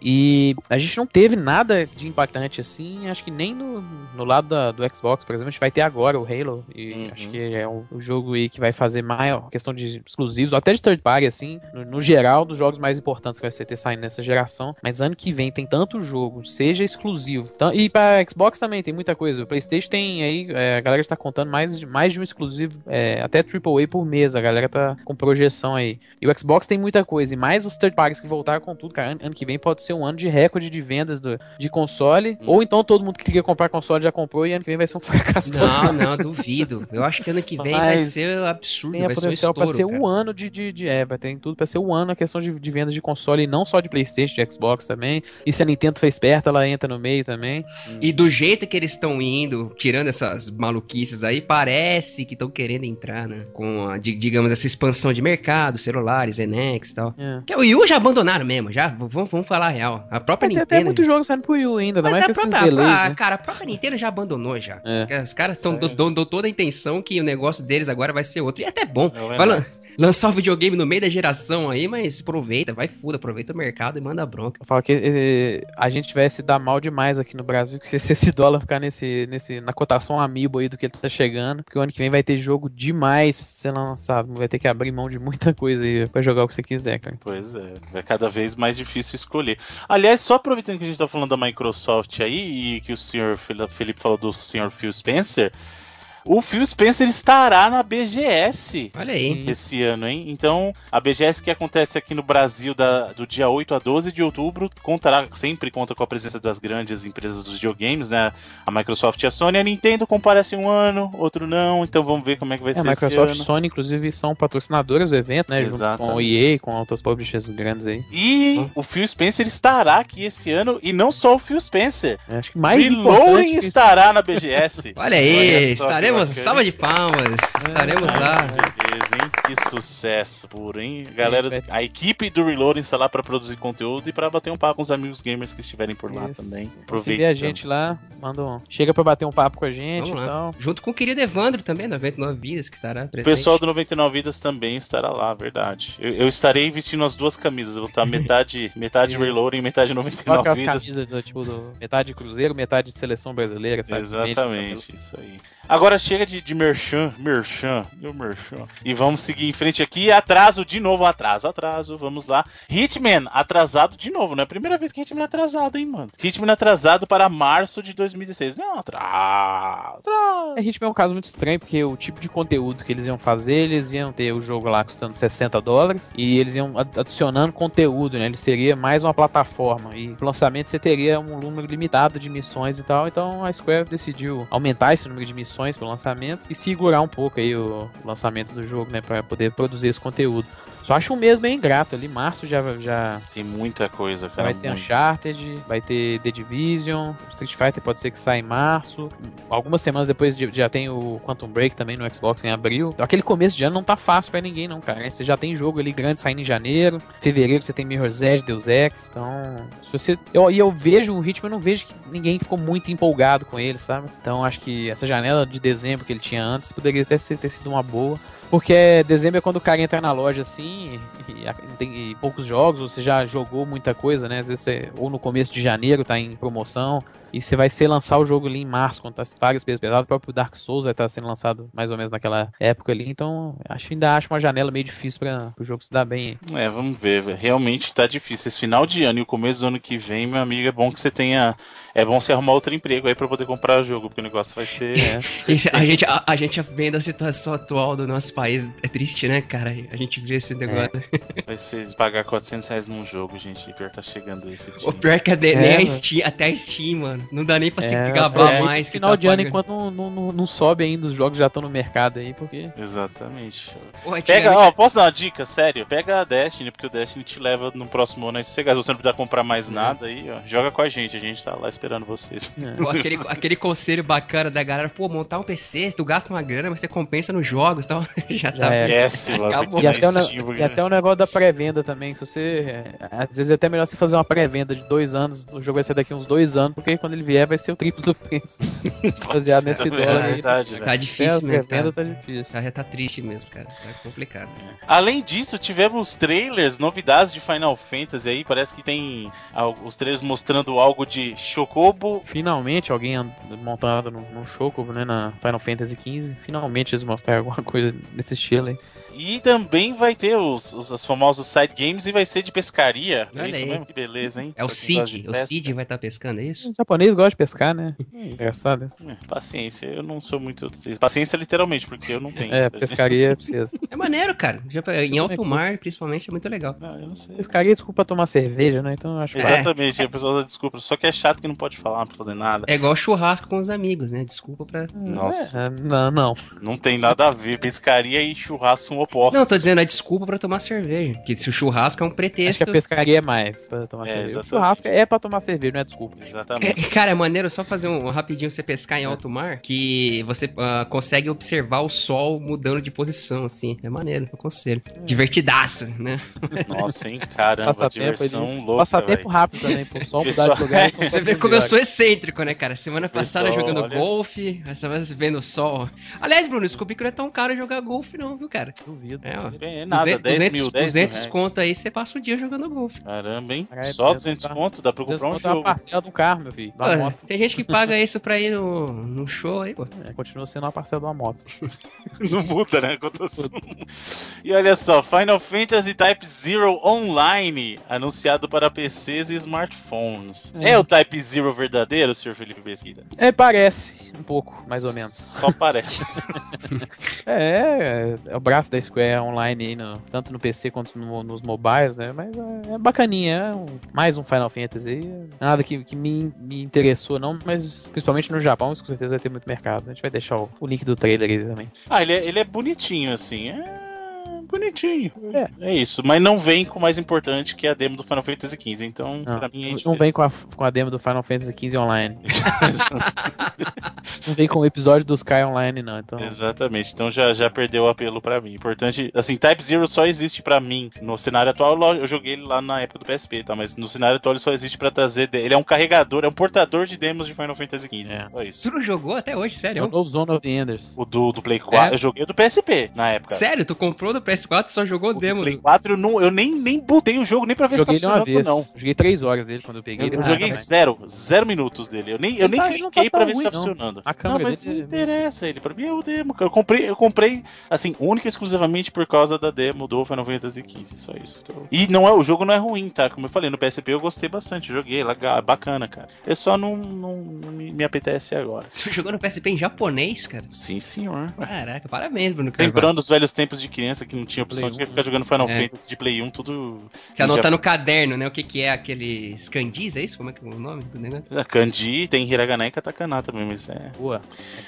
Speaker 3: E a gente não teve nada de impactante assim, acho que nem no, no lado da- do Xbox, por exemplo, a gente vai ter agora o Halo, e
Speaker 1: Uhum.
Speaker 3: acho que é o, o jogo aí que vai fazer maior questão de exclusivos, até de third party, assim, no, no geral, dos jogos mais importantes que vai ser ter saindo nessa geração. Mas ano que vem tem tanto jogo, seja exclusivo. Então, e para Xbox também tem muita coisa. O PlayStation tem aí, é, a galera está contando mais de, mais de um exclusivo, é, até AAA por mês, a galera tá com projeção aí. E o Xbox tem muita coisa, e mais os third parties que voltaram com tudo, cara. Ano, ano que vem pode ser um ano de recorde de vendas do, de console,
Speaker 1: Hum.
Speaker 3: ou então todo mundo que queria comprar console já comprou, e ano que vem vai ser um *laughs* fracasso
Speaker 2: Não, não, duvido. Eu acho que ano que vem vai
Speaker 3: Mas
Speaker 2: ser absurdo,
Speaker 3: tem
Speaker 2: vai ser um
Speaker 3: potencial pra
Speaker 2: estouro.
Speaker 3: ser
Speaker 2: cara.
Speaker 3: um ano de, de, de é, vai ter tudo pra ser um ano a questão de, de vendas de console, e não só de Playstation, de Xbox também. E se a Nintendo foi ela entra no meio também.
Speaker 2: E do jeito que eles estão indo, tirando essas maluquices aí, parece que estão querendo entrar, né? Com, a, di- digamos, essa expansão de mercado, celulares, Enex e tal.
Speaker 3: É.
Speaker 2: Que o Wii U já abandonaram mesmo, já. V- Vamos, vamos falar a real. A própria
Speaker 3: ter
Speaker 2: Nintendo.
Speaker 3: até muito jogo saindo pro Wii U ainda,
Speaker 2: Mas
Speaker 3: mais
Speaker 2: a
Speaker 3: esses
Speaker 2: própria,
Speaker 3: delays,
Speaker 2: ah,
Speaker 3: né?
Speaker 2: cara, a própria Nintendo já abandonou já.
Speaker 3: É.
Speaker 2: Os, os caras estão dando toda a intenção que o negócio deles agora vai ser outro. E é até bom.
Speaker 1: É o
Speaker 2: Vai lan- lançar o videogame no meio da geração aí, mas aproveita, vai fuda, aproveita o mercado e manda bronca.
Speaker 3: Eu falo que eh, a gente vai se dar mal demais aqui no Brasil, que *laughs* se esse dólar ficar nesse, nesse, na cotação amiibo aí do que ele tá chegando, porque o ano que vem vai ter jogo demais sendo lançado, vai ter que abrir mão de muita coisa aí pra jogar o que você quiser, cara.
Speaker 1: Pois é, vai cada vez mais difícil escolher. Aliás, só aproveitando que a gente tá falando da Microsoft aí e que o senhor Felipe falou do senhor Phil Spencer, o Phil Spencer estará na BGS
Speaker 2: Olha aí.
Speaker 1: esse ano, hein? Então, a BGS que acontece aqui no Brasil da- do dia 8 a 12 de outubro, contará, sempre conta com a presença das grandes empresas dos videogames, né? A Microsoft e a Sony. A Nintendo comparece um ano, outro não, então vamos ver como é que vai
Speaker 3: É,
Speaker 1: ser
Speaker 3: a Microsoft e
Speaker 1: esse ano.
Speaker 3: Sony, inclusive, são patrocinadoras do evento, né? Junto
Speaker 1: Exatamente.
Speaker 3: com o EA, com outros publishers grandes aí.
Speaker 1: E o Phil Spencer estará aqui esse ano, e não só o Phil Spencer.
Speaker 3: Eu Acho que mais
Speaker 1: Reloading
Speaker 3: importante que-
Speaker 1: estará na BGS. *laughs*
Speaker 2: Olha aí,
Speaker 1: Olha que
Speaker 2: estaremos,
Speaker 1: bacana.
Speaker 2: salva de palmas, estaremos lá.
Speaker 1: Beleza, hein? Que sucesso puro, hein? Galera,
Speaker 3: vai-
Speaker 1: a equipe do Reloading está lá para produzir conteúdo e para bater um papo com os amigos gamers que estiverem por lá
Speaker 3: Isso.
Speaker 1: também.
Speaker 3: Se vê
Speaker 1: Aproveita.
Speaker 3: a gente lá, manda um... Chega pra bater um papo com a gente
Speaker 2: Vamos
Speaker 3: e
Speaker 2: lá.
Speaker 3: tal.
Speaker 2: Junto com o querido Evandro também, 99 Vidas, que estará
Speaker 1: O
Speaker 2: presente.
Speaker 1: pessoal do 99 Vidas também estará lá, verdade. Eu, eu estarei vestindo as duas camisas. Eu vou estar metade, *laughs* metade
Speaker 3: Isso.
Speaker 1: Reloading, metade
Speaker 3: Olha
Speaker 1: 99
Speaker 3: aquelas
Speaker 1: Vidas.
Speaker 3: camisas do, tipo, do, metade Cruzeiro, metade de seleção brasileira, sabe?
Speaker 1: Exatamente, isso aí. Agora chega de, de merchan, merchan, meu merchan. E vamos seguir em frente aqui. Atraso de novo, atraso, atraso. Vamos lá. Hitman, atrasado de novo. Não é a primeira vez que Hitman é atrasado, hein, mano? Hitman atrasado para março de 2016. Não, atraso. atraso.
Speaker 3: É, Hitman é um caso muito estranho, porque o tipo de conteúdo que eles iam fazer, eles iam ter o jogo lá custando 60 dólares, e eles iam ad- adicionando conteúdo, né? Ele seria mais uma plataforma, e pro lançamento você teria um número limitado de missões e tal, então a Square decidiu aumentar esse número de missões pro lançamento e segurar um pouco aí o lançamento do jogo, né? Pra poder produzir esse conteúdo. Só acho um mês bem ingrato ali, março já, já
Speaker 1: Tem muita coisa, cara.
Speaker 3: vai ter
Speaker 1: muito.
Speaker 3: Uncharted, vai ter The Division, Street Fighter pode ser que saia em março. Algumas semanas depois de- já tem o Quantum Break também no Xbox em abril. Aquele começo de ano não tá fácil pra ninguém não, cara. Você já tem jogo ali grande saindo em janeiro, fevereiro você tem Mirror's Edge, Deus Ex. Então, se você eu, e eu vejo o ritmo, eu não vejo que ninguém ficou muito empolgado com ele, sabe? Então, acho que essa janela de dezembro que ele tinha antes poderia até ter sido uma boa. Porque dezembro é quando o cara entra na loja assim e, tem poucos jogos, ou você já jogou muita coisa, né? Às vezes você, ou no começo de janeiro tá em promoção, e você vai ser lançar o jogo ali em março, quando tá várias pesos pesadas. O próprio Dark Souls vai estar tá sendo lançado mais ou menos naquela época ali, então acho ainda acho uma janela meio difícil para o jogo se dar bem.
Speaker 1: É, vamos ver, realmente tá difícil. Esse final de ano e o começo do ano que vem, meu amigo, é bom que você tenha é bom você arrumar outro emprego aí pra poder comprar o jogo, porque o negócio vai ser. É. *laughs*
Speaker 2: a, gente, a, a, gente vendo a situação atual do nosso país, é triste, né, cara? A gente vê esse negócio.
Speaker 1: É. Vai ser pagar 400 reais num jogo, gente. Pior tá chegando esse
Speaker 2: dia. O pior que é, nem a Steam, até a Steam, mano. Não dá nem pra se é, gabar é, mais.
Speaker 3: Final tá de ano, enquanto não, não, não, sobe ainda, os jogos já estão no mercado aí, porque.
Speaker 1: Exatamente. Pô, Pega, ó, posso dar uma dica? Sério, pega a Destiny, porque o Destiny te leva no próximo ano aí. Se você não precisar comprar mais nada aí, ó, joga com a gente. A gente tá lá esperando vocês.
Speaker 2: Pô, aquele, aquele conselho bacana da galera, pô, montar um PC, tu gasta uma grana, mas você compensa nos jogos tal. *laughs*
Speaker 1: Já tá. Esquece,
Speaker 3: Acabou. E até, o, e até o negócio da pré-venda também. Se você. É, às vezes é até melhor você fazer uma pré-venda de dois anos, o jogo vai ser daqui uns dois anos, porque quando ele vier vai ser o triplo do preço. *laughs* Baseado nesse é dólar aí.
Speaker 2: Verdade, né? Tá difícil,
Speaker 3: né? Pré-venda tá, tá difícil.
Speaker 2: Já tá triste mesmo, cara. Tá complicado.
Speaker 1: Além disso, tivemos trailers, novidades de Final Fantasy aí. Parece que tem os trailers mostrando algo de Chocobo.
Speaker 3: Finalmente alguém montado num, num Chocobo, né? Na Final Fantasy XV. Finalmente eles mostraram alguma coisa desse estilo aí.
Speaker 1: E também vai ter os, os, os, famosos side games e vai ser de pescaria.
Speaker 2: É Olha
Speaker 1: é
Speaker 2: isso
Speaker 1: aí. mesmo? Que beleza, hein?
Speaker 2: É o Cid. O Cid vai estar tá pescando, é isso?
Speaker 3: O japonês gosta de pescar, né? Hum, engraçado.
Speaker 1: É, paciência, eu não sou muito. Paciência literalmente, porque eu não tenho.
Speaker 3: É, pescaria precisa.
Speaker 2: É maneiro, cara. Em alto mar, principalmente, é muito legal.
Speaker 1: Não, eu não sei.
Speaker 3: Pescaria é desculpa tomar cerveja, né? Então eu acho
Speaker 1: Exatamente, é. a pessoa desculpa. Só que é chato que não pode falar, não pode fazer nada.
Speaker 2: É igual churrasco com os amigos, né? Desculpa pra.
Speaker 1: Nossa.
Speaker 3: É, não, não.
Speaker 1: Não tem nada a ver. Pescaria e churrasco são opostos.
Speaker 2: Não, tô dizendo, desculpa para tomar cerveja. Que se o churrasco é um pretexto.
Speaker 3: Acho que a pescaria é mais pra tomar é, cerveja. O churrasco é pra tomar cerveja, não é desculpa.
Speaker 1: Exatamente.
Speaker 2: É, *laughs* cara, é maneiro só fazer um rapidinho você pescar em é. alto mar que você uh, consegue observar o sol mudando de posição, assim. É maneiro, eu aconselho. Hum. Divertidaço, né?
Speaker 1: Nossa, hein? Caramba, Passatempo diversão ali. louca.
Speaker 3: Passatempo rápido também, pô. Só mudar de lugar. *laughs*
Speaker 2: você vê como eu sou excêntrico, né, cara? Semana passada Pessoal, jogando olha... golfe, essa vez vendo o sol. Aliás, Bruno, descobri que não é tão caro jogar golfe, não, viu, cara?
Speaker 1: Duvido. É, ó. É, nada, 200, 10
Speaker 2: 200, mil, 10 200 mil conto aí, você passa o dia jogando golfe.
Speaker 1: Caramba, hein? É, Só 200 tá... conto, dá pra comprar um jogo. uma
Speaker 3: parcela de um carro, meu filho. Pô,
Speaker 2: tem gente que paga isso pra ir no, no show aí, pô.
Speaker 3: É, continua sendo uma parcela de uma moto. *laughs*
Speaker 1: Não muda, né? e olha só, Final Fantasy Type Zero Online, anunciado para PCs e smartphones. É, é o Type Zero verdadeiro, senhor Felipe Mesquita?
Speaker 3: É, parece. Um pouco, mais ou menos.
Speaker 1: Só parece. *laughs*
Speaker 3: é, é, o braço da Square Online aí, no, tanto no PC quanto no, nos mobiles, né? Mas é, é bacaninha, é um, mais um Final Fantasy. Nada que, que me, me interessou, não, mas principalmente no Japão, isso com certeza vai ter muito mercado. A gente vai deixar o, o link do trailer aí também.
Speaker 1: Ah, ele é, ele é bonitinho, assim. É bonitinho. É. é isso. Mas não vem com o mais importante que é a demo do Final Fantasy XV. Então,
Speaker 3: não,
Speaker 1: pra mim é
Speaker 3: Não vem com a, com a demo do Final Fantasy XV online. *laughs* não vem com o episódio dos Sky online, não. Então...
Speaker 1: Exatamente. Então já, já perdeu o apelo pra mim. Importante. Assim, Type Zero só existe pra mim. No cenário atual, eu joguei ele lá na época do PSP, tá? Mas no cenário atual ele só existe pra trazer. Ele é um carregador, é um portador de demos de Final Fantasy XV. É. Só isso.
Speaker 2: Tu não jogou até hoje, sério? É
Speaker 3: o Zone of the Enders.
Speaker 1: O do, do Play 4. É. Eu joguei do PSP na época.
Speaker 2: Sério? Tu comprou do PS4 e só jogou o demo?
Speaker 1: Play 4 eu, não, eu nem, nem botei o jogo nem pra ver
Speaker 3: joguei
Speaker 1: se tá funcionando
Speaker 3: não. Joguei 3 horas dele quando eu peguei.
Speaker 1: Eu, eu joguei zero, zero minutos dele. Eu nem, eu nem tá, cliquei tá pra ver se tá não. funcionando.
Speaker 3: A câmera
Speaker 1: não, mas não é interessa ele. Pra mim é o demo. Eu comprei, eu comprei, assim, única e exclusivamente por causa da demo do Final Fantasy XV. Só isso. Então... E não é, o jogo não é ruim, tá? Como eu falei, no PSP eu gostei bastante. Joguei, legal, bacana, cara. Eu só não, não, não me, me apetece agora.
Speaker 2: Tu jogou no PSP em japonês, cara?
Speaker 1: Sim, senhor.
Speaker 2: Caraca, parabéns, Bruno.
Speaker 1: Lembrando os velhos tempos de criança que não tinha opção de ficar jogando Final é. Fantasy de Play 1, tudo.
Speaker 2: Você anota já... no caderno, né? O que, que é aqueles kanjis, é isso? Como é que é o nome do negócio?
Speaker 1: É, kanji, tem hiragana e katakana também, mas é.
Speaker 3: Boa,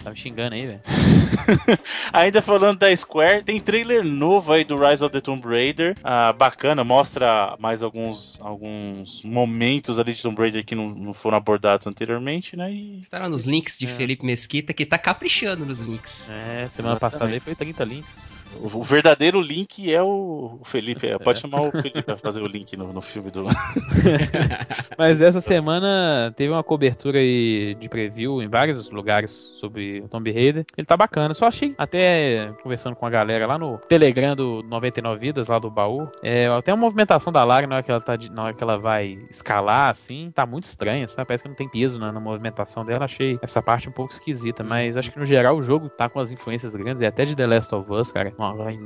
Speaker 3: tá me xingando aí, velho. *laughs*
Speaker 1: Ainda falando da Square, tem trailer novo aí do Rise of the Tomb Raider. Ah, bacana, mostra mais alguns, alguns momentos ali de Tomb Raider que não, não foram abordados anteriormente, né? E...
Speaker 2: Estará nos links de é. Felipe Mesquita, que tá caprichando nos links.
Speaker 3: É, semana Exatamente. passada aí foi 30 links.
Speaker 1: O verdadeiro Link é o Felipe. *laughs* É, pode chamar o Felipe pra fazer o Link no, no filme do. *laughs*
Speaker 3: Mas essa semana teve uma cobertura aí de preview em vários lugares sobre o Tomb Raider. Ele tá bacana. Só achei, até conversando com a galera lá no Telegram do 99 Vidas, lá do baú, é, até a movimentação da Lara na hora que ela, tá na hora que ela vai escalar, assim, tá muito estranha, sabe? Parece que não tem peso na, na movimentação dela. Achei essa parte um pouco esquisita. Mas acho que no geral o jogo tá com as influências grandes, e até de The Last of Us, cara,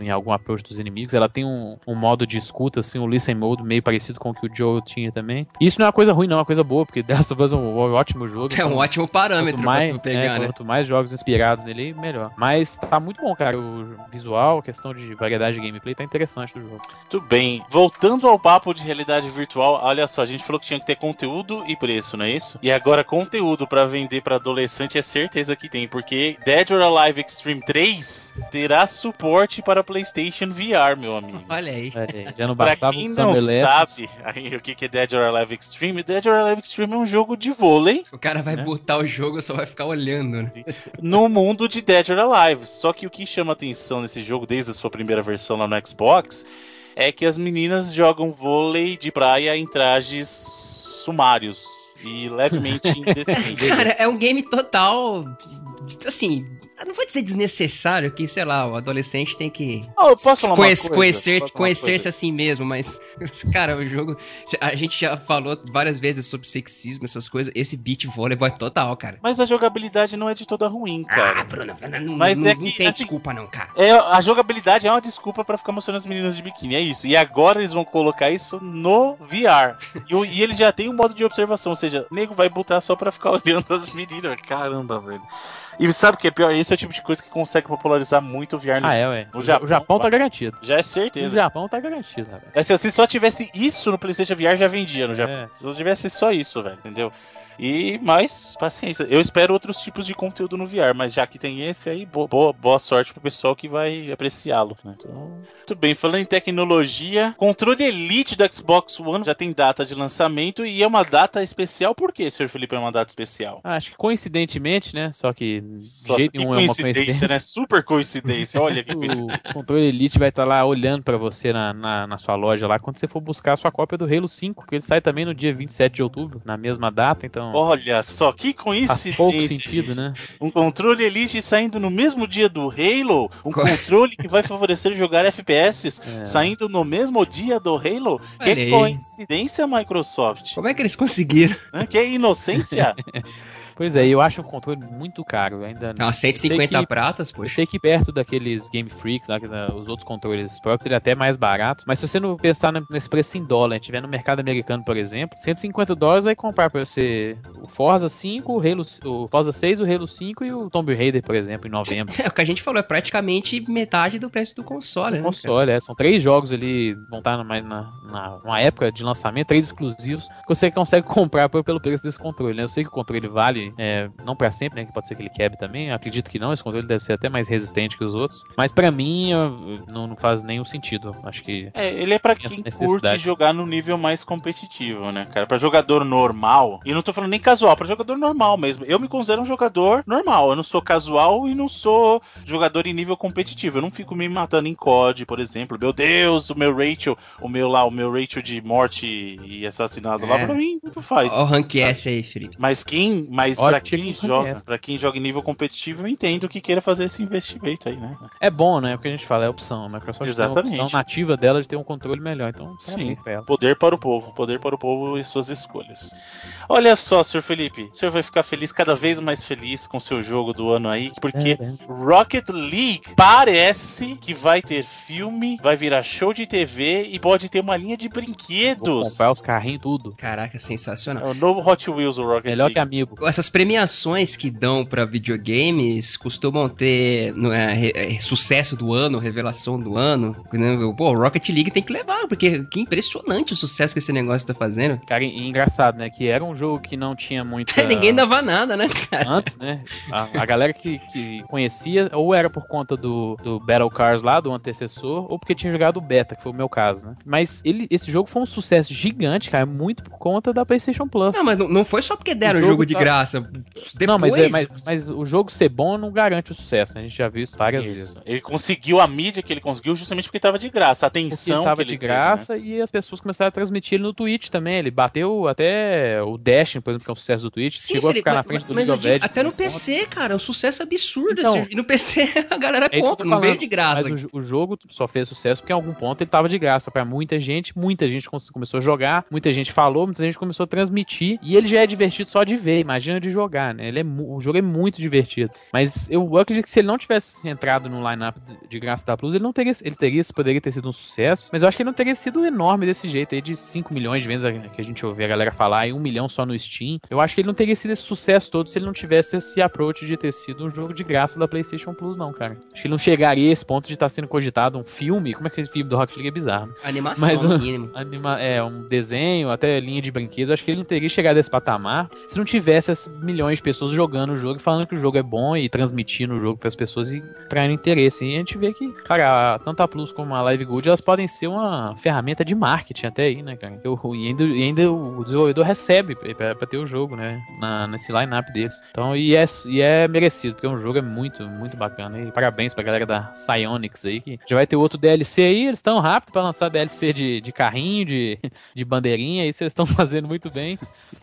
Speaker 3: em algum approach dos inimigos. Ela tem um, um modo de escuta, assim, um listen mode meio parecido com o que o Joe tinha também. E isso não é uma coisa ruim, não, é uma coisa boa, porque *laughs* The Last of Us é um ótimo jogo.
Speaker 2: É um então, ótimo parâmetro mais, pra tu pegar, é,
Speaker 3: né? Quanto mais jogos inspirados nele, melhor. Mas tá muito bom, cara. O visual, a questão de variedade de gameplay tá interessante do jogo.
Speaker 1: Tudo bem. Voltando ao papo de realidade virtual, olha só, a gente falou que tinha que ter conteúdo e preço, não é isso? E agora conteúdo para vender para adolescente é certeza que tem, porque Dead or Alive Extreme 3 terá suporte para PlayStation VR, meu amigo. *laughs*
Speaker 2: Olha aí.
Speaker 3: já não bastava
Speaker 1: pra quem não sabe aí, o que é Dead or Alive Extreme, Dead or Alive Extreme é um jogo de vôlei.
Speaker 2: O cara vai né? botar o jogo e só vai ficar olhando, né?
Speaker 1: No mundo de Dead or Alive. Só que o que chama atenção nesse jogo, desde a sua primeira versão lá no Xbox, é que as meninas jogam vôlei de praia em trajes sumários e levemente *laughs* indecentes.
Speaker 2: Cara, é um game total. Assim, não vou dizer desnecessário que, sei lá, o adolescente tem que
Speaker 1: oh, conhecer,
Speaker 2: conhecer, conhecer-se assim mesmo, mas, *laughs* cara, o jogo. A gente já falou várias vezes sobre sexismo, essas coisas. Esse beat volley é total, cara.
Speaker 1: Mas a jogabilidade não é de toda ruim, cara.
Speaker 2: Ah, Bruno, não, mas não, é que, não tem assim, desculpa, não, cara.
Speaker 1: É, a jogabilidade é uma desculpa para ficar mostrando as meninas de biquíni, é isso. E agora eles vão colocar isso no VR. e, e ele já tem um modo de observação, ou seja, o nego vai botar só pra ficar *laughs* olhando as meninas. Caramba, velho. E sabe o que é pior? Esse é o tipo de coisa que consegue popularizar muito o VR
Speaker 3: no Ah, é, ué. O Japão, o Japão tá garantido.
Speaker 1: Já é certeza.
Speaker 3: O Japão tá garantido,
Speaker 1: rapaz. É, se só tivesse isso no PlayStation VR, já vendia no Japão. É. Se só tivesse só isso, velho, entendeu? E mais paciência. Eu espero outros tipos de conteúdo no VR, mas já que tem esse aí, boa, boa sorte pro pessoal que vai apreciá-lo. Né? Então, muito bem. Falando em tecnologia, controle Elite do Xbox One já tem data de lançamento e é uma data especial. Por que, Sr. Felipe, é uma data especial?
Speaker 3: Ah, acho que coincidentemente, né? Só que
Speaker 1: Só jeito nenhum é uma coincidência, né? Super coincidência. Olha que *laughs*
Speaker 3: O controle Elite vai estar lá olhando para você na, na, na, sua loja lá quando você for buscar a sua cópia do Halo 5, porque ele sai também no dia 27 de outubro, na mesma data, então
Speaker 1: então. Olha só, que coincidência.
Speaker 3: Pouco sentido, né?
Speaker 1: Um controle Elite saindo no mesmo dia do Halo. Um controle que vai favorecer jogar FPS *laughs* é. saindo no mesmo dia do Halo. Olha que aí. coincidência, Microsoft.
Speaker 2: Como é que eles conseguiram?
Speaker 1: Que inocência. *laughs*
Speaker 3: Pois é, eu acho o controle muito caro. Ainda
Speaker 2: não, 150 que, pratas, pô.
Speaker 3: Eu sei que perto daqueles Game Freaks, lá, os outros controles próprios, ele é até mais barato. Mas se você não pensar nesse preço em dólar, tiver no mercado americano, por exemplo, 150 dólares vai comprar pra você o Forza 5, o, Halo, o Forza 6, o Halo 5 e o Tomb Raider, por exemplo, em novembro. *laughs*
Speaker 2: É, o que a gente falou, é praticamente metade do preço do console, do né?
Speaker 3: console, é. São três jogos ali, vão estar na, na, na, época de lançamento, três exclusivos, que você consegue *laughs* comprar pelo preço desse controle, né? Eu sei que o controle vale é, não para sempre, né? Que pode ser que ele quebre também. Eu acredito que não, esse controle deve ser até mais resistente que os outros. Mas para mim não, não, faz nenhum sentido. Acho que.
Speaker 1: É, ele é para quem curte jogar no nível mais competitivo, né, cara? Para jogador normal, e não tô falando nem casual, para jogador normal mesmo. Eu me considero um jogador normal. Eu não sou casual e não sou jogador em nível competitivo. Eu não fico me matando em COD, por exemplo. Meu Deus, o meu Rachel, o meu lá, o meu Rachel de morte e assassinado é. lá, pra mim, não faz.
Speaker 2: Olha o rank S aí, Felipe.
Speaker 1: Mas quem. Mas para quem joga, para quem joga em nível competitivo, eu entendo que queira fazer esse investimento aí, né?
Speaker 3: É bom, né? Porque a gente fala, é opção. A Microsoft
Speaker 1: Exatamente. tem
Speaker 3: uma opção nativa dela de ter um controle melhor. Então,
Speaker 1: sim, poder para o povo, poder para o povo e suas escolhas. Olha só, Sr. Felipe, o senhor vai ficar feliz, cada vez mais feliz com o seu jogo do ano aí, porque é, é. Rocket League parece que vai ter filme, vai virar show de TV e pode ter uma linha de brinquedos.
Speaker 3: Comprar os carrinhos tudo.
Speaker 2: Caraca, sensacional.
Speaker 1: É o novo Hot Wheels, o Rocket
Speaker 3: Melhor
Speaker 1: League.
Speaker 3: que amigo.
Speaker 2: Essas premiações que dão para videogames costumam ter é, é, sucesso do ano, revelação do ano. Né? Pô, Rocket League tem que levar, porque que impressionante o sucesso que esse negócio tá fazendo.
Speaker 3: Cara, engraçado, né? Que era um jogo que não tinha muito. *laughs*
Speaker 2: Ninguém dava nada, né,
Speaker 3: cara? Antes, né? A, a galera que, que conhecia, ou era por conta do, do Battle Cars lá, do antecessor, ou porque tinha jogado o beta, que foi o meu caso, né? Mas ele, esse jogo foi um sucesso gigante, cara, muito por conta da PlayStation Plus.
Speaker 2: Não, mas não, não foi só porque deram o jogo, jogo de tá... graça graça. Depois...
Speaker 3: Não, mas, é, mas, mas, o jogo ser bom não garante o sucesso, né? A gente já viu isso várias isso. vezes.
Speaker 1: Ele conseguiu a mídia que ele conseguiu justamente porque estava de graça. A atenção porque
Speaker 3: tava de graça teve, né? e as pessoas começaram a transmitir ele no Twitch também. Ele bateu até o Dash, por exemplo, que é um sucesso do Twitch. Sim, chegou Felipe, a ficar na frente do League of Legends.
Speaker 2: Até no PC, ponto. cara, é um sucesso absurdo. Então, e no PC *laughs* a galera é compra, não veio de graça.
Speaker 3: Mas o, o, jogo só fez sucesso porque em algum ponto ele tava de graça para muita gente. Muita gente começou a jogar, muita gente falou, muita gente começou a transmitir. E ele já é divertido só de ver, imagina de jogar, né? Ele é, o jogo é muito divertido. Mas eu acredito que se ele não tivesse entrado no lineup de graça da Plus, ele não teria, ele teria, poderia ter sido um sucesso. Mas eu acho que ele não teria sido enorme desse jeito aí, de 5 milhões de vendas que a gente ouve a galera falar, e 1 milhão só no Steam. Eu acho que ele não teria sido esse sucesso todo se ele não tivesse esse approach de ter sido um jogo de graça da PlayStation Plus, não, cara. Acho que ele não chegaria a esse ponto de estar sendo cogitado um filme. Como é que esse filme do Rocket League é bizarro? Né?
Speaker 2: Animação, Mas, no
Speaker 3: mínimo. Anima, é, um desenho, até linha de brinquedos. Acho que ele não teria chegado a esse patamar se não tivesse essas milhões de pessoas jogando o jogo e falando que o jogo é bom e transmitindo o jogo para as pessoas e traindo interesse. E a gente vê que, cara, tanto a Plus como a Live Good, elas podem ser uma ferramenta de marketing até aí, né, cara? E, ainda, e ainda o desenvolvedor recebe para ter o jogo, né, na, nesse line-up deles. Então, e é, e é merecido, porque o jogo é muito, muito bacana. E parabéns pra galera da Psyonix aí, que já vai ter outro DLC aí, eles estão rápido para lançar DLC de, de carrinho, de, *laughs* de bandeirinha, isso eles estão fazendo muito bem.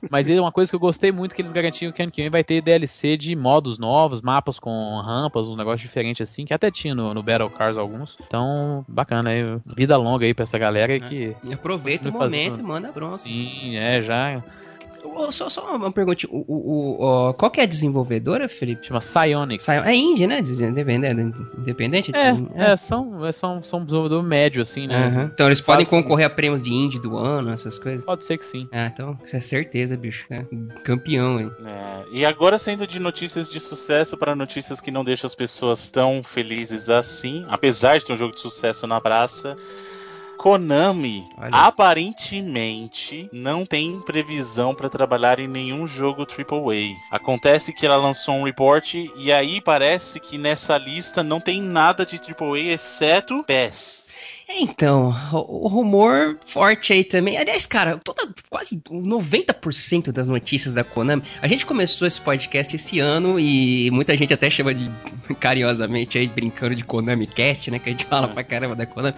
Speaker 3: Mas é uma coisa que eu gostei muito que eles garantiam que ano que vem vai ter DLC de modos novos, mapas com rampas, um negócio diferente assim, que até tinha no, no Battle Cars alguns. Então, bacana aí, vida longa aí pra essa galera é. que.
Speaker 2: E aproveita o momento fazendo... e manda bronca.
Speaker 3: Sim, é, já
Speaker 2: só, só uma pergunta. O, o, o, qual que é a desenvolvedora, Felipe?
Speaker 3: Chama Psyonix.
Speaker 2: É indie, né? Independente. Independente
Speaker 3: é, é, é, são, é, são, são desenvolvedor médio, assim, né?
Speaker 2: Uhum. Então eles podem concorrer a prêmios de indie do ano, essas coisas?
Speaker 3: Pode ser que sim.
Speaker 2: Ah, então, isso é certeza, bicho. É campeão, hein?
Speaker 1: É, e agora saindo de notícias de sucesso para notícias que não deixam as pessoas tão felizes assim, apesar de ter um jogo de sucesso na praça. Konami Olha. aparentemente não tem previsão para trabalhar em nenhum jogo AAA. Acontece que ela lançou um report e aí parece que nessa lista não tem nada de AAA exceto PES.
Speaker 2: Então, o, rumor forte aí também. Aliás, cara, toda, quase 90% das notícias da Konami. A gente começou esse podcast esse ano e muita gente até chama de *laughs* carinhosamente aí, brincando de Konami Cast, né? Que a gente fala pra caramba da Konami.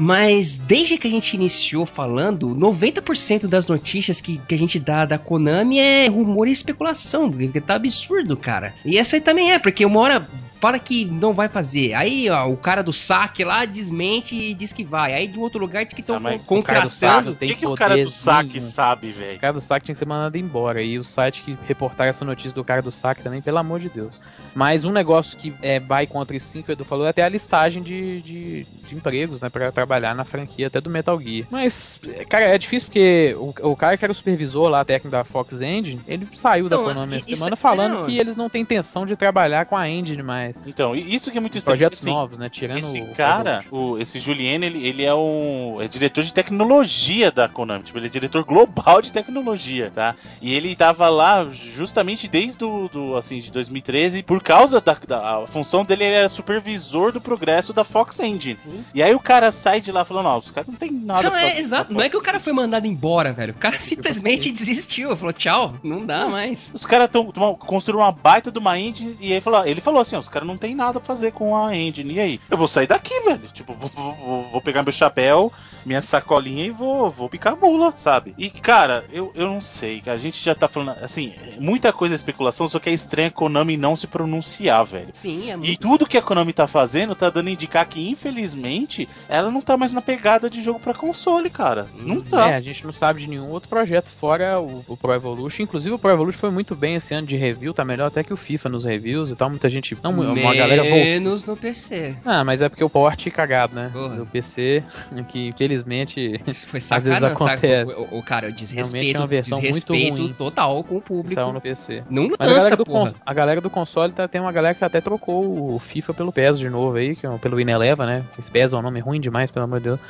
Speaker 2: Mas desde que a gente iniciou falando, 90% das notícias que, que a gente dá da Konami é rumor e especulação, tá absurdo, cara. E essa aí também é, porque uma hora fala que não vai fazer. Aí, ó, o cara do saque lá desmente e diz que vai. Aí de outro lugar diz que estão ah, contratando.
Speaker 1: O que, que o cara do saque sabe, velho? O
Speaker 3: cara do saque tinha que ser mandado embora. E o site que reportar essa notícia do cara do saque também, pelo amor de Deus. Mas um negócio que é vai contra esse 5, o Edu falou, é até a listagem de, de, de empregos, né, pra trabalhar na franquia até do Metal Gear. Mas, cara, é difícil porque o, o cara que era o supervisor lá, técnico da Fox Engine, ele saiu da Konami essa semana falando é, que eles não têm intenção de trabalhar com a engine mais.
Speaker 1: Então, isso que é muito
Speaker 3: estranho. Projetos assim, novos, né, tirando
Speaker 1: Esse cara, o, esse Julien, ele, ele é um é diretor de tecnologia da Konami, tipo, ele é diretor global de tecnologia, tá? E ele tava lá justamente desde do, do assim, de 2013 por causa da, da função dele, ele era supervisor do progresso da Fox Engine. Sim. E aí o cara sai de lá falando, não, os caras não tem nada
Speaker 2: não, é, exato. Não é que o cara foi mandado embora, velho. O cara simplesmente desistiu. Falou, tchau, não dá mais.
Speaker 1: Os caras construíram uma baita de uma engine e aí falou, ele falou assim, os caras não tem nada pra fazer com a engine. E aí? Eu vou sair daqui, velho. Tipo, vou, vou, vou pegar meu chapéu, minha sacolinha e vou, vou picar a mula, sabe? E, cara, eu, eu não sei. A gente já tá falando, assim, muita coisa é especulação, só que é estranho a Konami não se pronunciar, velho.
Speaker 2: Sim, é muito...
Speaker 1: E tudo que a Konami tá fazendo tá dando a indicar que, infelizmente, ela não tá mais na pegada de jogo para console, cara. Não uhum. tá.
Speaker 3: É, a gente não sabe de nenhum outro projeto fora o, o Pro Evolution. Inclusive, o Pro Evolution foi muito bem esse ano de review, tá melhor até que o FIFA nos reviews e tal. Muita gente. Não,
Speaker 2: uma Menos galera Menos no PC.
Speaker 3: Ah, mas é porque o port cagado, né? Porra. Do PC, *laughs* que infelizmente. *laughs* Isso foi sacana, às vezes acontece.
Speaker 2: O, o, cara, desrespeito, é uma versão desrespeito muito ruim. total com o público.
Speaker 3: Saiu no PC.
Speaker 2: Não lança, a galera,
Speaker 3: do, a galera do console tá, tem uma galera que até trocou o FIFA pelo PES de novo aí, que é pelo Ineleva, né? Esse PES é um nome ruim demais, pelo amor de Deus.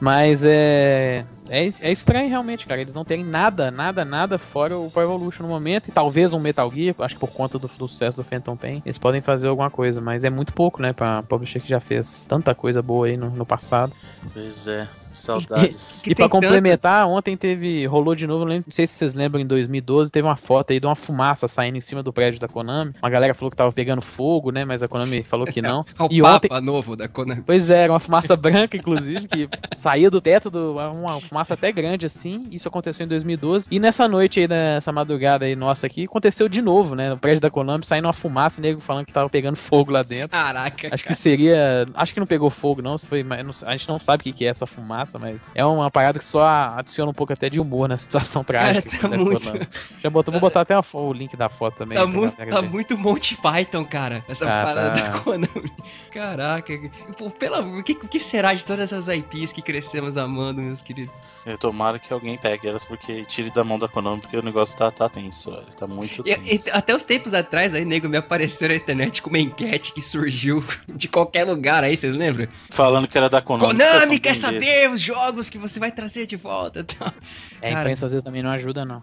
Speaker 3: Mas é, é. É estranho realmente, cara. Eles não terem nada, nada, nada fora o Pro Evolution no momento. E talvez um Metal Gear, acho que por conta do, do sucesso do Phantom Pain, eles podem fazer alguma coisa. Mas é muito pouco, né? Pra publisher que já fez tanta coisa boa aí no, no passado.
Speaker 1: Pois é. Saudades. *laughs*
Speaker 3: e para complementar, ontem teve. rolou de novo, não sei se vocês lembram, em 2012, teve uma foto aí de uma fumaça saindo em cima do prédio da Konami. Uma galera falou que tava pegando fogo, né? Mas a Konami *laughs* falou que não.
Speaker 2: o
Speaker 3: e
Speaker 2: Papa ontem... novo da Konami.
Speaker 3: Pois é, era uma fumaça branca, inclusive, que *laughs* saía do teto, do... uma fumaça até grande assim. Isso aconteceu em 2012. E nessa noite aí, nessa madrugada aí nossa aqui, aconteceu de novo, né? No prédio da Konami, saindo uma fumaça, nego falando que tava pegando fogo lá dentro.
Speaker 2: Caraca.
Speaker 3: Acho cara. que seria. Acho que não pegou fogo, não. Foi... a gente não sabe o que é essa fumaça, mas é uma parada que só adiciona um pouco até de humor na situação trágica.
Speaker 2: Cara, tá muito...
Speaker 3: Já botou, vou botar até o link da foto também.
Speaker 2: Tá, muito, tá muito Monty Python, cara. Essa ah, parada tá. da Konami. Caraca. Pô, pela... o, que, que será de todas essas IPs que crescemos amando, meus queridos?
Speaker 1: Eu tomara que alguém pegue elas porque tire da mão da Konami, porque o negócio tá, tá tenso. Tá muito tenso.
Speaker 2: E, e, até os tempos atrás aí, nego, me apareceu na internet com uma enquete que surgiu *laughs* de qualquer lugar aí, vocês lembram?
Speaker 1: Falando que era da Konami.
Speaker 2: Konami quer saber os jogos que você vai trazer de volta. Tá?
Speaker 3: É, a imprensa às vezes também não ajuda, não.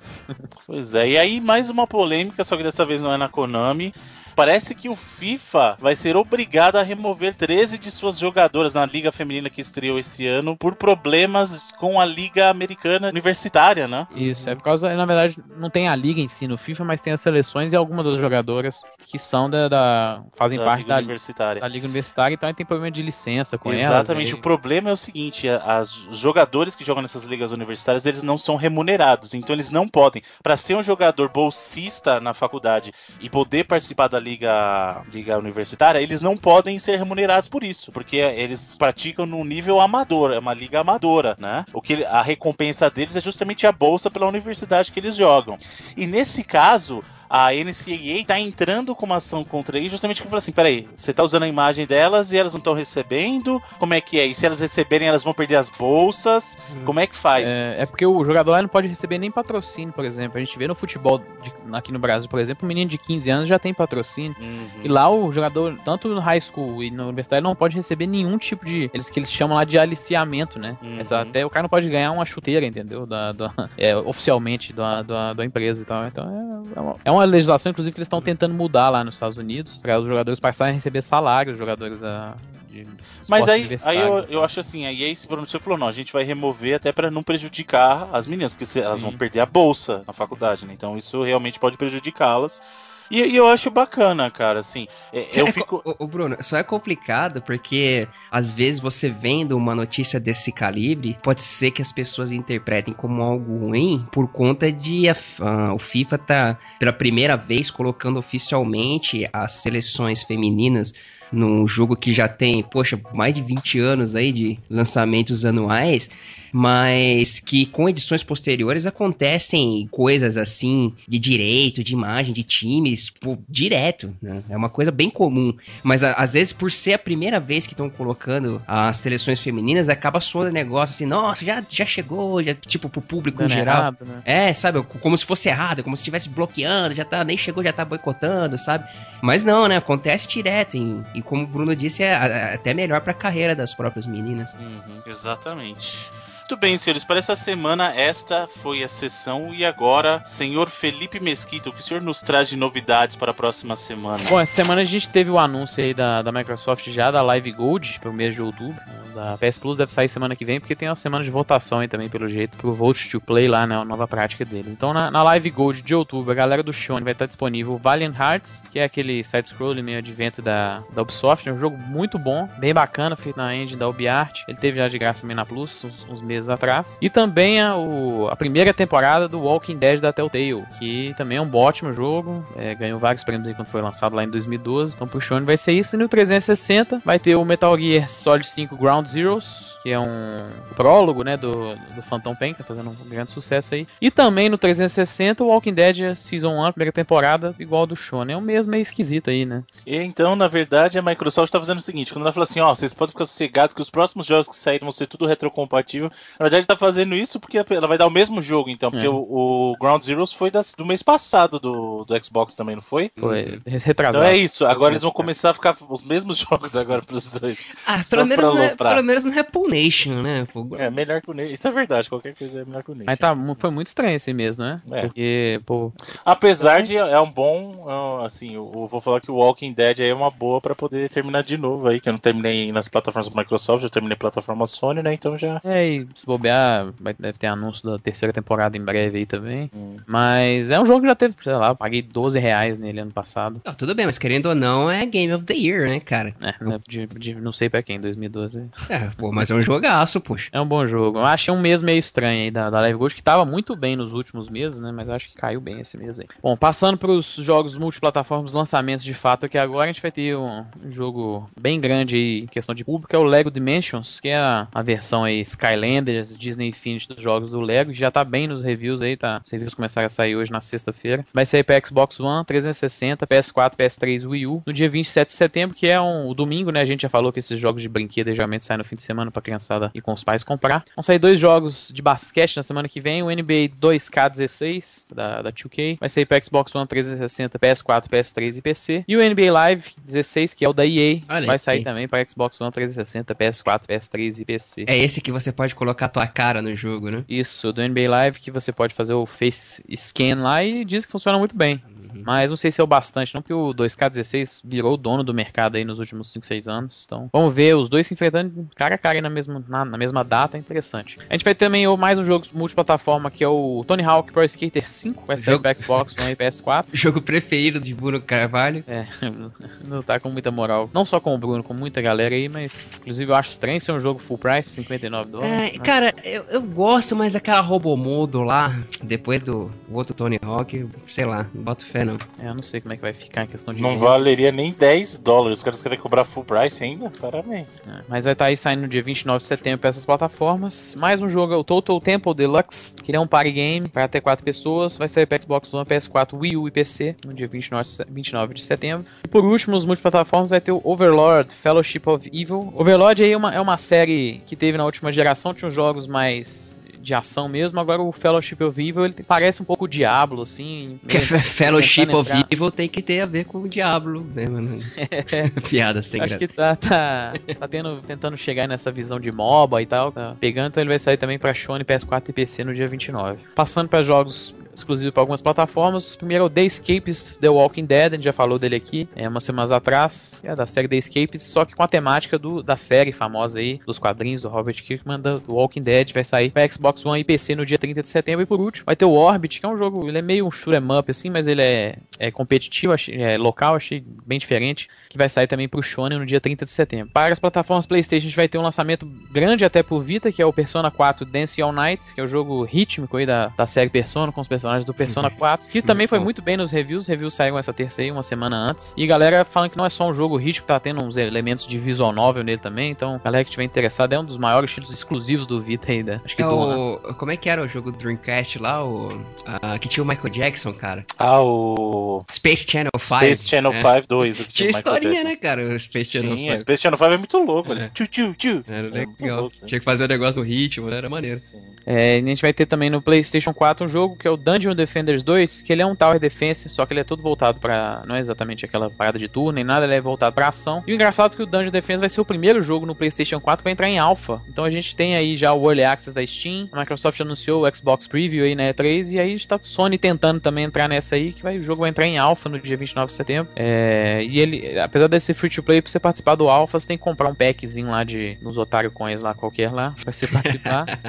Speaker 1: Pois é, e aí mais uma polêmica, só que dessa vez não é na Konami parece que o FIFA vai ser obrigado a remover 13 de suas jogadoras na Liga Feminina que estreou esse ano por problemas com a Liga Americana Universitária, né?
Speaker 3: Isso, é por causa, na verdade, não tem a Liga em si no FIFA, mas tem as seleções e algumas das jogadoras que são da. da fazem da parte Liga da, Universitária. da Liga Universitária, então aí tem problema de licença com
Speaker 1: Exatamente.
Speaker 3: elas.
Speaker 1: Exatamente, o problema é o seguinte: as, os jogadores que jogam nessas ligas universitárias eles não são remunerados, então eles não podem. Para ser um jogador bolsista na faculdade e poder participar da liga, liga universitária, eles não podem ser remunerados por isso, porque eles praticam num nível amador, é uma liga amadora, né? O que a recompensa deles é justamente a bolsa pela universidade que eles jogam. E nesse caso, a NCAA tá entrando com uma ação contra ele justamente porque falou assim: peraí, você tá usando a imagem delas e elas não estão recebendo? Como é que é? E se elas receberem, elas vão perder as bolsas? Hum. Como é que faz?
Speaker 3: É, é, porque o jogador lá não pode receber nem patrocínio, por exemplo. A gente vê no futebol de, aqui no Brasil, por exemplo, um menino de 15 anos já tem patrocínio. Uhum. E lá o jogador, tanto no high school e na universidade, não pode receber nenhum tipo de. Eles que eles chamam lá de aliciamento, né? Uhum. Essa, até o cara não pode ganhar uma chuteira, entendeu? Da, da *laughs* é, oficialmente da, da, da, empresa e tal. Então é, é uma, é uma uma legislação, inclusive, que eles estão tentando mudar lá nos Estados Unidos, para os jogadores passarem a receber salário, os jogadores da.
Speaker 1: Mas aí, aí eu, eu acho assim, a EA se pronunciou e falou, não, a gente vai remover até para não prejudicar as meninas, porque se, elas vão perder a bolsa na faculdade, né? Então isso realmente pode prejudicá-las. E, e, eu acho bacana, cara, assim. É, eu
Speaker 2: é,
Speaker 1: fico.
Speaker 2: O, o, Bruno, só é complicado porque às vezes você vendo uma notícia desse calibre, pode ser que as pessoas interpretem como algo ruim por conta de a, a, o FIFA tá pela primeira vez colocando oficialmente as seleções femininas num jogo que já tem, poxa, mais de 20 anos aí de lançamentos anuais mas que com edições posteriores acontecem coisas assim de direito, de imagem, de times, pô, direto, né? É uma coisa bem comum. Mas a, às vezes, por ser a primeira vez que estão colocando as seleções femininas, acaba soando negócio assim, nossa, já, já chegou, já, tipo, pro público Dando em geral. Errado, né? É, sabe, como se fosse errado, como se estivesse bloqueando, já tá, nem chegou, já tá boicotando, sabe? Mas não, né? Acontece direto. E, e como o Bruno disse, é, até melhor pra carreira das próprias meninas.
Speaker 1: Uhum, exatamente. Muito bem, senhores, para essa semana esta foi a sessão e agora, senhor Felipe Mesquita, o que o senhor nos traz de novidades para a próxima semana?
Speaker 3: Bom, essa semana a gente teve o anúncio aí da, da Microsoft já da Live Gold para o mês de outubro. Da PS Plus deve sair semana que vem, porque tem uma semana de votação aí também, pelo jeito, pro Vote to Play lá, né, a nova prática deles. Então, na, na Live Gold de outubro, a galera do Shone vai estar disponível Valiant Hearts, que é aquele side-scroller meio advento da, da Ubisoft, é um jogo muito bom, bem bacana, feito na engine da UbiArt. Ele teve já de graça também na Plus, uns, uns meses meses atrás. E também a, o, a primeira temporada do Walking Dead da Telltale, que também é um ótimo jogo, é, ganhou vários prêmios quando foi lançado lá em 2012. Então pro Shone vai ser isso. E no 360 vai ter o Metal Gear Solid 5 Ground Zeroes, que é um prólogo, né, do, do Phantom Pain, que tá fazendo um grande sucesso aí. E também no 360 o Walking Dead Season 1, primeira temporada, igual do Shone. É o mesmo meio esquisito aí, né?
Speaker 1: E então, na verdade, a Microsoft tá fazendo o seguinte, quando ela fala assim, ó, oh, vocês podem ficar sossegados que os próximos jogos que saírem vão ser tudo retrocompatível, Na verdade, ele tá fazendo isso porque ela vai dar o mesmo jogo, então. Porque
Speaker 3: É.
Speaker 1: o, o Ground Zeroes foi das- do mês passado do, do Xbox também, não foi?
Speaker 3: Foi retrasado.
Speaker 1: Então é isso. Agora eles vão começar a ficar os mesmos *laughs* jogos agora pros dois.
Speaker 2: Ah, pelo menos, não é, pelo menos não é Pool Nation, né?
Speaker 1: É melhor que o Nation. Isso é verdade, qualquer coisa é melhor que o Nation.
Speaker 3: Mas tá, foi muito estranho esse mesmo, né?
Speaker 1: É.
Speaker 3: Porque, pô,
Speaker 1: Apesar de é um bom, é assim, eu eu vou falar que o Walking Dead aí é uma boa pra poder terminar de novo aí, que eu não terminei nas plataformas da Microsoft, eu terminei plataforma Sony, né? Então já.
Speaker 3: é, e se bobear, vai- deve ter anúncio da terceira temporada em breve aí também.
Speaker 1: Hum.
Speaker 3: Mas é um jogo que já teve, sei lá, eu paguei 12 reais nele ano passado.
Speaker 2: Não, tudo bem, mas querendo ou não, é Game of the Year, né, cara?
Speaker 3: É, né, de, de- não sei pra quem, 2012.
Speaker 2: É, pô, mas é um jogaço, poxa.
Speaker 3: É um bom jogo. Eu achei um mês meio estranho aí da, da Live Gold, que tava muito bem nos últimos meses, né? Mas eu acho que caiu bem esse mês aí. Bom, passando pros jogos multiplataformas, lançamentos de fato aqui agora, a gente vai ter um, jogo bem grande aí, em questão de público, é o Lego Dimensions, que é a, a versão aí Disney Infinity dos jogos do Lego, já tá bem nos reviews aí, tá? Os reviews começaram a sair hoje na sexta-feira. Vai sair pra Xbox One, 360, PS4, PS3, Wii U, no dia 27 de setembro, que é um, o domingo, né? A gente já falou que esses jogos de brinquedo geralmente saem no fim de semana pra criançada e com os pais comprar. Vão sair dois jogos de basquete na semana que vem, o NBA 2K16 da, da 2K, vai sair pra Xbox One 360, PS4, PS3 e PC. E o NBA Live 16, que é o da EA,
Speaker 2: Olha
Speaker 3: vai
Speaker 2: aí.
Speaker 3: sair também pra Xbox One 360, PS4, PS3 e PC.
Speaker 2: É esse que você pode colocar a tua cara no jogo, né?
Speaker 3: Isso, do NBA Live que você pode fazer o face scan lá e diz que funciona muito bem. Mas não sei se é o bastante, não, porque o 2K16 virou o dono do mercado aí nos últimos 5, 6 anos. Então, vamos ver os dois se enfrentando cara a cara aí na mesma, na, na mesma data, é interessante. A gente vai ter também o- mais um jogo multiplataforma que é o Tony Hawk Pro Skater 5, vai sair
Speaker 2: Jogo-
Speaker 3: Xbox One e PS4.
Speaker 2: Jogo preferido de Bruno Carvalho.
Speaker 3: É, *laughs* não tá com muita moral. Não só com o Bruno, com muita galera aí, mas inclusive eu acho estranho ser um jogo full price, 59 dólares.
Speaker 2: É,
Speaker 3: né?
Speaker 2: cara, eu, eu gosto, mas aquela Robomodo lá, depois do outro Tony Hawk, sei lá, boto fé
Speaker 3: É, eu não sei como é que vai ficar em questão de
Speaker 1: Não valeria nem 10 dólares. Os caras querem cobrar full price ainda? Parabéns.
Speaker 3: É, Mas vai estar aí saindo no dia 29 de setembro para essas plataformas. Mais um jogo é o Total Temple Deluxe, que é um party game para até 4 pessoas. Vai sair para Xbox One, PS4, Wii U e PC no dia 29 de se- 29 de setembro. E por último, os multiplataformas vai ter o Overlord Fellowship of Evil. Overlord aí é uma, é uma série que teve na última geração, tinha uns jogos mais de ação mesmo. Agora o Fellowship of Evil ele parece um pouco o Diablo, assim. Meio- *laughs*
Speaker 2: Fellowship of
Speaker 3: entrar-
Speaker 2: Evil tem que ter a ver com o Diablo, né, mano? *laughs* *laughs* Piada sem
Speaker 3: Acho
Speaker 2: graça.
Speaker 3: que tá, tá, tá tendo, tentando chegar nessa visão de MOBA e tal, tá pegando, então ele vai sair também pra Sony, PS4 e PC no dia 29. Passando para jogos exclusivos para algumas plataformas, primeiro é o The Escapes The Walking Dead, a gente já falou dele aqui, é umas semanas atrás, é da série The Escapes, só que com a temática do, da série famosa aí, dos quadrinhos do Robert Kirkman, do Walking Dead, vai sair pra Xbox One e PC no dia 30 de setembro, e por último, vai ter o Orbit, que é um jogo, ele é meio um shoot 'em up assim, mas ele é, é competitivo, é local, achei bem diferente, que vai sair também pro Shonen no dia 30 de setembro. Para as plataformas PlayStation, a gente vai ter um lançamento grande até por Vita, que é o Persona 4 Dance All Night, que é o jogo rítmico aí da, da série Persona, com os personagens do Persona 4, que também foi muito bem nos reviews. Os reviews saíram essa terça aí, uma semana antes. E galera falando que não é só um jogo rítmico, tá tendo uns elementos de visual novel nele também. Então, galera que tiver interessado, é um dos maiores títulos exclusivos do Vita aí, da, acho que
Speaker 2: É
Speaker 3: do ano.
Speaker 2: o, como é que era o jogo do Dreamcast lá? O, ah, que tinha o Michael Jackson, cara.
Speaker 1: Ah, o.
Speaker 2: Space Channel 5.
Speaker 1: Space Channel
Speaker 2: é.
Speaker 1: 5 2. o que
Speaker 2: Tinha
Speaker 1: o Michael
Speaker 2: historinha, né, cara? O Space Channel
Speaker 1: Sim,
Speaker 2: 5.
Speaker 1: o Space Channel 5 é muito louco.
Speaker 2: É.
Speaker 1: Né? Tchu, tchu, tchu.
Speaker 2: Era
Speaker 1: É
Speaker 2: legal.
Speaker 1: louco, sim.
Speaker 2: Tinha que fazer o negócio no ritmo, né? Era maneiro.
Speaker 1: Sim.
Speaker 3: É, e a gente vai ter também no PlayStation 4 um jogo que é o Dungeon Defenders 2, que ele é um Tower Defense, só que ele é todo voltado pra. não é exatamente aquela parada de turno nem nada, ele é voltado pra ação. E o engraçado é que o Dungeon Defense vai ser o primeiro jogo no PlayStation 4 que vai entrar em alpha. Então a gente tem aí já o Early Access da Steam, a Microsoft anunciou o Xbox Preview aí na E3 e aí está Sony tentando também entrar nessa aí, que vai, o jogo vai entrar em alpha no dia 29 de setembro. É, e ele, apesar desse free to play, pra você participar do alpha, você tem que comprar um packzinho lá de nos Otário Coins lá qualquer lá, pra você participar. *laughs*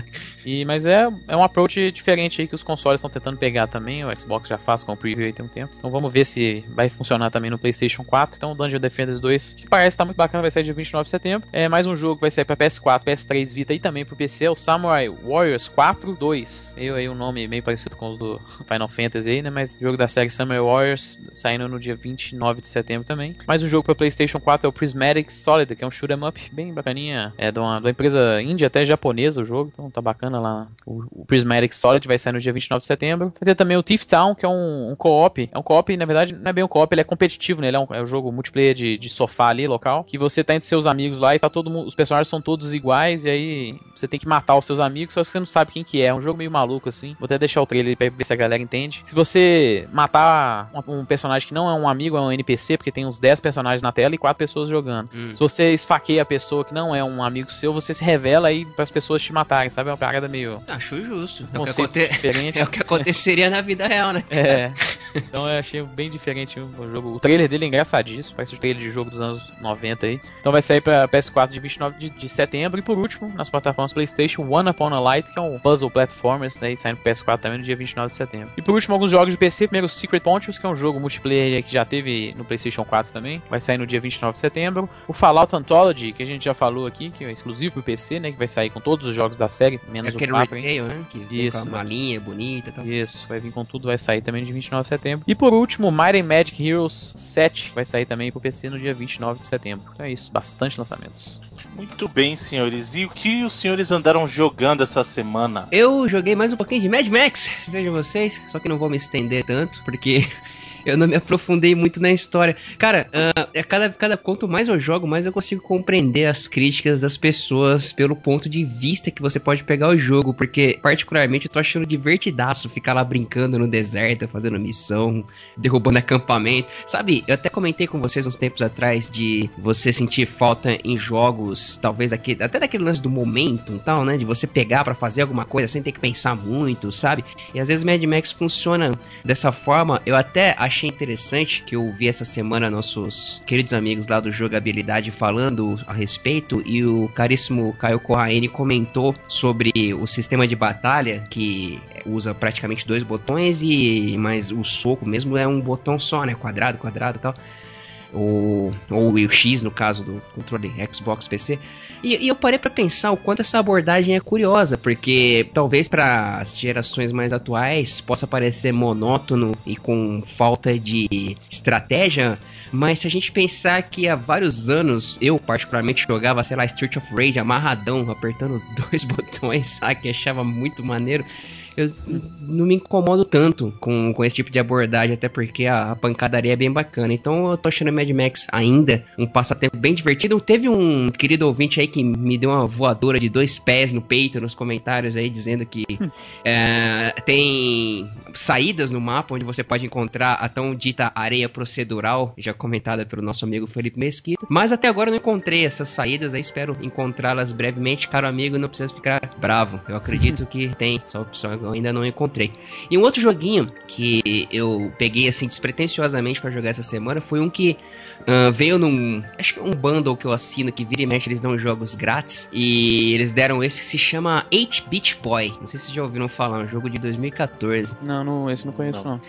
Speaker 3: E, mas é, é um approach diferente aí que os consoles estão tentando pegar também. O Xbox já faz com o preview aí tem um tempo. Então vamos ver se vai funcionar também no PlayStation 4. Então o Dungeon Defenders 2, que parece estar muito bacana, vai sair dia 29 de setembro. É mais um jogo que vai sair para PS4, PS3, Vita e também pro PC. É o Samurai Warriors 4 2. Eu aí um nome meio parecido com os do Final Fantasy aí, né? Mas jogo da série Samurai Warriors saindo no dia 29 de setembro também. Mais jogo para PlayStation 4 é o Prismatic Solid, que é um shoot 'em up bem bacaninha. É de uma, de uma empresa índia, até japonesa o jogo, então tá bacana lá. O, o, Prismatic Solid vai sair no dia 29 de setembro. Vai ter também o Thief Town, que é um, um co-op. É um co-op, na verdade, não é bem um co-op, ele é competitivo, né? Ele é um, é um jogo multiplayer de, de sofá ali, local, que você tá entre seus amigos lá e tá todo mundo, os personagens são todos iguais, e aí você tem que matar os seus amigos, só que você não sabe quem que é. É um jogo meio maluco, assim. Vou até deixar o trailer pra ver se a galera entende. Se você matar um, um personagem que não é um amigo, é um NPC, porque tem uns 10 personagens na tela e 4 pessoas jogando. Hum. Se você esfaqueia a pessoa que não é um amigo seu, você se revela aí para as pessoas te matarem, sabe? É uma parada meio.
Speaker 2: Acho justo. É o, que aconte... diferente. é o que aconteceria na vida real, né?
Speaker 3: É. Então eu achei bem diferente o jogo. O trailer dele é engraçadíssimo, parece o trailer de jogo dos anos 90 aí. Então vai sair pra PS4 de 29 de, de setembro. E por último, nas plataformas PlayStation, One Upon a Light, que é um puzzle platformers, né? Saindo pro PS4 também no dia 29 de setembro. E por último, alguns jogos de PC. Primeiro, Secret Pontius, que é um jogo multiplayer que já teve no PlayStation 4 também. Vai sair no dia 29 de setembro. O Fallout Anthology, que a gente já falou aqui, que é exclusivo pro PC, né? Que vai sair com todos os jogos da série, menos é
Speaker 2: o 4. Retail, né? Que
Speaker 3: Isso.
Speaker 2: uma linha bonita e tal.
Speaker 3: Isso, vai vir com tudo, vai sair também de 29 de setembro. E por último, Might and Magic Heroes 7 vai sair também pro PC no dia 29 de setembro. Então é isso, bastante lançamentos.
Speaker 1: Muito bem, senhores. E o que os senhores andaram jogando essa semana?
Speaker 2: Eu joguei mais um pouquinho de Mad Max, vejam vocês, só que não vou me estender tanto, porque eu não me aprofundei muito na história. Cara, uh, cada, cada quanto mais eu jogo, mais eu consigo compreender as críticas das pessoas pelo ponto de vista que você pode pegar o jogo, porque particularmente eu tô achando divertidaço ficar lá brincando no deserto, fazendo missão, derrubando acampamento. Sabe, eu até comentei com vocês uns tempos atrás de você sentir falta em jogos, talvez daquele, até daquele lance do momento e tal, né? De você pegar para fazer alguma coisa sem ter que pensar muito, sabe? E às vezes Mad Max funciona dessa forma. Eu até achei interessante que eu vi essa semana nossos queridos amigos lá do Jogabilidade falando a respeito e o caríssimo Caio Corraine comentou sobre o sistema de batalha que usa praticamente dois botões e mas o soco mesmo é um botão só, né? Quadrado, quadrado e tal ou, ou o X no caso do controle Xbox PC. E, e eu parei para pensar o quanto essa abordagem é curiosa, porque talvez para as gerações mais atuais possa parecer monótono e com falta de estratégia, mas se a gente pensar que há vários anos eu particularmente jogava, sei lá, Street of Rage amarradão, apertando *laughs* dois botões, sabe, que achava muito maneiro eu não me incomodo tanto com, com esse tipo de abordagem, até porque a, a pancadaria é bem bacana. Então eu tô achando Mad Max ainda um passatempo bem divertido. Teve um querido ouvinte aí que me deu uma voadora de dois pés no peito nos comentários aí, dizendo que é, tem saídas no mapa onde você pode encontrar a tão dita areia procedural, já comentada pelo nosso amigo Felipe Mesquita. Mas até agora eu não encontrei essas saídas, aí espero encontrá-las brevemente. Caro amigo, não precisa ficar bravo. Eu acredito *laughs* que tem, só, só eu ainda não encontrei. E um outro joguinho que eu peguei assim despretensiosamente para jogar essa semana foi um que uh, veio num. Acho que é um bundle que eu assino que vira e mexe, eles dão jogos grátis. E eles deram esse que se chama 8-Bit Boy. Não sei se vocês já ouviram falar, um jogo de 2014.
Speaker 3: Não, não esse não conheço não. não.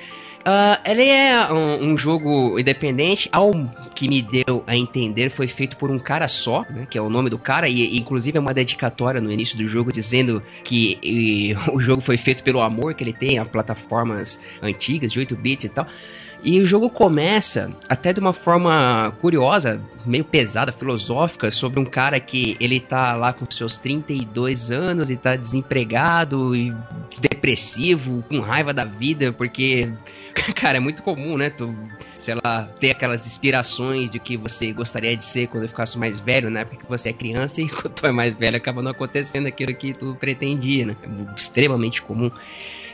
Speaker 2: Uh, ele é um, um, jogo independente, ao que me deu a entender, foi feito por um cara só, né, que é o nome do cara, e, e inclusive é uma dedicatória no início do jogo dizendo que e, *laughs* o jogo foi feito pelo amor que ele tem a plataformas antigas de 8 bits e tal. E o jogo começa até de uma forma curiosa, meio pesada, filosófica, sobre um cara que ele tá lá com seus 32 anos e tá desempregado e depressivo, com raiva da vida, porque *laughs* Cara, é muito comum, né? Tu, sei lá, ter aquelas inspirações de que você gostaria de ser quando ficasse mais velho, né? época que você é criança, *laughs* e quando tu é mais velho acaba não acontecendo aquilo que tu pretendia, né? É extremamente comum.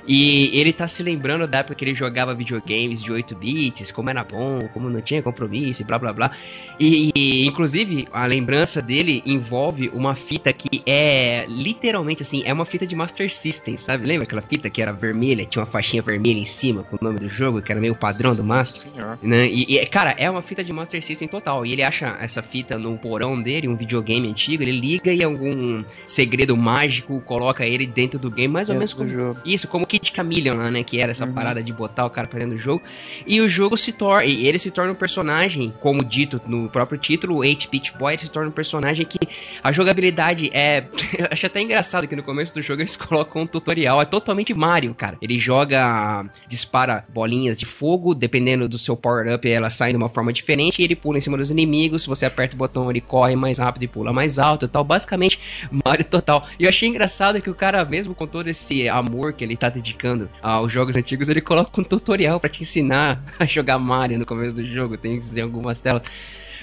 Speaker 2: E ele tá se lembrando da época que ele jogava videogames de 8 bits, como era bom, como não tinha compromisso e blá blá blá. E, e, inclusive a lembrança dele envolve uma fita que é literalmente assim, é uma fita de Master System, sabe? Lembra aquela fita que era vermelha, tinha uma faixinha vermelha em cima com o nome do jogo, que era meio padrão do Master? Senhor. Né? E, e, cara, é uma fita de Master System total. E ele acha essa fita no porão dele, um videogame antigo, ele liga e algum segredo mágico coloca ele dentro do game, mais ou menos como. Isso, como que Kid Chameleon lá, né? Que era essa
Speaker 3: Uhum.
Speaker 2: parada de botar o cara pra dentro do jogo. E o jogo se torna. e Ele se torna um personagem, como dito no próprio título, o 8-Bit Boy ele se torna um personagem que a jogabilidade é. *laughs* Eu acho até engraçado que no começo do jogo eles *laughs* colocam um tutorial. É totalmente Mario, cara. Ele joga. dispara bolinhas de fogo, dependendo do seu power-up, elas saem de uma forma diferente. E ele pula em cima dos inimigos. Se você aperta o botão, ele corre mais rápido e pula mais alto e tal. Basicamente, Mario total. E eu achei engraçado que o cara, mesmo com todo esse amor que ele tá dedicando aos jogos antigos, ele coloca um tutorial pra te ensinar *laughs* a jogar Mario no começo do jogo. Tem algumas telas.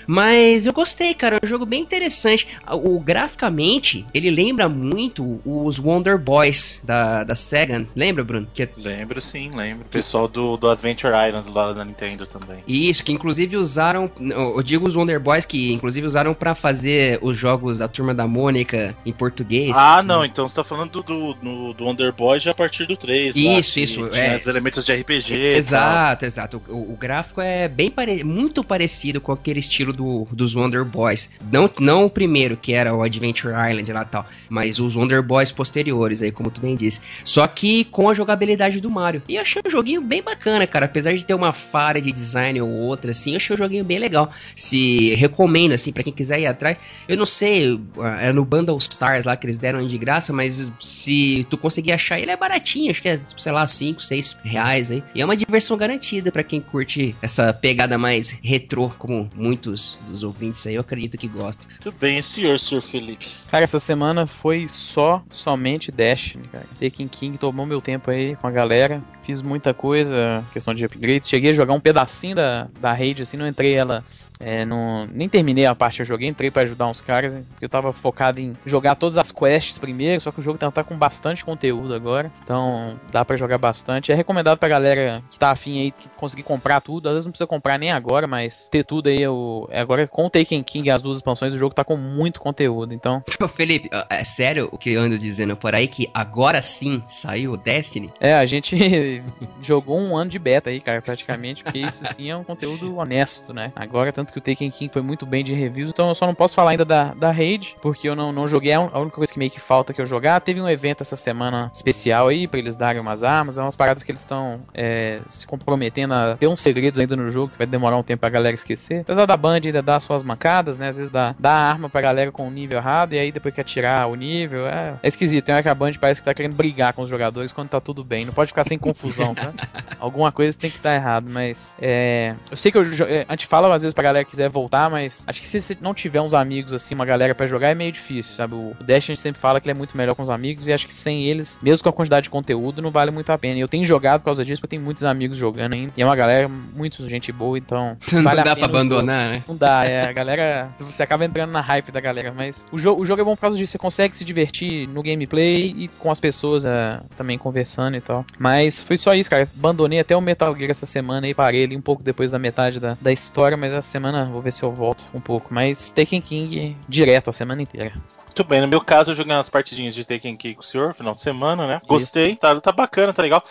Speaker 2: Mas eu gostei, cara. É um jogo bem interessante. O graficamente, ele lembra muito os Wonder Boys da, da Sega. Lembra, Bruno? Que é
Speaker 1: Lembro sim, lembro. O pessoal do, do Adventure Island lá da Nintendo também.
Speaker 2: Isso, que inclusive usaram, eu digo os Wonder Boys que inclusive usaram pra fazer os jogos da Turma da Mônica em português.
Speaker 1: Ah,
Speaker 2: assim.
Speaker 1: não, então você tá falando do, do, do, Wonder Boy já a partir do 3.
Speaker 2: Isso, isso, é.
Speaker 1: Os elementos de RPG.
Speaker 2: Exato, exato. O, o gráfico é bem pare... muito parecido com aquele estilo do, dos Wonder Boys. Não, não o primeiro, que era o Adventure Island lá e tal, mas os Wonder Boys posteriores aí, como tu bem disse. Só que com a jogabilidade do Mario. E achei um joguinho bem bacana, cara. Apesar de ter uma falha de design ou outra, assim, achei um joguinho bem legal. Se recomendo, assim, pra quem quiser ir atrás. Eu não sei, é no Bundle Stars lá que eles deram de graça, mas se tu conseguir achar ele é baratinho, acho que é, sei lá, 5, 6 reais aí. E é uma diversão garantida pra quem curte essa pegada mais retrô, como muitos dos ouvintes aí, eu acredito que gostam.
Speaker 1: Muito bem, senhor, senhor Felipe.
Speaker 3: Cara, essa semana foi só, somente Destiny, cara. Taking King tomou meu tempo aí com a galera. Fiz muita coisa, questão de upgrades. Cheguei a jogar um pedacinho da, da raid, assim, não entrei ela. É, não, nem terminei a parte que eu joguei, entrei pra ajudar uns caras, porque eu tava focado em jogar todas as quests primeiro, só que o jogo tá, tá com bastante conteúdo agora, então dá pra jogar bastante. É recomendado pra galera que tá afim aí, que conseguir comprar tudo, às vezes não precisa comprar nem agora, mas ter tudo aí, eu, é agora com o Taken King e as duas expansões, o jogo tá com muito conteúdo, então
Speaker 2: Ô, Felipe, é sério o que eu ando dizendo por aí que agora sim saiu o Destiny?
Speaker 3: É, a gente jogou um ano de beta aí, cara, praticamente, porque isso sim é um conteúdo honesto, né? Agora, tanto que o Taken King foi muito bem de reviews, então eu só não posso falar ainda da, da raid, porque eu não, não joguei, a un- a única coisa que meio que falta que eu jogar. Teve um evento essa semana especial aí, pra eles darem umas armas, é umas paradas que eles estão é, se comprometendo a ter uns segredos ainda no jogo, que vai demorar um tempo pra galera esquecer. Apesar da Band ainda dar suas mancadas, né? Às vezes dá, dá arma pra galera com o nível errado, e aí depois quer tirar o nível, é, é esquisito. Tem hora que a Band parece que tá querendo brigar com os jogadores quando tá tudo bem. Não pode ficar sem confusão, sabe? Alguma coisa tem que estar errado, mas é. Eu sei que eu, jo- é, a gente fala às vezes pra galera que quiser voltar, mas acho que se você não tiver uns amigos assim, uma galera pra jogar, é meio difícil, sabe? O Dash a gente sempre fala que ele é muito melhor com os amigos e acho que sem eles, mesmo com a quantidade de conteúdo, não vale muito a pena. E eu tenho jogado por causa disso, porque eu tenho muitos amigos jogando ainda. E é uma galera muito gente boa, então. *laughs*
Speaker 2: Não
Speaker 3: vale
Speaker 2: dá pra abandonar, né?
Speaker 3: Não dá, é, a galera. Você acaba entrando na hype da galera, mas o jogo, o jogo é bom por causa disso. Você consegue se divertir no gameplay e com as pessoas é, também conversando e tal. Mas foi só isso, cara. Abandonei até o Metal Gear essa semana e parei ali um pouco depois da metade da, da história, mas essa semana vou ver se eu volto um pouco. Mas Taken King direto a semana inteira.
Speaker 1: Muito bem, no meu caso eu joguei umas partidinhas de Taken Key com o senhor, final de semana, né? Gostei, tá, tá bacana, tá legal.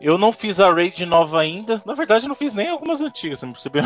Speaker 1: Eu não fiz a raid nova ainda. Na verdade, eu não fiz nem algumas antigas, você *laughs* não percebeu?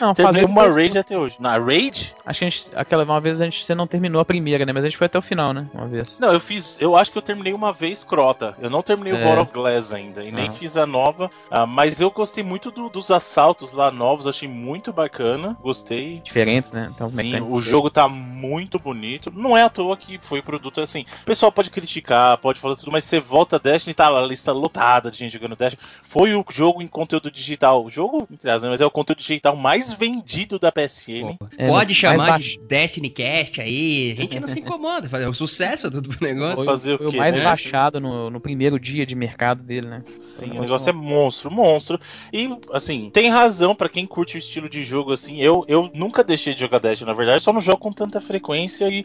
Speaker 3: Não, fazer
Speaker 1: uma
Speaker 3: depois-
Speaker 1: raid até hoje. Na raid?
Speaker 3: Acho que a gente, aquela uma vez a gente você não terminou a primeira, né? Mas a gente foi até o final, né? Uma vez.
Speaker 1: Não, eu fiz. Eu acho que eu terminei uma vez Crota. Eu não terminei o
Speaker 3: É.
Speaker 1: Vault of Glass ainda. E nem
Speaker 3: Ah.
Speaker 1: fiz a nova. ah, mas eu gostei muito do- dos assaltos lá novos. Achei muito bacana. Gostei.
Speaker 3: Diferentes, né? Então,
Speaker 1: Sim, o jogo tá muito bonito. Não é à toa que foi produto assim. O pessoal pode criticar, pode falar tudo, mas você volta a Destiny, tá lá a lista lotada de gente jogando Destiny. Foi o jogo em conteúdo digital. O jogo, entre aspas, né, mas é o conteúdo digital mais vendido da PSN.
Speaker 3: É,
Speaker 2: Pode
Speaker 3: mais
Speaker 2: chamar de Destiny Cast aí, a gente não se incomoda, fazer o sucesso do negócio.
Speaker 1: Foi fazer o
Speaker 3: Foi o mais
Speaker 1: né?
Speaker 3: baixado no, no primeiro dia de mercado dele, né?
Speaker 1: Sim, o negócio é monstro, monstro. E, assim, tem razão pra quem curte o estilo de jogo, assim. Eu, eu nunca deixei de jogar Dash, na verdade, só não jogo com tanta frequência e,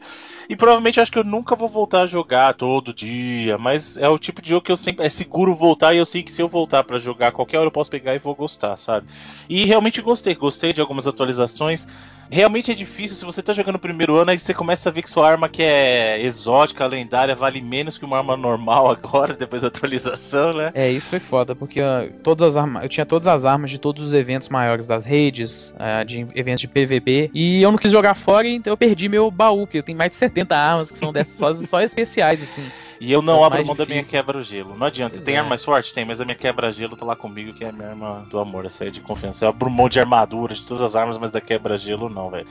Speaker 1: e provavelmente acho que eu nunca vou voltar a jogar todo dia. Mas é o tipo de jogo que eu sempre. É seguro voltar e eu sei que se eu voltar pra jogar qualquer hora eu posso pegar e vou gostar, sabe? E realmente gostei, gostei de algumas atualizações. Realmente é difícil, se você tá jogando o primeiro ano, aí você começa a ver que sua arma que é exótica, lendária, vale menos que uma arma normal *laughs* agora, depois da atualização, né?
Speaker 3: É, isso foi foda, porque ó, todas as armas, eu tinha todas as armas de todos os eventos maiores das redes, ah, de eventos de PVP, e eu não quis jogar fora, então eu perdi meu baú, porque eu tenho mais de 70 armas que são dessas só, só especiais, assim.
Speaker 1: E eu não
Speaker 3: As
Speaker 1: abro mão da minha quebra-gelo. Não adianta.
Speaker 3: Pois
Speaker 1: tem
Speaker 3: é.
Speaker 1: arma mais forte? Tem, mas a minha quebra-gelo tá lá comigo, que é a minha arma do amor. Essa é de confiança. Eu abro mão de armadura, de todas as armas, mas da quebra-gelo não, velho.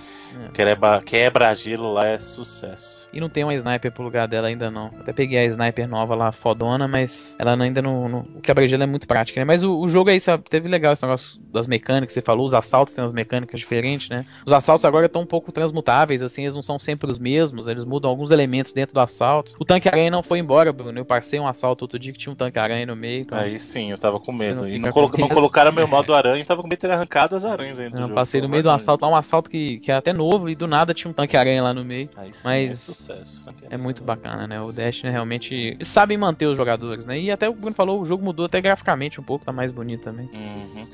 Speaker 3: É.
Speaker 1: Quebra- Quebra-gelo lá é sucesso.
Speaker 3: E não tem uma sniper pro lugar dela ainda não. Até peguei a sniper nova lá, fodona, mas ela não- ainda não. não o quebra-gelo é muito prático, né? Mas o, o jogo aí, sabe, teve legal esse negócio das mecânicas, você falou, os assaltos têm umas mecânicas diferentes, né? Os assaltos agora estão um pouco transmutáveis, assim, eles não são sempre os mesmos, eles mudam alguns elementos dentro do assalto. O tanque-aranha não foi embora, Bruno. Eu passei um assalto outro dia que tinha um tanque-aranha no meio. Então...
Speaker 1: Aí sim, eu tava com medo.
Speaker 3: não
Speaker 1: E não, colo- não colocaram meu modo aranha tava com medo de ter arrancado as aranhas ainda. *laughs*
Speaker 3: Eu passei no meio do assalto lá, um assalto que, que é até novo, e do nada tinha um tanque-aranha lá no meio.
Speaker 1: Aí sim,
Speaker 3: Mas
Speaker 1: é sucesso.
Speaker 3: É muito bacana, né? O Destiny realmente. Sabem manter os jogadores, né? E até o Bruno falou, o jogo mudou até graficamente um pouco, tá mais bonito também.
Speaker 1: Uhum.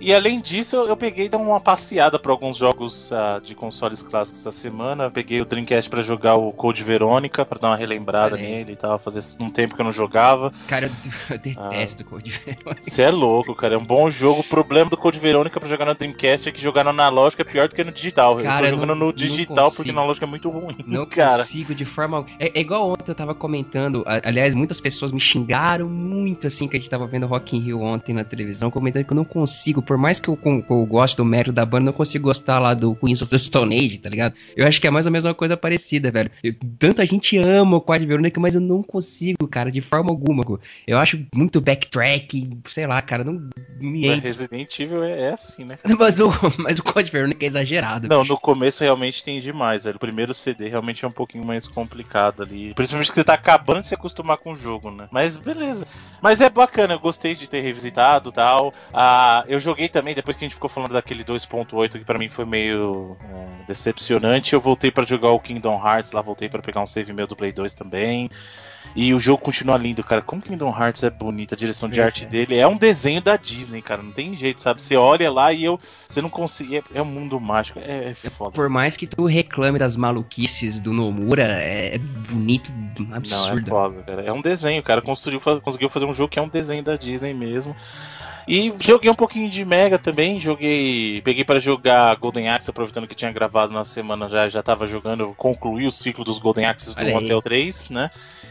Speaker 1: E além disso, eu eu peguei dei uma passeada para alguns jogos ah, de consoles clássicos essa semana. Peguei o Dreamcast para jogar o Code Verônica, para dar uma relembrada nele e tal. Fazia um tempo que eu não jogava.
Speaker 2: Cara, eu, *laughs* eu detesto Code Verônica.
Speaker 1: Você é louco, cara. É um bom jogo. O problema do Code Verônica pra jogar no Dreamcast é que jogar no analógico é pior do que no digital.
Speaker 2: Cara,
Speaker 1: eu tô jogando
Speaker 2: não-
Speaker 1: no digital porque no analógico é muito ruim.
Speaker 2: Não *laughs*
Speaker 1: cara.
Speaker 2: consigo de forma. É, é igual ontem eu tava comentando. Aliás, muitas pessoas me xingaram muito assim que a gente tava vendo Rock in Rio ontem na televisão, comentando que eu não consigo, por mais que eu, eu goste do mérito da banda, eu não consigo gostar lá do Queens of the Stone Age, tá ligado? Eu acho que é mais ou menos uma coisa parecida, velho. Eu- tanta gente ama o Quad Verônica, mas eu não consigo, cara, de forma alguma. Eu acho muito backtrack, sei lá, cara, não me entra.
Speaker 1: Resident Evil é, é assim, né? *laughs*
Speaker 2: Mas o, mas o Code Verônica é exagerado.
Speaker 1: Não, no começo realmente tem demais, velho. O primeiro CD realmente é um pouquinho mais complicado ali. Principalmente que você tá acabando de se acostumar com o jogo, né? Mas beleza. Mas é bacana, eu gostei de ter revisitado e tal. Ah, eu joguei também, depois que a gente ficou falando daquele 2.8, que pra mim foi meio é, decepcionante, eu voltei pra jogar o Kingdom Hearts, lá voltei pra pegar um save meu do Play 2 também. E o jogo continua lindo, cara. Como Kingdom Hearts é bonito, a direção de
Speaker 2: É,
Speaker 1: arte
Speaker 2: é.
Speaker 1: dele é um desenho da Disney, cara. Não tem jeito, sabe? Você olha lá e eu. Você não consegue. É, é um mundo mágico. É, é foda.
Speaker 2: Por mais que tu reclame das maluquices do Nomura, é bonito,
Speaker 1: Não, é
Speaker 2: absurdo.
Speaker 1: foda, cara. É um desenho, cara. Construiu, conseguiu fazer um jogo que é um desenho da Disney mesmo. E joguei um pouquinho de Mega também, joguei, peguei para jogar Golden Axe, aproveitando que tinha gravado na semana já, já tava jogando, concluí o ciclo dos Golden Axes do. Hotel 3, né?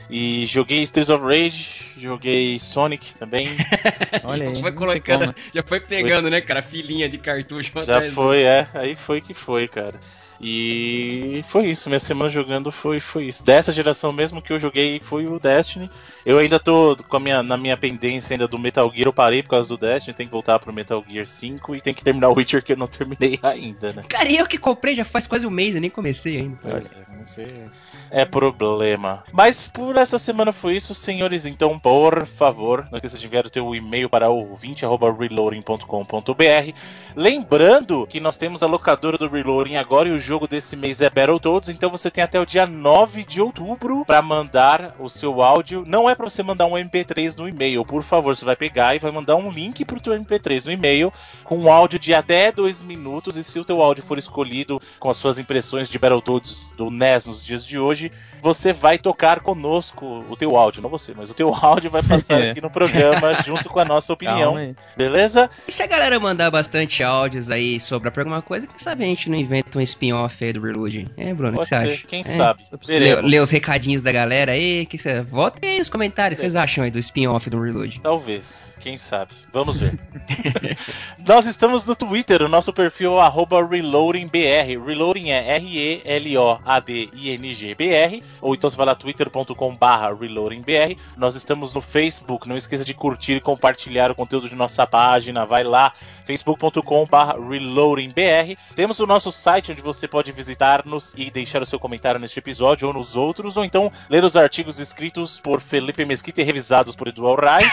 Speaker 1: E joguei Streets of Rage, joguei Sonic também. *laughs*
Speaker 3: Olha aí.
Speaker 2: Já foi colocando, já foi pegando, né, cara, filinha de cartucho.
Speaker 1: Já foi, é. Aí foi que foi, cara. E foi isso, minha semana jogando foi, foi isso. Dessa geração mesmo que eu joguei foi o Destiny. Eu ainda tô com a minha, na minha pendência ainda do Metal Gear, eu parei por causa do Destiny, tem que voltar pro Metal Gear 5 e tem que terminar o Witcher que eu não terminei *laughs* ainda, né?
Speaker 2: Cara, e eu que comprei já faz quase um mês, eu nem comecei ainda.
Speaker 1: Pois é. É problema. Mas por essa semana foi isso, senhores. Então, por favor, não esqueça de enviar o teu e-mail para o ouvinte.reloading.com.br. Lembrando que nós temos a locadora do Reloading agora e o jogo desse mês é Battletoads. Então você tem até o dia 9 de outubro para mandar o seu áudio. Não é para você mandar um MP3 no e-mail. Por favor, você vai pegar e vai mandar um link pro teu MP3 no e-mail com um áudio de até dois minutos. E se o teu áudio for escolhido com as suas impressões de Battletoads do NES nos dias de hoje, você vai tocar conosco o teu áudio. Não você, mas o teu áudio vai passar *laughs* aqui no programa junto com a nossa opinião. Beleza?
Speaker 2: E se a galera mandar bastante áudios aí sobre alguma coisa, quem sabe a gente não inventa um spin-off aí do Reload? É, Bruno, o que você acha?
Speaker 1: Quem
Speaker 2: É.
Speaker 1: sabe?
Speaker 2: Lê, os recadinhos da galera aí, que você... Votem aí nos comentários o que vocês acham aí do spin-off do Reload.
Speaker 1: Talvez, quem sabe. Vamos ver. *laughs* Nós estamos no Twitter, o nosso perfil é arroba ReloadingBR. Reloading é R-E-L-O-A-D-I-N-G-B-R. Ou então você vai lá twitter.com barra ReloadingBR. Nós estamos no Facebook, não esqueça de curtir e compartilhar o conteúdo de nossa página. Vai lá, facebook.com barra ReloadingBR. Temos o nosso site onde você pode visitar-nos e deixar o seu comentário neste episódio ou nos outros, ou então ler os artigos escritos por Felipe Mesquita e revisados por Eduardo Rai,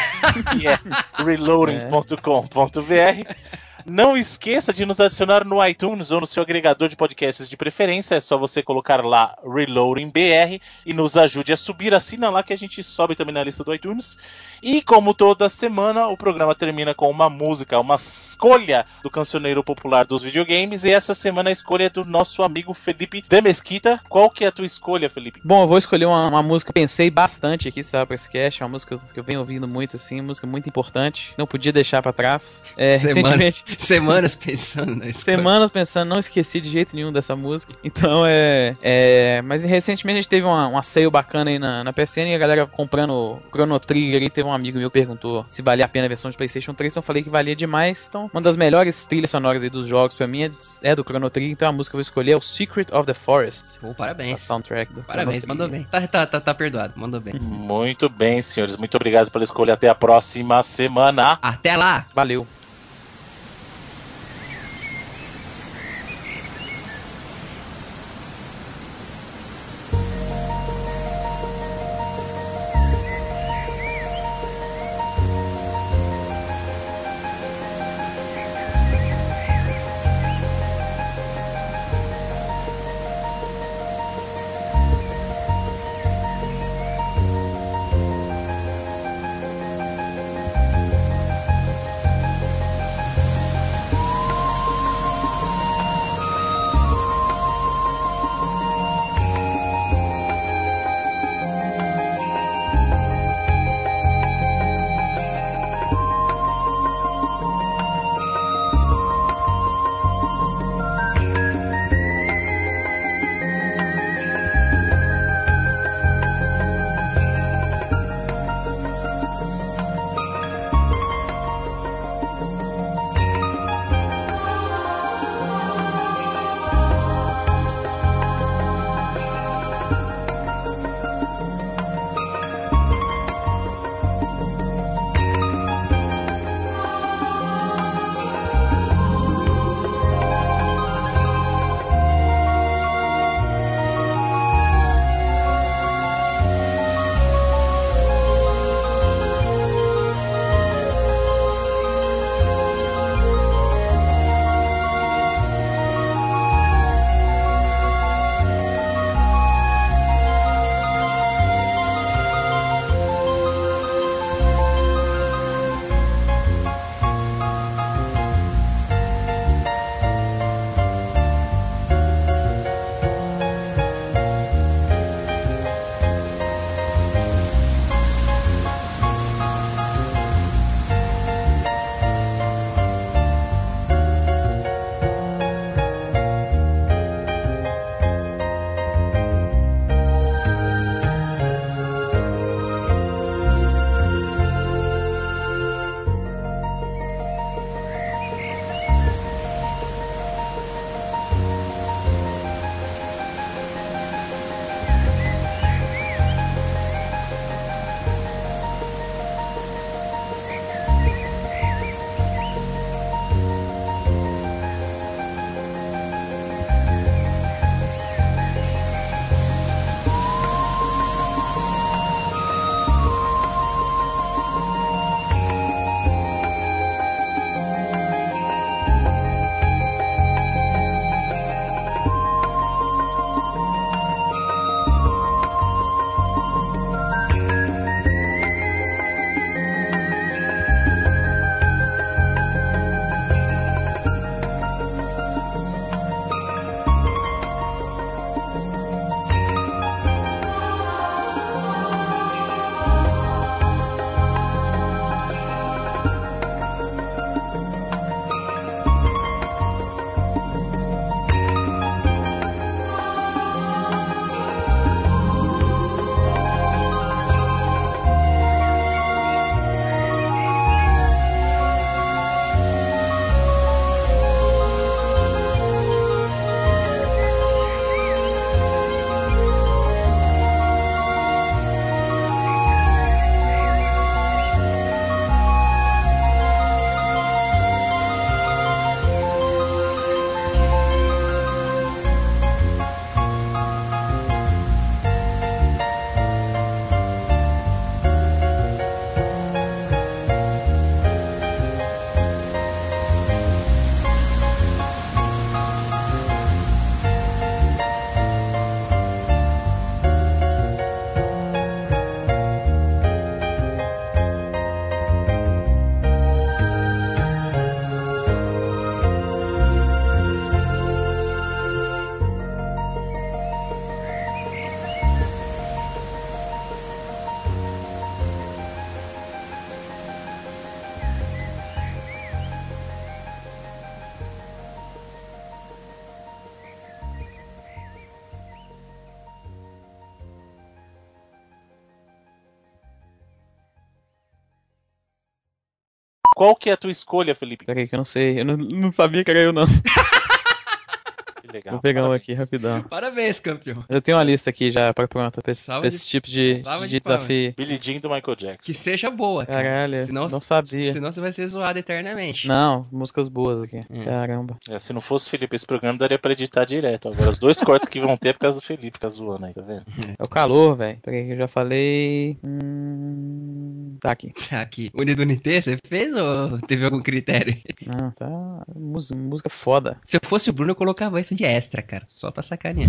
Speaker 1: que é *laughs* reloading.com.br. Não esqueça de nos adicionar no iTunes ou no seu agregador de podcasts de preferência. É só você colocar lá Reloading BR e nos ajude a subir. Assina lá que a gente sobe também na lista do iTunes. E como toda semana, o programa termina com uma música, uma escolha do cancioneiro popular dos videogames. E essa semana a escolha é do nosso amigo Felipe de Mesquita. Qual que é a tua escolha, Felipe?
Speaker 3: Bom, eu vou escolher uma, uma música, pensei bastante aqui, sabe, pra esse cast, é uma música que eu venho ouvindo muito, assim, uma música muito importante, não podia deixar pra trás. É,
Speaker 2: Semana.
Speaker 3: recentemente, *laughs*
Speaker 2: Semanas pensando na escolha.
Speaker 3: Semanas pensando, não esqueci de jeito nenhum dessa música. Então é. é mas recentemente a gente teve uma, uma sale bacana aí na, na PSN e a galera comprando Chrono Trigger. E teve um amigo meu que perguntou se valia a pena a versão de PlayStation 3. Então eu falei que valia demais. Então, uma das melhores trilhas sonoras aí dos jogos pra mim é, é do Chrono Trigger. Então a música que eu vou escolher é o Secret of the Forest.
Speaker 2: Oh,
Speaker 3: A
Speaker 2: parabéns.
Speaker 3: soundtrack do
Speaker 2: Parabéns,
Speaker 3: Chrono
Speaker 2: mandou
Speaker 3: Trigger.
Speaker 2: bem. Tá, tá, tá, tá perdoado, mandou bem.
Speaker 1: Muito bem, senhores. Muito obrigado pela escolha. Até a próxima semana.
Speaker 2: Até lá!
Speaker 3: Valeu.
Speaker 1: Qual que é a tua escolha, Felipe?
Speaker 3: Peraí que eu não sei. Eu não, não sabia que era eu, não.
Speaker 1: Que legal.
Speaker 3: Vou pegar um aqui rapidão.
Speaker 2: Parabéns, campeão.
Speaker 3: Eu tenho uma lista aqui já pra pronta pra esse, pra
Speaker 2: de-
Speaker 3: esse tipo de, de
Speaker 2: de
Speaker 3: desafio.
Speaker 1: Billie Jean do Michael Jackson.
Speaker 2: Que seja boa, cara.
Speaker 3: Caralho,
Speaker 2: Senão-
Speaker 3: não sabia.
Speaker 2: Senão você vai ser zoado eternamente.
Speaker 3: Não, músicas boas aqui.
Speaker 2: Hum.
Speaker 3: Caramba.
Speaker 1: É, se não fosse o Felipe, esse programa daria pra editar direto. Agora, os dois *laughs* cortes que vão ter é por causa do Felipe, fica zoando aí, tá vendo?
Speaker 3: É o calor, velho. Peraí que eu já falei. Hum... Tá aqui.
Speaker 2: Tá aqui. Unido Unité, você fez ou teve algum critério?
Speaker 3: Não, tá. Música, música foda.
Speaker 2: Se eu fosse o Bruno, eu colocava isso de extra, cara. Só pra sacanear.